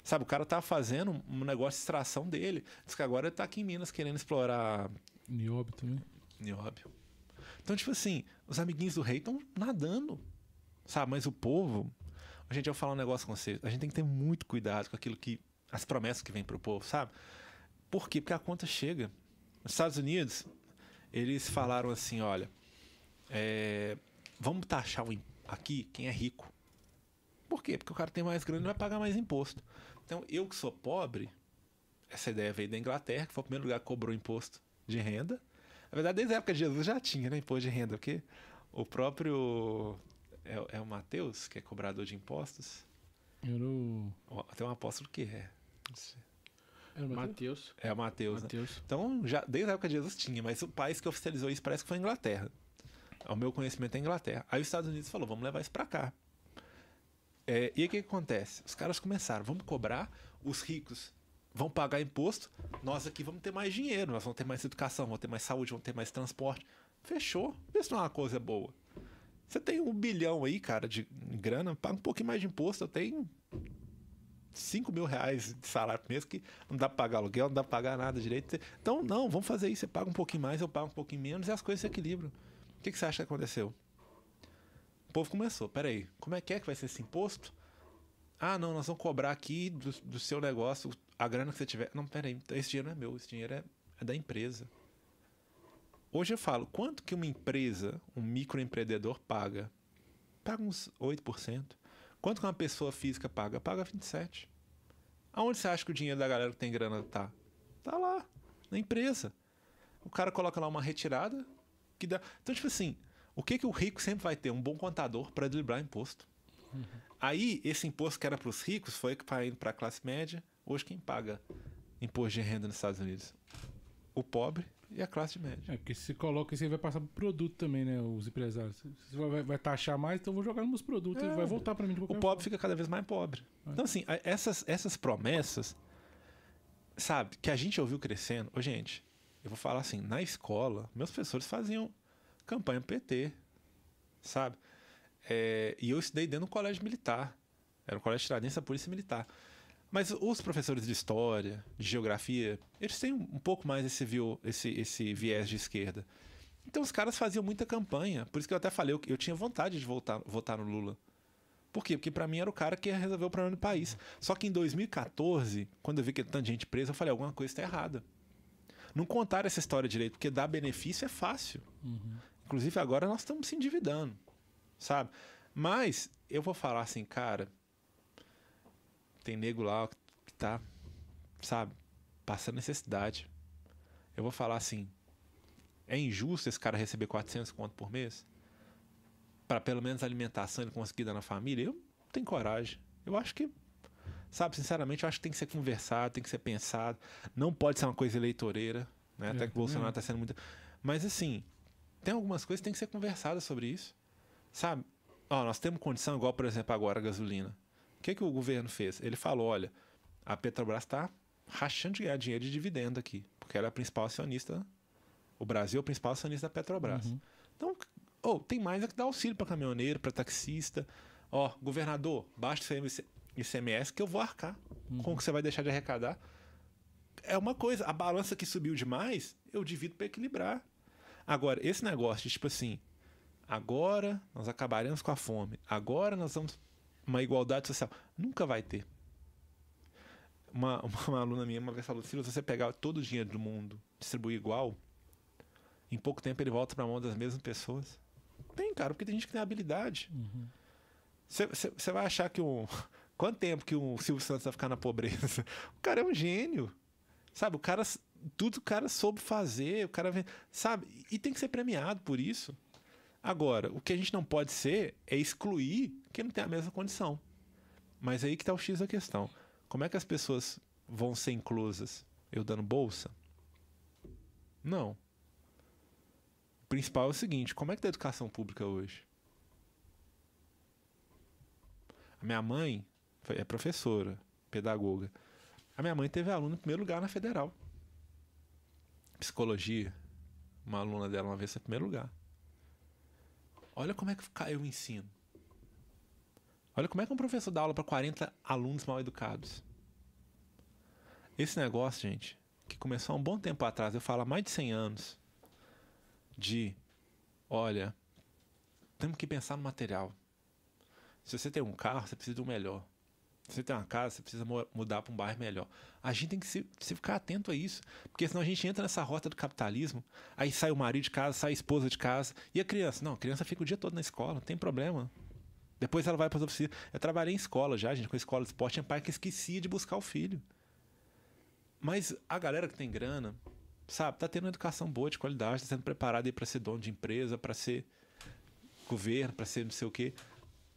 Sabe, o cara tava fazendo um negócio de extração dele. Diz que agora ele tá aqui em Minas querendo explorar Nióbio também. Nióbio. Então, tipo assim, os amiguinhos do rei estão nadando. Sabe, mas o povo. A gente vai falar um negócio com vocês. A gente tem que ter muito cuidado com aquilo que. As promessas que vêm pro povo, sabe? Por quê? Porque a conta chega. Nos Estados Unidos, eles falaram assim: olha, é, vamos taxar o im- aqui quem é rico. Por quê? Porque o cara tem mais grana e vai pagar mais imposto. Então, eu que sou pobre, essa ideia veio da Inglaterra, que foi o primeiro lugar que cobrou imposto de renda. Na verdade, desde a época de Jesus já tinha né, imposto de renda, porque o próprio É, é o Matheus, que é cobrador de impostos? Não. Ó, Tem um apóstolo que é. Era o Mateus? Mateus. É o Mateus, né? Mateus. Então, já, desde a época de Jesus tinha, mas o país que oficializou isso parece que foi a Inglaterra. O meu conhecimento é a Inglaterra. Aí os Estados Unidos falou, vamos levar isso pra cá. É, e aí o que, que acontece? Os caras começaram, vamos cobrar, os ricos vão pagar imposto, nós aqui vamos ter mais dinheiro, nós vamos ter mais educação, vamos ter mais saúde, vamos ter mais transporte. Fechou. Isso não é uma coisa boa. Você tem um bilhão aí, cara, de grana, paga um pouquinho mais de imposto. Eu tenho 5 mil reais de salário por mês que não dá pra pagar aluguel, não dá pra pagar nada direito. Então, não, vamos fazer isso. Você paga um pouquinho mais, eu pago um pouquinho menos e as coisas se equilibram. O que, que você acha que aconteceu? O povo começou. Peraí, como é que é que vai ser esse imposto? Ah, não, nós vamos cobrar aqui do, do seu negócio a grana que você tiver. Não, peraí, esse dinheiro não é meu, esse dinheiro é, é da empresa. Hoje eu falo, quanto que uma empresa, um microempreendedor paga? Paga uns 8%. Quanto que uma pessoa física paga? Paga 27%. Aonde você acha que o dinheiro da galera que tem grana tá? Tá lá, na empresa. O cara coloca lá uma retirada que dá. Então, tipo assim, o que que o rico sempre vai ter? Um bom contador para driblar imposto. Aí, esse imposto que era para os ricos foi para indo para a classe média. Hoje, quem paga imposto de renda nos Estados Unidos? O pobre e a classe média. É, porque se coloca isso aí vai passar pro produto também, né? Os empresários. Se vai, vai- taxar mais, então eu vou jogar nos meus produtos. É. e vai voltar pra mim de O qualquer pobre fica cada vez mais pobre. Então, assim, essas, essas promessas, sabe, que a gente ouviu crescendo. Ô, gente, eu vou falar assim, na escola, meus professores faziam campanha PT, sabe? É, e eu estudei dentro do colégio militar. Era o colégio tiradentes da Polícia Militar. Mas os professores de história, de geografia, eles têm um pouco mais esse, esse, esse viés de esquerda. Então os caras faziam muita campanha. Por isso que eu até falei, eu, eu tinha vontade de voltar, votar no Lula. Por quê? Porque pra mim era o cara que ia resolver o problema do país. Só que em 2014, quando eu vi que tanta gente presa, eu falei, alguma coisa está errada. Não contaram essa história direito, porque dar benefício é fácil. Inclusive agora nós estamos se endividando, sabe? Mas eu vou falar assim, cara, tem nego lá que tá, sabe, passando necessidade. Eu vou falar assim, é injusto esse cara receber 400 conto por mês? Para pelo menos a alimentação ele conseguir dar na família? Eu não tenho coragem. Eu acho que, sabe, sinceramente, eu acho que tem que ser conversado, tem que ser pensado. Não pode ser uma coisa eleitoreira, né? É, Até que o Bolsonaro está sendo muito. Mas assim, tem algumas coisas que tem que ser conversadas sobre isso. Sabe? Ó, nós temos condição, igual, por exemplo, agora a gasolina. O que, que o governo fez? Ele falou: olha, a Petrobras está rachando de ganhar dinheiro de dividendo aqui, porque ela é a principal acionista. O Brasil é o principal acionista da Petrobras. Então, ou tem mais é que dar auxílio para caminhoneiro, para taxista. Ó, governador, baixa o IC- ICMS que eu vou arcar. Com o que você vai deixar de arrecadar. É uma coisa, a balança que subiu demais, eu divido para equilibrar. Agora, esse negócio de tipo assim, agora nós acabaremos com a fome, agora nós vamos uma igualdade social, nunca vai ter. Uma, uma aluna minha uma vez falou: se você pegar todo o dinheiro do mundo, distribuir igual, em pouco tempo ele volta para a mão das mesmas pessoas. Tem, cara, porque tem gente que tem habilidade. Você vai achar que um. Quanto tempo que o Silvio Santos vai ficar na pobreza? O cara é um gênio. Sabe, o cara. Tudo o cara soube fazer, o cara. Sabe? E tem que ser premiado por isso. Agora, o que a gente não pode ser é excluir quem não tem a mesma condição. Mas aí que tá o X da questão. Como é que as pessoas vão ser inclusas? Eu dando bolsa? Não. O principal é o seguinte: como é que tá a educação pública hoje? A minha mãe é professora, pedagoga. A minha mãe teve aluno em primeiro lugar na federal. Psicologia. Uma aluna dela uma vez em primeiro lugar. Olha como é que caiu o ensino. Olha como é que um professor dá aula para 40 alunos mal educados. Esse negócio, gente, que começou há um bom tempo atrás, eu falo há mais de 100 anos, de, olha, temos que pensar no material. Se você tem um carro, você precisa de um melhor. Você tem uma casa, você precisa mu- mudar para um bairro melhor. A gente tem que se, se ficar atento a isso, porque senão a gente entra nessa rota do capitalismo, aí sai o marido de casa, sai a esposa de casa, e a criança? Não, a criança fica o dia todo na escola, não tem problema. Depois ela vai para as oficinas. Eu trabalhei em escola já, gente, com escola de esporte, tinha pai que esquecia de buscar o filho. Mas a galera que tem grana, sabe, tá tendo uma educação boa, de qualidade, tá sendo preparada para ser dono de empresa, para ser governo, para ser não sei o quê.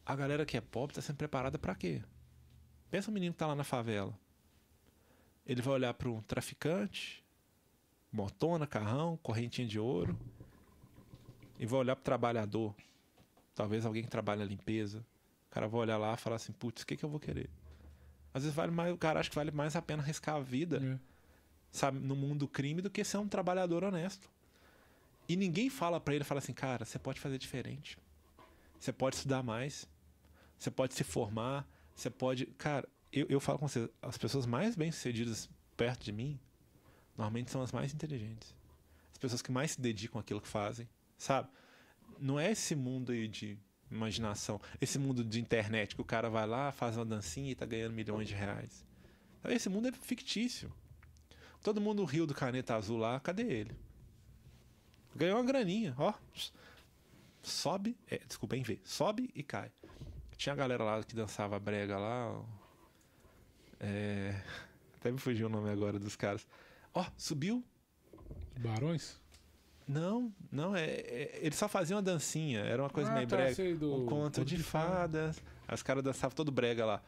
a galera que é pobre tá sendo preparada para quê? Pensa um menino que tá lá na favela. Ele vai olhar para um traficante, motona, carrão, correntinha de ouro, e vai olhar para o trabalhador, talvez alguém que trabalha na limpeza. O cara vai olhar lá e falar assim: putz, o que, que eu vou querer? Às vezes vale mais, o cara acha que vale mais a pena arriscar a vida, É. sabe, no mundo do crime do que ser um trabalhador honesto. E ninguém fala para ele, fala assim, cara, você pode fazer diferente. Você pode estudar mais. Você pode se formar. Você pode. Cara, eu, eu falo com vocês, as pessoas mais bem-sucedidas perto de mim, normalmente são as mais inteligentes. As pessoas que mais se dedicam àquilo que fazem, sabe? Não é esse mundo aí de imaginação, esse mundo de internet que o cara vai lá, faz uma dancinha e tá ganhando milhões de reais. Esse mundo é fictício. Todo mundo riu do caneta azul lá, cadê ele? Ganhou uma graninha, ó. Sobe, é, desculpa, em V. Sobe e cai. Tinha a galera lá que dançava brega lá. É, até me fugiu o nome agora dos caras. Ó, subiu. Barões? Não, não, é, é- eles só faziam uma dancinha. Era uma coisa Ah, meio tá, brega. do um conto de, fadas. As caras dançavam todo brega lá.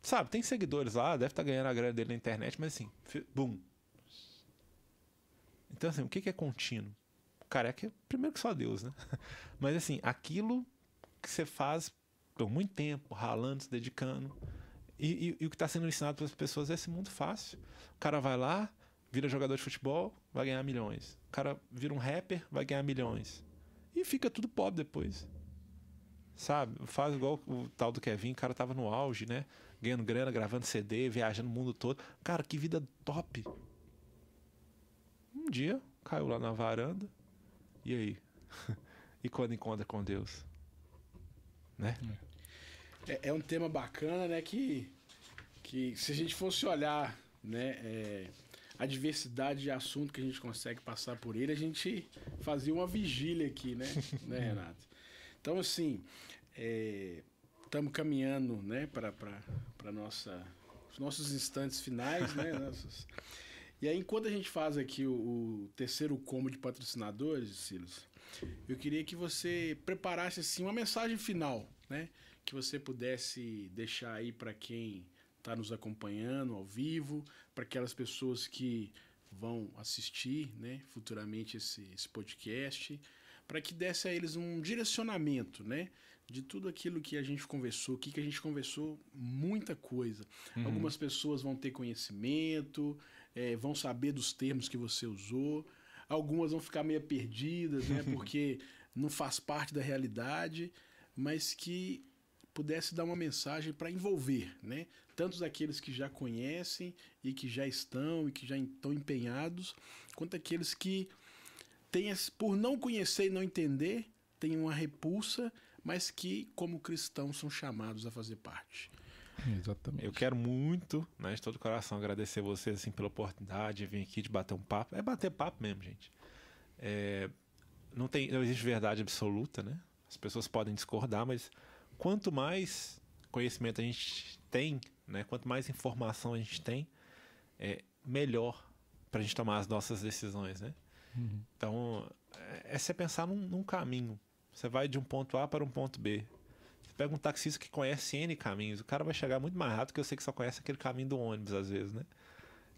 Sabe, tem seguidores lá, deve estar ganhando a grana dele na internet, mas assim, bum. Então, assim, o que que é contínuo? Cara, é que primeiro que só Deus, né? Mas assim, aquilo que você faz por muito tempo, ralando, se dedicando. E, e- e o que está sendo ensinado para as pessoas é esse mundo fácil. O cara vai lá, vira jogador de futebol, vai ganhar milhões. O cara vira um rapper, vai ganhar milhões. E fica tudo pobre depois. Sabe? Faz igual o tal do Kevin, o cara tava no auge, né? Ganhando grana, gravando CD, viajando o mundo todo. Cara, que vida top. Um dia caiu lá na varanda. E aí? e quando encontra com Deus? Né? É, é um tema bacana, né? Que, que se a gente fosse olhar, né? é, a diversidade de assunto que a gente consegue passar por ele, a gente fazia uma vigília aqui, né, né Renato? Então, assim, estamos caminhando, né, para para nossa os nossos instantes finais, né? nossos- E aí, enquanto a gente faz aqui o, o terceiro combo de patrocinadores, Silas, eu queria que você preparasse assim uma mensagem final, né? Que você pudesse deixar aí para quem está nos acompanhando ao vivo, para aquelas pessoas que vão assistir, né, futuramente esse, esse podcast, para que desse a eles um direcionamento, né, de tudo aquilo que a gente conversou aqui, que a gente conversou muita coisa. Algumas pessoas vão ter conhecimento, eh, vão saber dos termos que você usou, algumas vão ficar meio perdidas, né, porque não faz parte da realidade, mas que pudesse dar uma mensagem para envolver, né? Tanto aqueles que já conhecem e que já estão e que já estão empenhados, quanto aqueles que têm, por não conhecer e não entender, têm uma repulsa, mas que, como cristãos, são chamados a fazer parte. Exatamente. Eu quero muito, né, de todo o coração, agradecer vocês assim, pela oportunidade de vir aqui, de bater um papo. É bater papo mesmo, gente. É, não, tem, não existe verdade absoluta, né? As pessoas podem discordar, mas quanto mais conhecimento a gente tem, né, quanto mais informação a gente tem, é melhor para a gente tomar as nossas decisões, né? Uhum. Então, é, é você pensar num, num caminho. Você vai de um ponto A para um ponto B. Você pega um taxista que conhece N caminhos, o cara vai chegar muito mais rápido que eu sei que só conhece aquele caminho do ônibus, às vezes, né?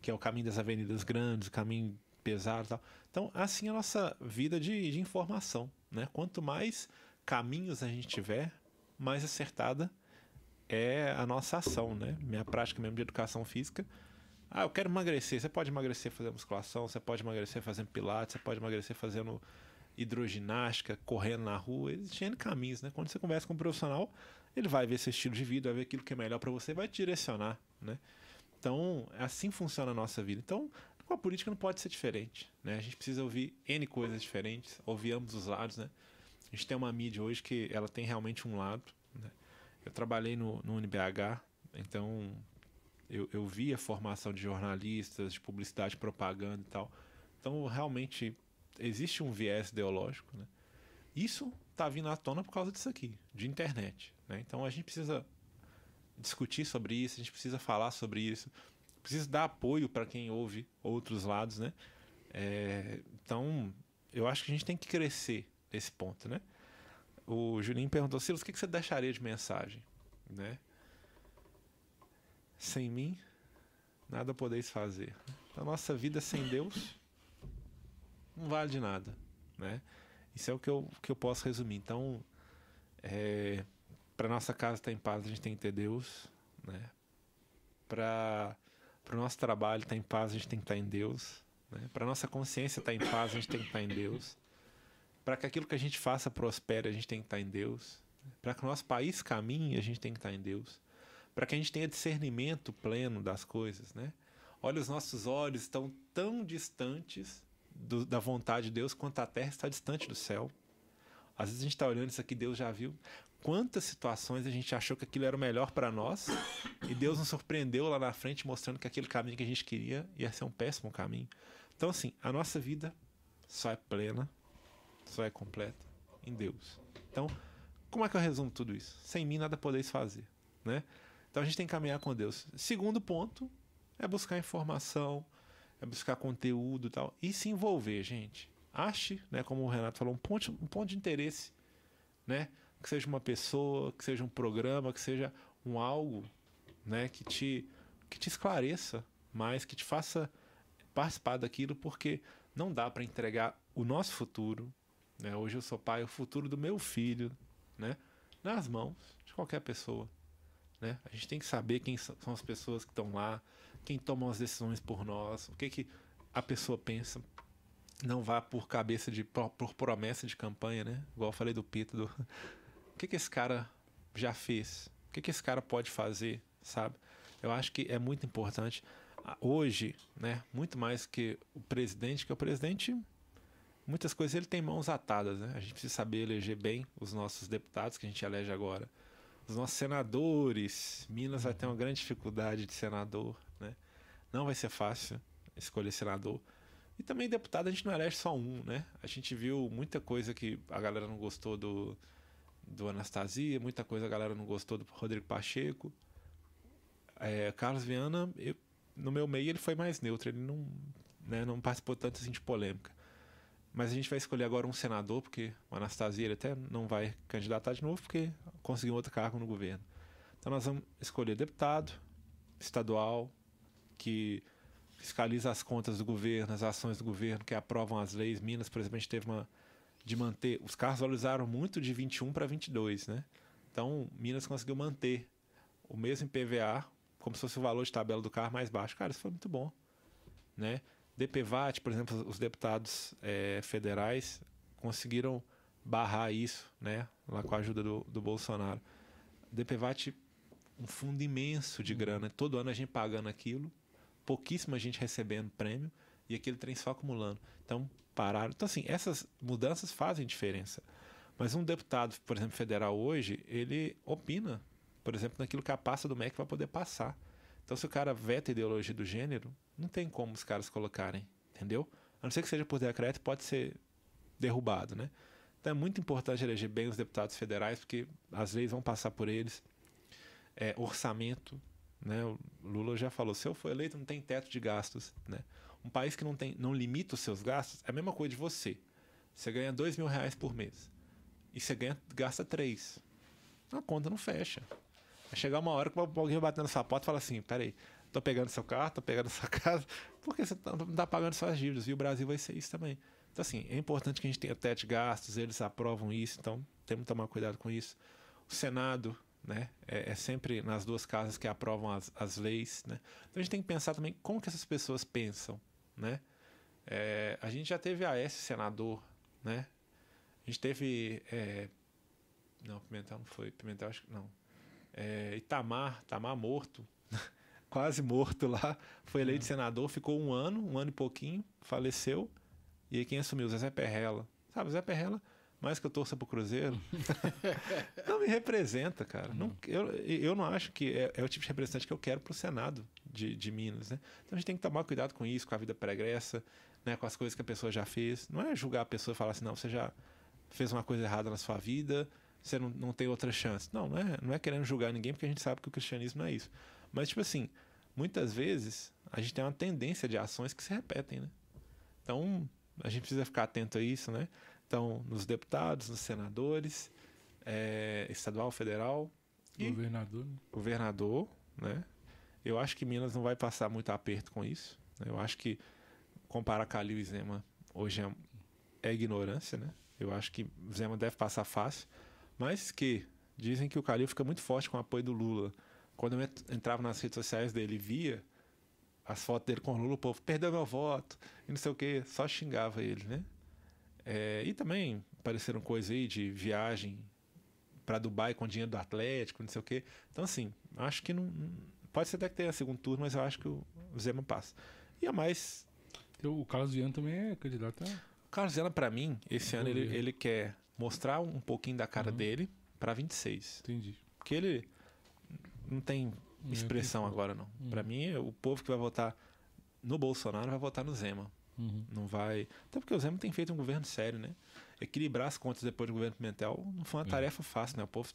Que é o caminho das avenidas grandes, o caminho pesado e tal. Então, assim é a nossa vida de, de informação, né? Quanto mais caminhos a gente tiver, mais acertada é a nossa ação, né? Minha prática mesmo de educação física. Ah, eu quero emagrecer. Você pode emagrecer fazendo musculação, você pode emagrecer fazendo pilates, você pode emagrecer fazendo hidroginástica, correndo na rua. Existem caminhos, né? Quando você conversa com um profissional, ele vai ver seu estilo de vida, vai ver aquilo que é melhor para você, vai te direcionar, né? Então, assim funciona a nossa vida. Então, com a política não pode ser diferente, né? A gente precisa ouvir N coisas diferentes, ouvir ambos os lados, né? A gente tem uma mídia hoje que ela tem realmente um lado, né? Eu trabalhei no, no UniBH, então eu, eu vi a formação de jornalistas, de publicidade, propaganda e tal. Então, realmente, existe um viés ideológico, né? Isso está vindo à tona por causa disso aqui, de internet, né? Então, a gente precisa discutir sobre isso, a gente precisa falar sobre isso, precisa dar apoio para quem ouve outros lados, né? É, então, eu acho que a gente tem que crescer nesse ponto, né? o Juninho perguntou, Silas, o que você deixaria de mensagem? Né? Sem mim, nada podeis fazer. A nossa vida sem Deus não vale de nada, né? Isso é o que eu, que eu posso resumir. Então, é, para nossa casa estar em paz, a gente tem que ter Deus, né? Para o nosso trabalho estar em paz, a gente tem que estar em Deus. Né? Para nossa consciência estar em paz, a gente tem que estar em Deus. Para que aquilo que a gente faça prospere, a gente tem que estar em Deus. Para que o nosso país caminhe, a gente tem que estar em Deus. Para que a gente tenha discernimento pleno das coisas, né? Olha, os nossos olhos estão tão distantes do, da vontade de Deus quanto a terra está distante do céu. Às vezes a gente está olhando isso aqui, Deus já viu. Quantas situações a gente achou que aquilo era o melhor para nós e Deus nos surpreendeu lá na frente mostrando que aquele caminho que a gente queria ia ser um péssimo caminho. Então, assim, a nossa vida só é plena, só é completa em Deus. Então, como é que eu resumo tudo isso? Sem mim nada podeis fazer, né? Então a gente tem que caminhar com Deus. Segundo ponto é buscar informação, é buscar conteúdo e tal. E se envolver, gente. Ache, né, como o Renato falou, um ponto, um ponto de interesse. Né? Que seja uma pessoa, que seja um programa, que seja um algo né, que, te, que te esclareça mais, que te faça participar daquilo, porque não dá para entregar o nosso futuro. Né? Hoje eu sou pai, o futuro do meu filho, né? nas mãos de qualquer pessoa. Né? A gente tem que saber quem são as pessoas que estão lá, quem toma as decisões por nós, o que, que a pessoa pensa. Não vá por cabeça de por promessa de campanha, né? Igual eu falei do Pito, do... o que, que esse cara já fez? O que, que esse cara pode fazer, sabe? Eu acho que é muito importante hoje, né? Muito mais que o presidente, que o presidente muitas coisas ele tem mãos atadas, né? A gente precisa saber eleger bem os nossos deputados que a gente elege agora. Os nossos senadores, Minas vai ter uma grande dificuldade de senador, não vai ser fácil escolher senador. E também deputado a gente não elege só um, né? A gente viu muita coisa que a galera não gostou do, do Anastasia, muita coisa a galera não gostou do Rodrigo Pacheco. É, Carlos Viana, eu, no meu meio ele foi mais neutro, ele não, né, não participou tanto assim de polêmica. Mas a gente vai escolher agora um senador, porque o Anastasia até não vai candidatar de novo, porque conseguiu outro cargo no governo. Então nós vamos escolher deputado, estadual, que fiscaliza as contas do governo, as ações do governo, que aprovam as leis. Minas, por exemplo, a gente teve uma de manter. Os carros valorizaram muito de 21 para 22, né? Então, Minas conseguiu manter o mesmo PVA, como se fosse o valor de tabela do carro mais baixo. Cara, isso foi muito bom, né? DPVAT, por exemplo, os deputados é, federais conseguiram barrar isso, né? Lá com a ajuda do, do Bolsonaro. DPVAT, um fundo imenso de grana. Todo ano a gente pagando aquilo pouquíssima gente recebendo prêmio e aquele trem só acumulando. Então, pararam. Então, assim, essas mudanças fazem diferença. Mas um deputado, por exemplo, federal hoje, ele opina, por exemplo, naquilo que a pasta do MEC vai poder passar. Então, se o cara veta a ideologia do gênero, não tem como os caras colocarem, entendeu? A não ser que seja por decreto, pode ser derrubado, né? Então é muito importante eleger bem os deputados federais, porque as leis vão passar por eles. É, orçamento, né? O Lula já falou: se eu for eleito, não tem teto de gastos. Né? Um país que não, tem, não limita os seus gastos é a mesma coisa de você. Você ganha dois mil reais por mês e você ganha, gasta três. A conta não fecha. Vai chegar uma hora que alguém vai bater na sua porta e fala assim: peraí, tô pegando seu carro, tô pegando sua casa, porque você tá, não tá pagando suas dívidas. E o Brasil vai ser isso também. Então, assim, é importante que a gente tenha teto de gastos, eles aprovam isso, então temos que tomar cuidado com isso. O Senado né? É, é, sempre nas duas casas que aprovam as, as leis, né? Então a gente tem que pensar também como que essas pessoas pensam, né? É, a gente já teve a S senador, né? A gente teve é, não Pimentel não foi Pimentel acho que não é, Itamar Itamar morto quase morto lá foi eleito é. senador ficou um ano um ano e pouquinho faleceu e aí quem assumiu Zé Perrella sabe Zé Perrella mais que eu torça pro Cruzeiro, não me representa, cara. Não, eu, eu não acho que é, é, o tipo de representante que eu quero pro Senado de, de Minas, né? Então a gente tem que tomar cuidado com isso, com a vida pregressa, né? com as coisas que a pessoa já fez. Não é julgar a pessoa e falar assim, não, você já fez uma coisa errada na sua vida, você não, não tem outra chance. Não, não é, não é querendo julgar ninguém, porque a gente sabe que o cristianismo não é isso. Mas, tipo assim, muitas vezes a gente tem uma tendência de ações que se repetem, né? Então, a gente precisa ficar atento a isso, né? Então, nos deputados, nos senadores é, estadual, federal, E- Governador, né? governador, né? Eu acho que Minas não vai passar muito aperto com isso. né? Eu acho que comparar Calil e Zema hoje é, é ignorância, né? Eu acho que Zema deve passar fácil, mas que dizem que o Calil fica muito forte com o apoio do Lula. Quando eu ent- entrava nas redes sociais dele e via as fotos dele com o Lula, o povo perdeu meu voto e não sei o que, só xingava ele, né? É, e também apareceram coisas aí de viagem para Dubai com dinheiro do Atlético, não sei o quê. Então, assim, acho que não. Pode ser até que tenha segundo turno, mas eu acho que o Zema passa. E a mais. O Carlos Viana também é candidato a... O Carlos Zema, pra mim, esse ano ele, ele quer mostrar um pouquinho da cara Uhum. dele pra 26. Entendi. Porque ele não tem expressão agora, não. Uhum. Pra mim, o povo que vai votar no Bolsonaro vai votar no Zema. Uhum. Não vai. Até porque o Zema tem feito um governo sério, né? Equilibrar as contas depois do governo Pimentel não foi uma É. tarefa fácil, né? O povo.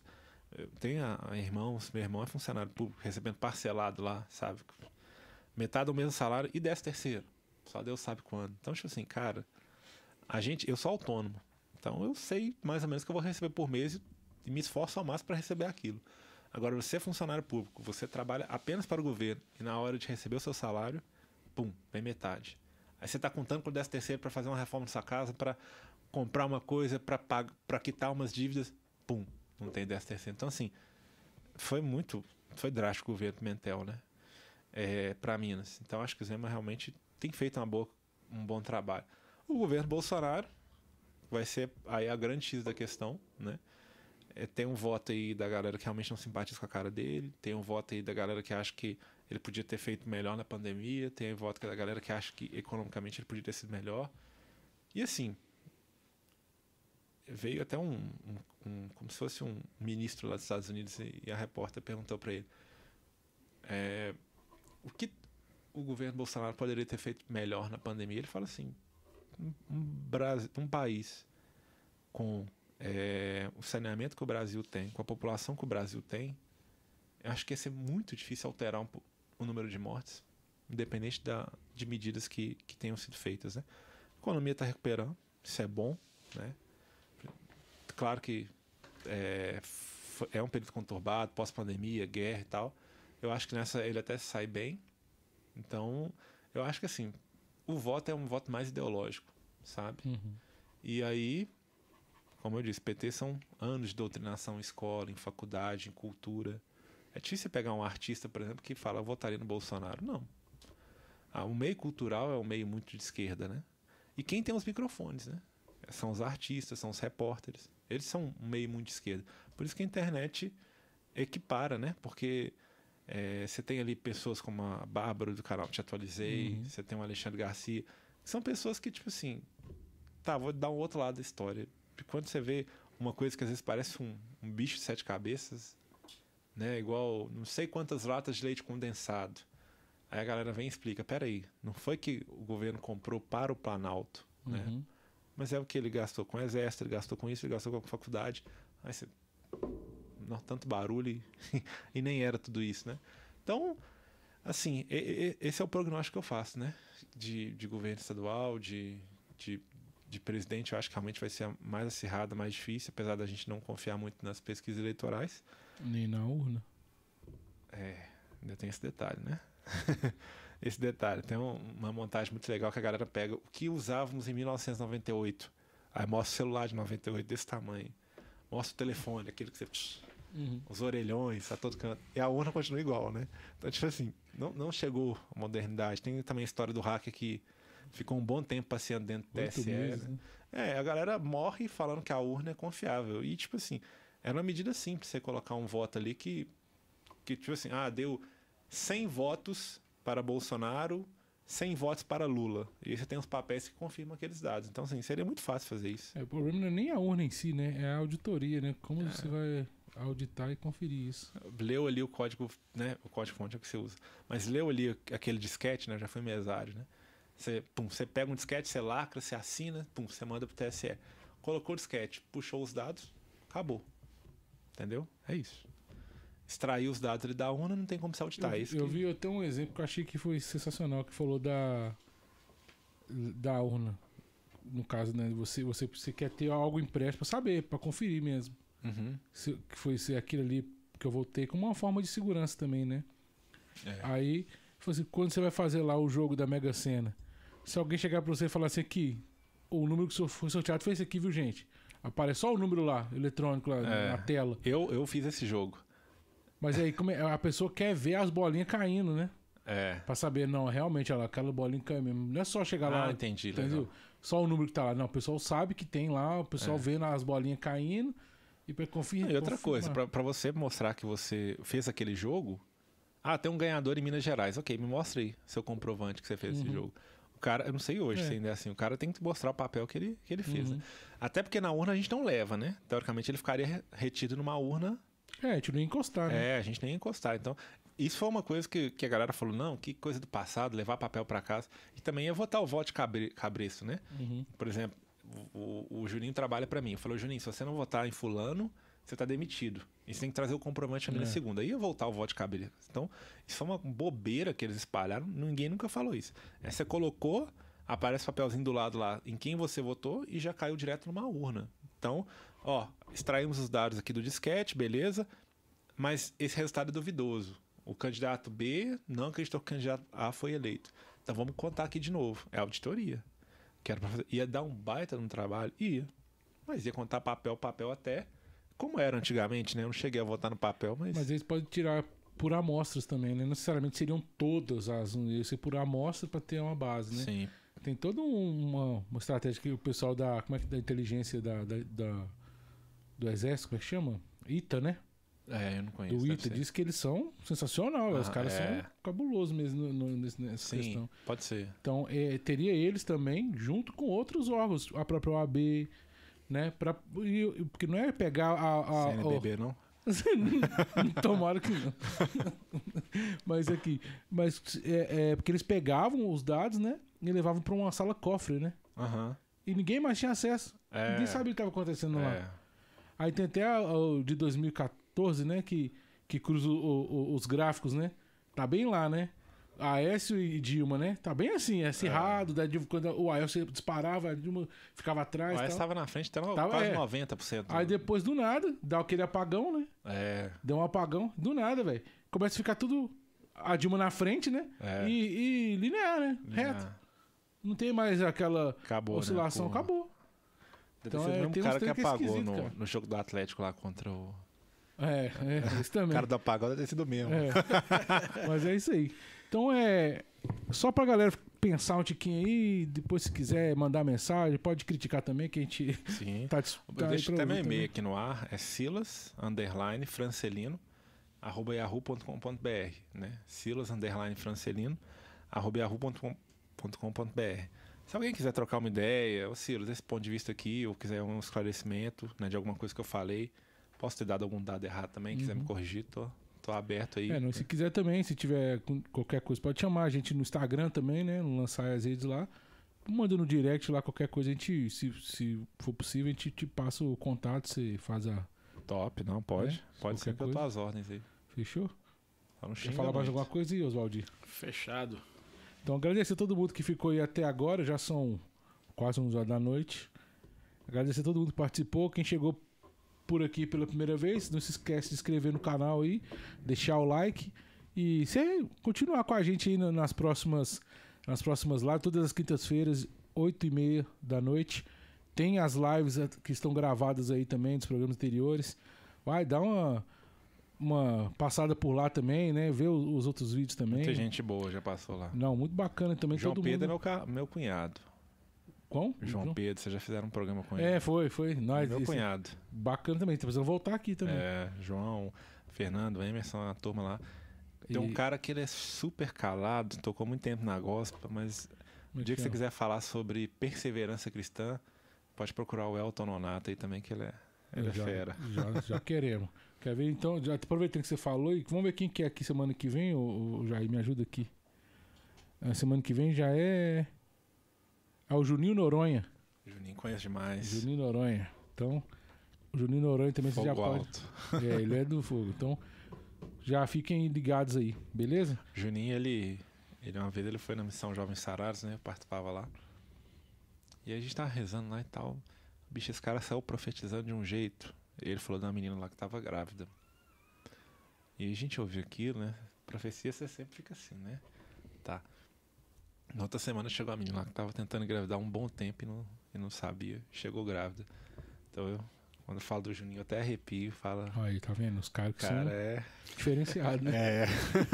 eu- Tem irmãos, meu irmão é funcionário público, recebendo parcelado lá, sabe? Metade do mesmo salário e décimo terceiro. Só Deus sabe quando. Então, tipo assim, cara, a gente. Eu sou autônomo. Então eu sei mais ou menos que eu vou receber por mês e- e me esforço ao máximo para receber aquilo. Agora, você é funcionário público, você trabalha apenas para o governo e na hora de receber o seu salário, pum, vem metade. Aí você está contando com o 10 terceiro para fazer uma reforma na sua casa, para comprar uma coisa, para quitar umas dívidas, pum, não tem 10 terceiro. Então, assim, foi muito, foi drástico o governo Pimentel, né? É, para Minas. Então, acho que o Zema realmente tem feito uma boa, um bom trabalho. O governo Bolsonaro vai ser aí a grande X da questão, né? É, tem um voto aí da galera que realmente não simpatiza com a cara dele, tem um voto aí da galera que acha que ele podia ter feito melhor na pandemia, tem um voto da galera que acha que economicamente ele podia ter sido melhor. E assim, veio até um, um- um- como se fosse um ministro lá dos Estados Unidos e, a repórter perguntou para ele é, o que o governo Bolsonaro poderia ter feito melhor na pandemia. Ele fala assim, um, um, Brasi- um país com é, o saneamento que o Brasil tem, com a população que o Brasil tem, eu acho que ia ser muito difícil alterar um o número de mortes, independente da, de medidas que, que tenham sido feitas. Né? A economia está recuperando, isso é bom. Né? Claro que é, é um período conturbado, pós-pandemia, guerra e tal. Eu acho que nessa ele até sai bem. Então, eu acho que assim, o voto é um voto mais ideológico, sabe? Uhum. E aí, como eu disse, PT são anos de doutrinação em escola, em faculdade, em cultura. É difícil você pegar um artista, por exemplo, que fala, eu votaria no Bolsonaro. Não. Ah, o meio cultural é um meio muito de esquerda, né? E quem tem os microfones, né? São os artistas, são os repórteres. Eles são um meio muito de esquerda. Por isso que a internet equipara, né? Porque é, você tem ali pessoas como a Bárbara do canal Te Atualizei, Uhum. você tem o Alexandre Garcia. que São pessoas que, tipo assim, tá, vou dar um outro lado da história. Quando você vê uma coisa que às vezes parece um, um bicho de sete cabeças, né? Igual não sei quantas latas de leite condensado. Aí a galera vem e explica, peraí, não foi que o governo comprou para o Planalto, né? Uhum. Mas é o que ele gastou com o exército, ele gastou com isso, ele gastou com a faculdade. Aí você. Não, tanto barulho e, e nem era tudo isso, né? Então, assim, esse é o prognóstico que eu faço, né? De, de governo estadual, de, de, de presidente, eu acho que realmente vai ser mais acirrada, mais difícil, apesar da gente não confiar muito nas pesquisas eleitorais. Nem na urna. É, ainda tem esse detalhe, né? esse detalhe. Tem um- uma montagem muito legal que a galera pega o que usávamos em 1998. Aí mostra o celular de 98 desse tamanho. Mostra o telefone, aquele que você. Uhum. Os orelhões, a todo canto. E a urna continua igual, né? Então, tipo assim, não, não chegou a modernidade. Tem também a história do hacker que ficou um bom tempo passeando dentro do TSE. meses, né? né? É, a galera morre falando que a urna é confiável. E, tipo assim, era uma medida simples você colocar um voto ali que, que tipo assim, ah, deu 100 votos para Bolsonaro, 100 votos para Lula. E aí você tem os papéis que confirmam aqueles dados. Então, assim, seria muito fácil fazer isso. É, o problema não é nem a urna em si, né? É a auditoria, né? Como É. você vai auditar e conferir isso. Leu ali o código, né? O código fonte é o que você usa. Mas leu ali aquele disquete, né? Já foi mesário, né? Você, pum, você pega um disquete, você lacra, você assina, pum, você manda pro TSE. Colocou o disquete, puxou os dados, acabou. Entendeu? É isso. Extraiu os dados ali da urna, não tem como se auditar. eu, é isso eu que- vi até um exemplo que eu achei que foi sensacional, que falou da da urna. No caso, né? Você, você, você quer ter algo impresso pra saber, pra conferir mesmo. Uhum. Se- que foi ser aquilo ali que eu voltei como uma forma de segurança também, né? É. Aí, assim, quando você vai fazer lá o jogo da Mega Sena, se alguém chegar pra você e falar assim aqui, o número que foi sorteado foi esse aqui, viu, gente? Aparece só o número lá, eletrônico lá É. na tela. Eu, eu fiz esse jogo. Mas aí como é- a pessoa quer ver as bolinhas caindo, né? É. Pra saber, não, realmente, ela, aquela bolinha cai mesmo. Não é só chegar lá, Ah, entendi. entendeu? Legal. Só o número que tá lá. Não, o pessoal sabe que tem lá, o pessoal É. vendo as bolinhas caindo e pra conferir. E outra confirmar. coisa, pra, pra você mostrar que você fez aquele jogo. Ah, tem um ganhador em Minas Gerais. Ok, me mostra aí seu comprovante que você fez esse Uhum. jogo. O cara, eu não sei hoje É. se ainda é assim. O cara tem que mostrar o papel que ele, que ele fez. Uhum. né? Até porque na urna a gente não leva, né? Teoricamente ele ficaria re- retido numa urna. É, a gente não ia encostar, né? É, a gente nem ia encostar. Então, isso foi uma coisa que, que a galera falou: não, que coisa do passado, levar papel pra casa. E também ia votar o voto cabre, cabresto, né? Uhum. Por exemplo, o, o Juninho trabalha pra mim. Falou, Juninho, se você não votar em fulano, você tá demitido. E você tem que trazer o comprovante É. na segunda. Aí ia voltar o voto de cabresto. Então, isso foi uma bobeira que eles espalharam. Ninguém nunca falou isso. Aí você colocou, aparece o papelzinho do lado lá em quem você votou e já caiu direto numa urna. Então, ó, extraímos os dados aqui do disquete, beleza. Mas esse resultado é duvidoso. O candidato B não acreditou que o candidato A foi eleito. Então vamos contar aqui de novo. É auditoria. Que era pra fazer- Ia dar um baita no trabalho? Ia. Mas ia contar papel, papel até. Como era antigamente, né? Eu não cheguei a votar no papel, mas. Mas eles podem tirar por amostras também, né? Não necessariamente seriam todas as. Ia ser por amostra pra ter uma base, né? Sim. Tem toda um- uma, uma estratégia que o pessoal da. Como é que da inteligência da, da- da- do exército, como é que chama? ITA, né? É, eu não conheço. Do ITA. Diz que eles são sensacional. os Ah, caras é. são cabulosos mesmo no- no- nessa Sim, questão. pode ser. Então, é, teria eles também, junto com outros órgãos, a própria OAB, né? Pra, e- porque não é pegar a. a- o- CNBB, não? Tomara que não. mas aqui. Mas é, é porque eles pegavam os dados, né? E levavam pra uma sala cofre, né? Aham. E ninguém mais tinha acesso. É. Ninguém sabia o que estava acontecendo lá. É. Aí tem até o de 2014, né? Que, que cruza o- o- os gráficos, né? Tá bem lá, né? Aécio e Dilma, né? Tá bem assim, é acirrado. daí Quando o Aécio disparava, a Dilma ficava atrás. O tal. estava na frente até no- Tava- quase é. 90%. Aí depois, do nada, dá aquele apagão, né? É. Deu um apagão, do nada, velho. Começa a ficar tudo. A Dilma na frente, né? É. E, e linear, né? Reto. Ah, Não tem mais aquela Acabou, oscilação. né? Acabou. Deve Então, ser é, o uns cara que é apagou no, no jogo do Atlético lá contra o. É, é, isso O também. cara do apagão deve ter sido mesmo. É. Mas é isso aí. Então é. Só pra galera pensar um tiquinho aí, depois se quiser mandar mensagem, pode criticar também, que a gente Sim. tá, tá pra até meu e-mail aqui no ar, é silas, underline, francelino, arroba yahoo.com.br, né? Silas, underline, francelino, arroba yahoo.com.br. Se alguém quiser trocar uma ideia, ô Silas, esse ponto de vista aqui, ou quiser um esclarecimento né, de alguma coisa que eu falei, posso ter dado algum dado errado também, quiser me corrigir, tô, tô aberto aí. É, não, se quiser também, se tiver com- qualquer coisa, pode chamar a gente no Instagram também, né? Lançar as redes lá. Manda no direct lá qualquer coisa, a gente, se, se for possível, a gente te passa o contato, você faz a. Top, não, pode. É, pode ser coisa. às ordens aí. Fechou? Quer falar mais alguma coisa aí, Oswaldir? Fechado. Então, agradecer a todo mundo que ficou aí até agora, já são quase 11 horas da noite. Agradecer a todo mundo que participou, quem chegou por aqui pela primeira vez, não se esquece de se inscrever no canal aí, deixar o like e você continuar com a gente aí na- nas próximas nas próximas lives, todas as quintas-feiras, 8 e meia da noite. Tem as lives que estão gravadas aí também dos programas anteriores. Vai, dá uma, uma passada por lá também, né? Ver os outros vídeos também. Muita gente boa já passou lá. Não, muito bacana também. João todo Pedro é mundo... meu, ca- meu cunhado. Qual? João Pedro, vocês já fizeram um programa com ele. É, foi, foi. Nós, meu esse- cunhado. Bacana também. Tá precisando voltar aqui também. É, João, Fernando, Emerson, a turma lá. Tem um E- cara que ele é super calado, tocou muito tempo na gospel, mas Como o é dia que que você é? quiser falar sobre perseverança cristã, pode procurar o Elton Nonato aí também, que ele é, ele é já, fera. Já, já queremos. Quer ver? Então, já aproveitando que você falou, e vamos ver quem que é aqui semana que vem, o, Jair, me ajuda aqui. A semana que vem já é. É o Juninho Noronha. Juninho conhece demais. Juninho Noronha. Então, o Juninho Noronha também você já Fogo pode. alto. É, ele é do fogo. Então, já fiquem ligados aí, beleza? Juninho, ele, ele uma vez ele foi na missão Jovens Sarados, né? Eu participava lá. E a gente tava rezando lá e tal. Bicho, esse cara saiu profetizando de um jeito. Ele falou da menina lá que tava grávida. E a gente ouviu aquilo, né? Profecia você sempre fica assim, né? Tá. Na outra semana chegou a menina lá que tava tentando engravidar um bom tempo e não, e não sabia. Chegou grávida. Então eu, quando eu falo do Juninho, eu até arrepio. Fala, Aí, tá vendo? Os caras que cara, são é. diferenciados, né? É.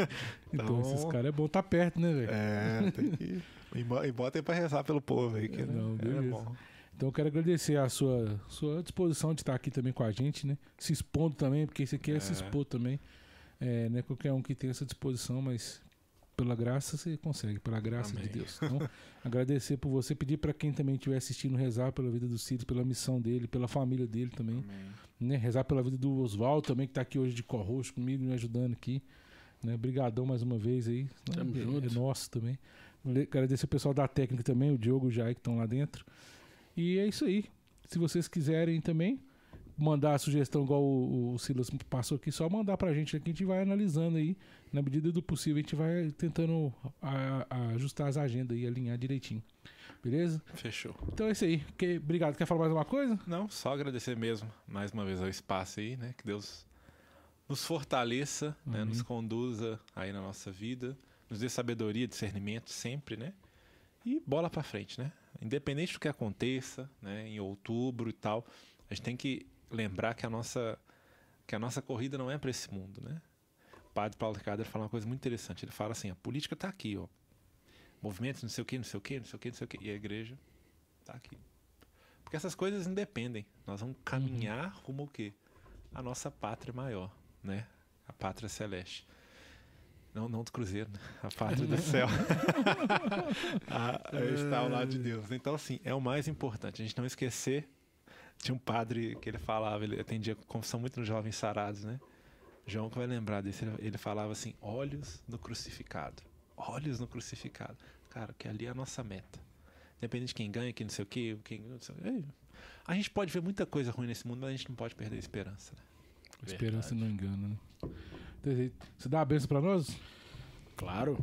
Então, então- esses caras é bom estar perto, né, velho? É, tem que. E bo- e botem pra rezar pelo povo aí, que É, não, é beleza. bom. Então eu quero agradecer a sua, sua disposição de estar aqui também com a gente, né? Se expondo também, porque isso aqui é, se É. expor também. É, não é qualquer um que tem essa disposição, mas pela graça você consegue, pela graça Amém. de Deus. Então, agradecer por você, pedir para quem também estiver assistindo rezar pela vida do Ciro, pela missão dele, pela família dele também, né? Rezar pela vida do Oswaldo também, que está aqui hoje de corroxo comigo, me ajudando aqui. Né? Obrigadão mais uma vez aí. Tamo é, junto. é nosso também. Agradecer o pessoal da técnica também, o Diogo e o Jai que estão lá dentro. E é isso aí. Se vocês quiserem também mandar a sugestão igual o, o Silas passou aqui, só mandar pra gente aqui, a gente vai analisando aí. Na medida do possível, a gente vai tentando a- a- ajustar as agendas e alinhar direitinho. Beleza? Fechou. Então é isso aí. Que- obrigado. Quer falar mais uma coisa? Não, só agradecer mesmo, mais uma vez, ao espaço aí, né? Que Deus nos fortaleça, né? Amém. Nos conduza aí na nossa vida, nos dê sabedoria, discernimento sempre, né? E bola pra frente, né? Independente do que aconteça, né? Em outubro e tal, a gente tem que lembrar que a nossa que a nossa corrida não é para esse mundo, né? O padre Paulo Ricardo fala uma coisa muito interessante. Ele fala assim: a política tá aqui, ó. Movimentos, não sei o quê, não sei o quê, não sei o quê, não sei o quê. E a igreja tá aqui. Porque essas coisas independem. Nós vamos caminhar rumo ao quê? A nossa pátria maior, né? A pátria celeste. Não, não do cruzeiro, né? A pátria do céu. a, está ao lado de Deus. Então, assim, é o mais importante. A gente não esquecer. Tinha um padre que ele falava, ele atendia confissão muito nos jovens sarados, né? João que vai lembrar desse, ele- ele falava assim: olhos no crucificado. Olhos no crucificado. Cara, que ali é a nossa meta. Independente de quem ganha, quem não sei o quê, quem não sei o quê. A gente pode ver muita coisa ruim nesse mundo, mas a gente não pode perder a esperança. Né? A esperança não engana, né? Você dá a benção pra nós? Claro.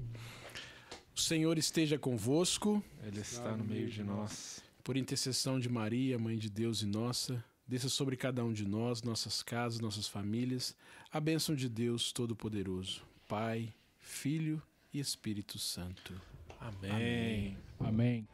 O Senhor esteja convosco, Ele está no meio de nós. Por intercessão de Maria, Mãe de Deus e nossa, desça sobre cada um de nós, nossas casas, nossas famílias, a bênção de Deus Todo-Poderoso, Pai, Filho e Espírito Santo. Amém. Amém.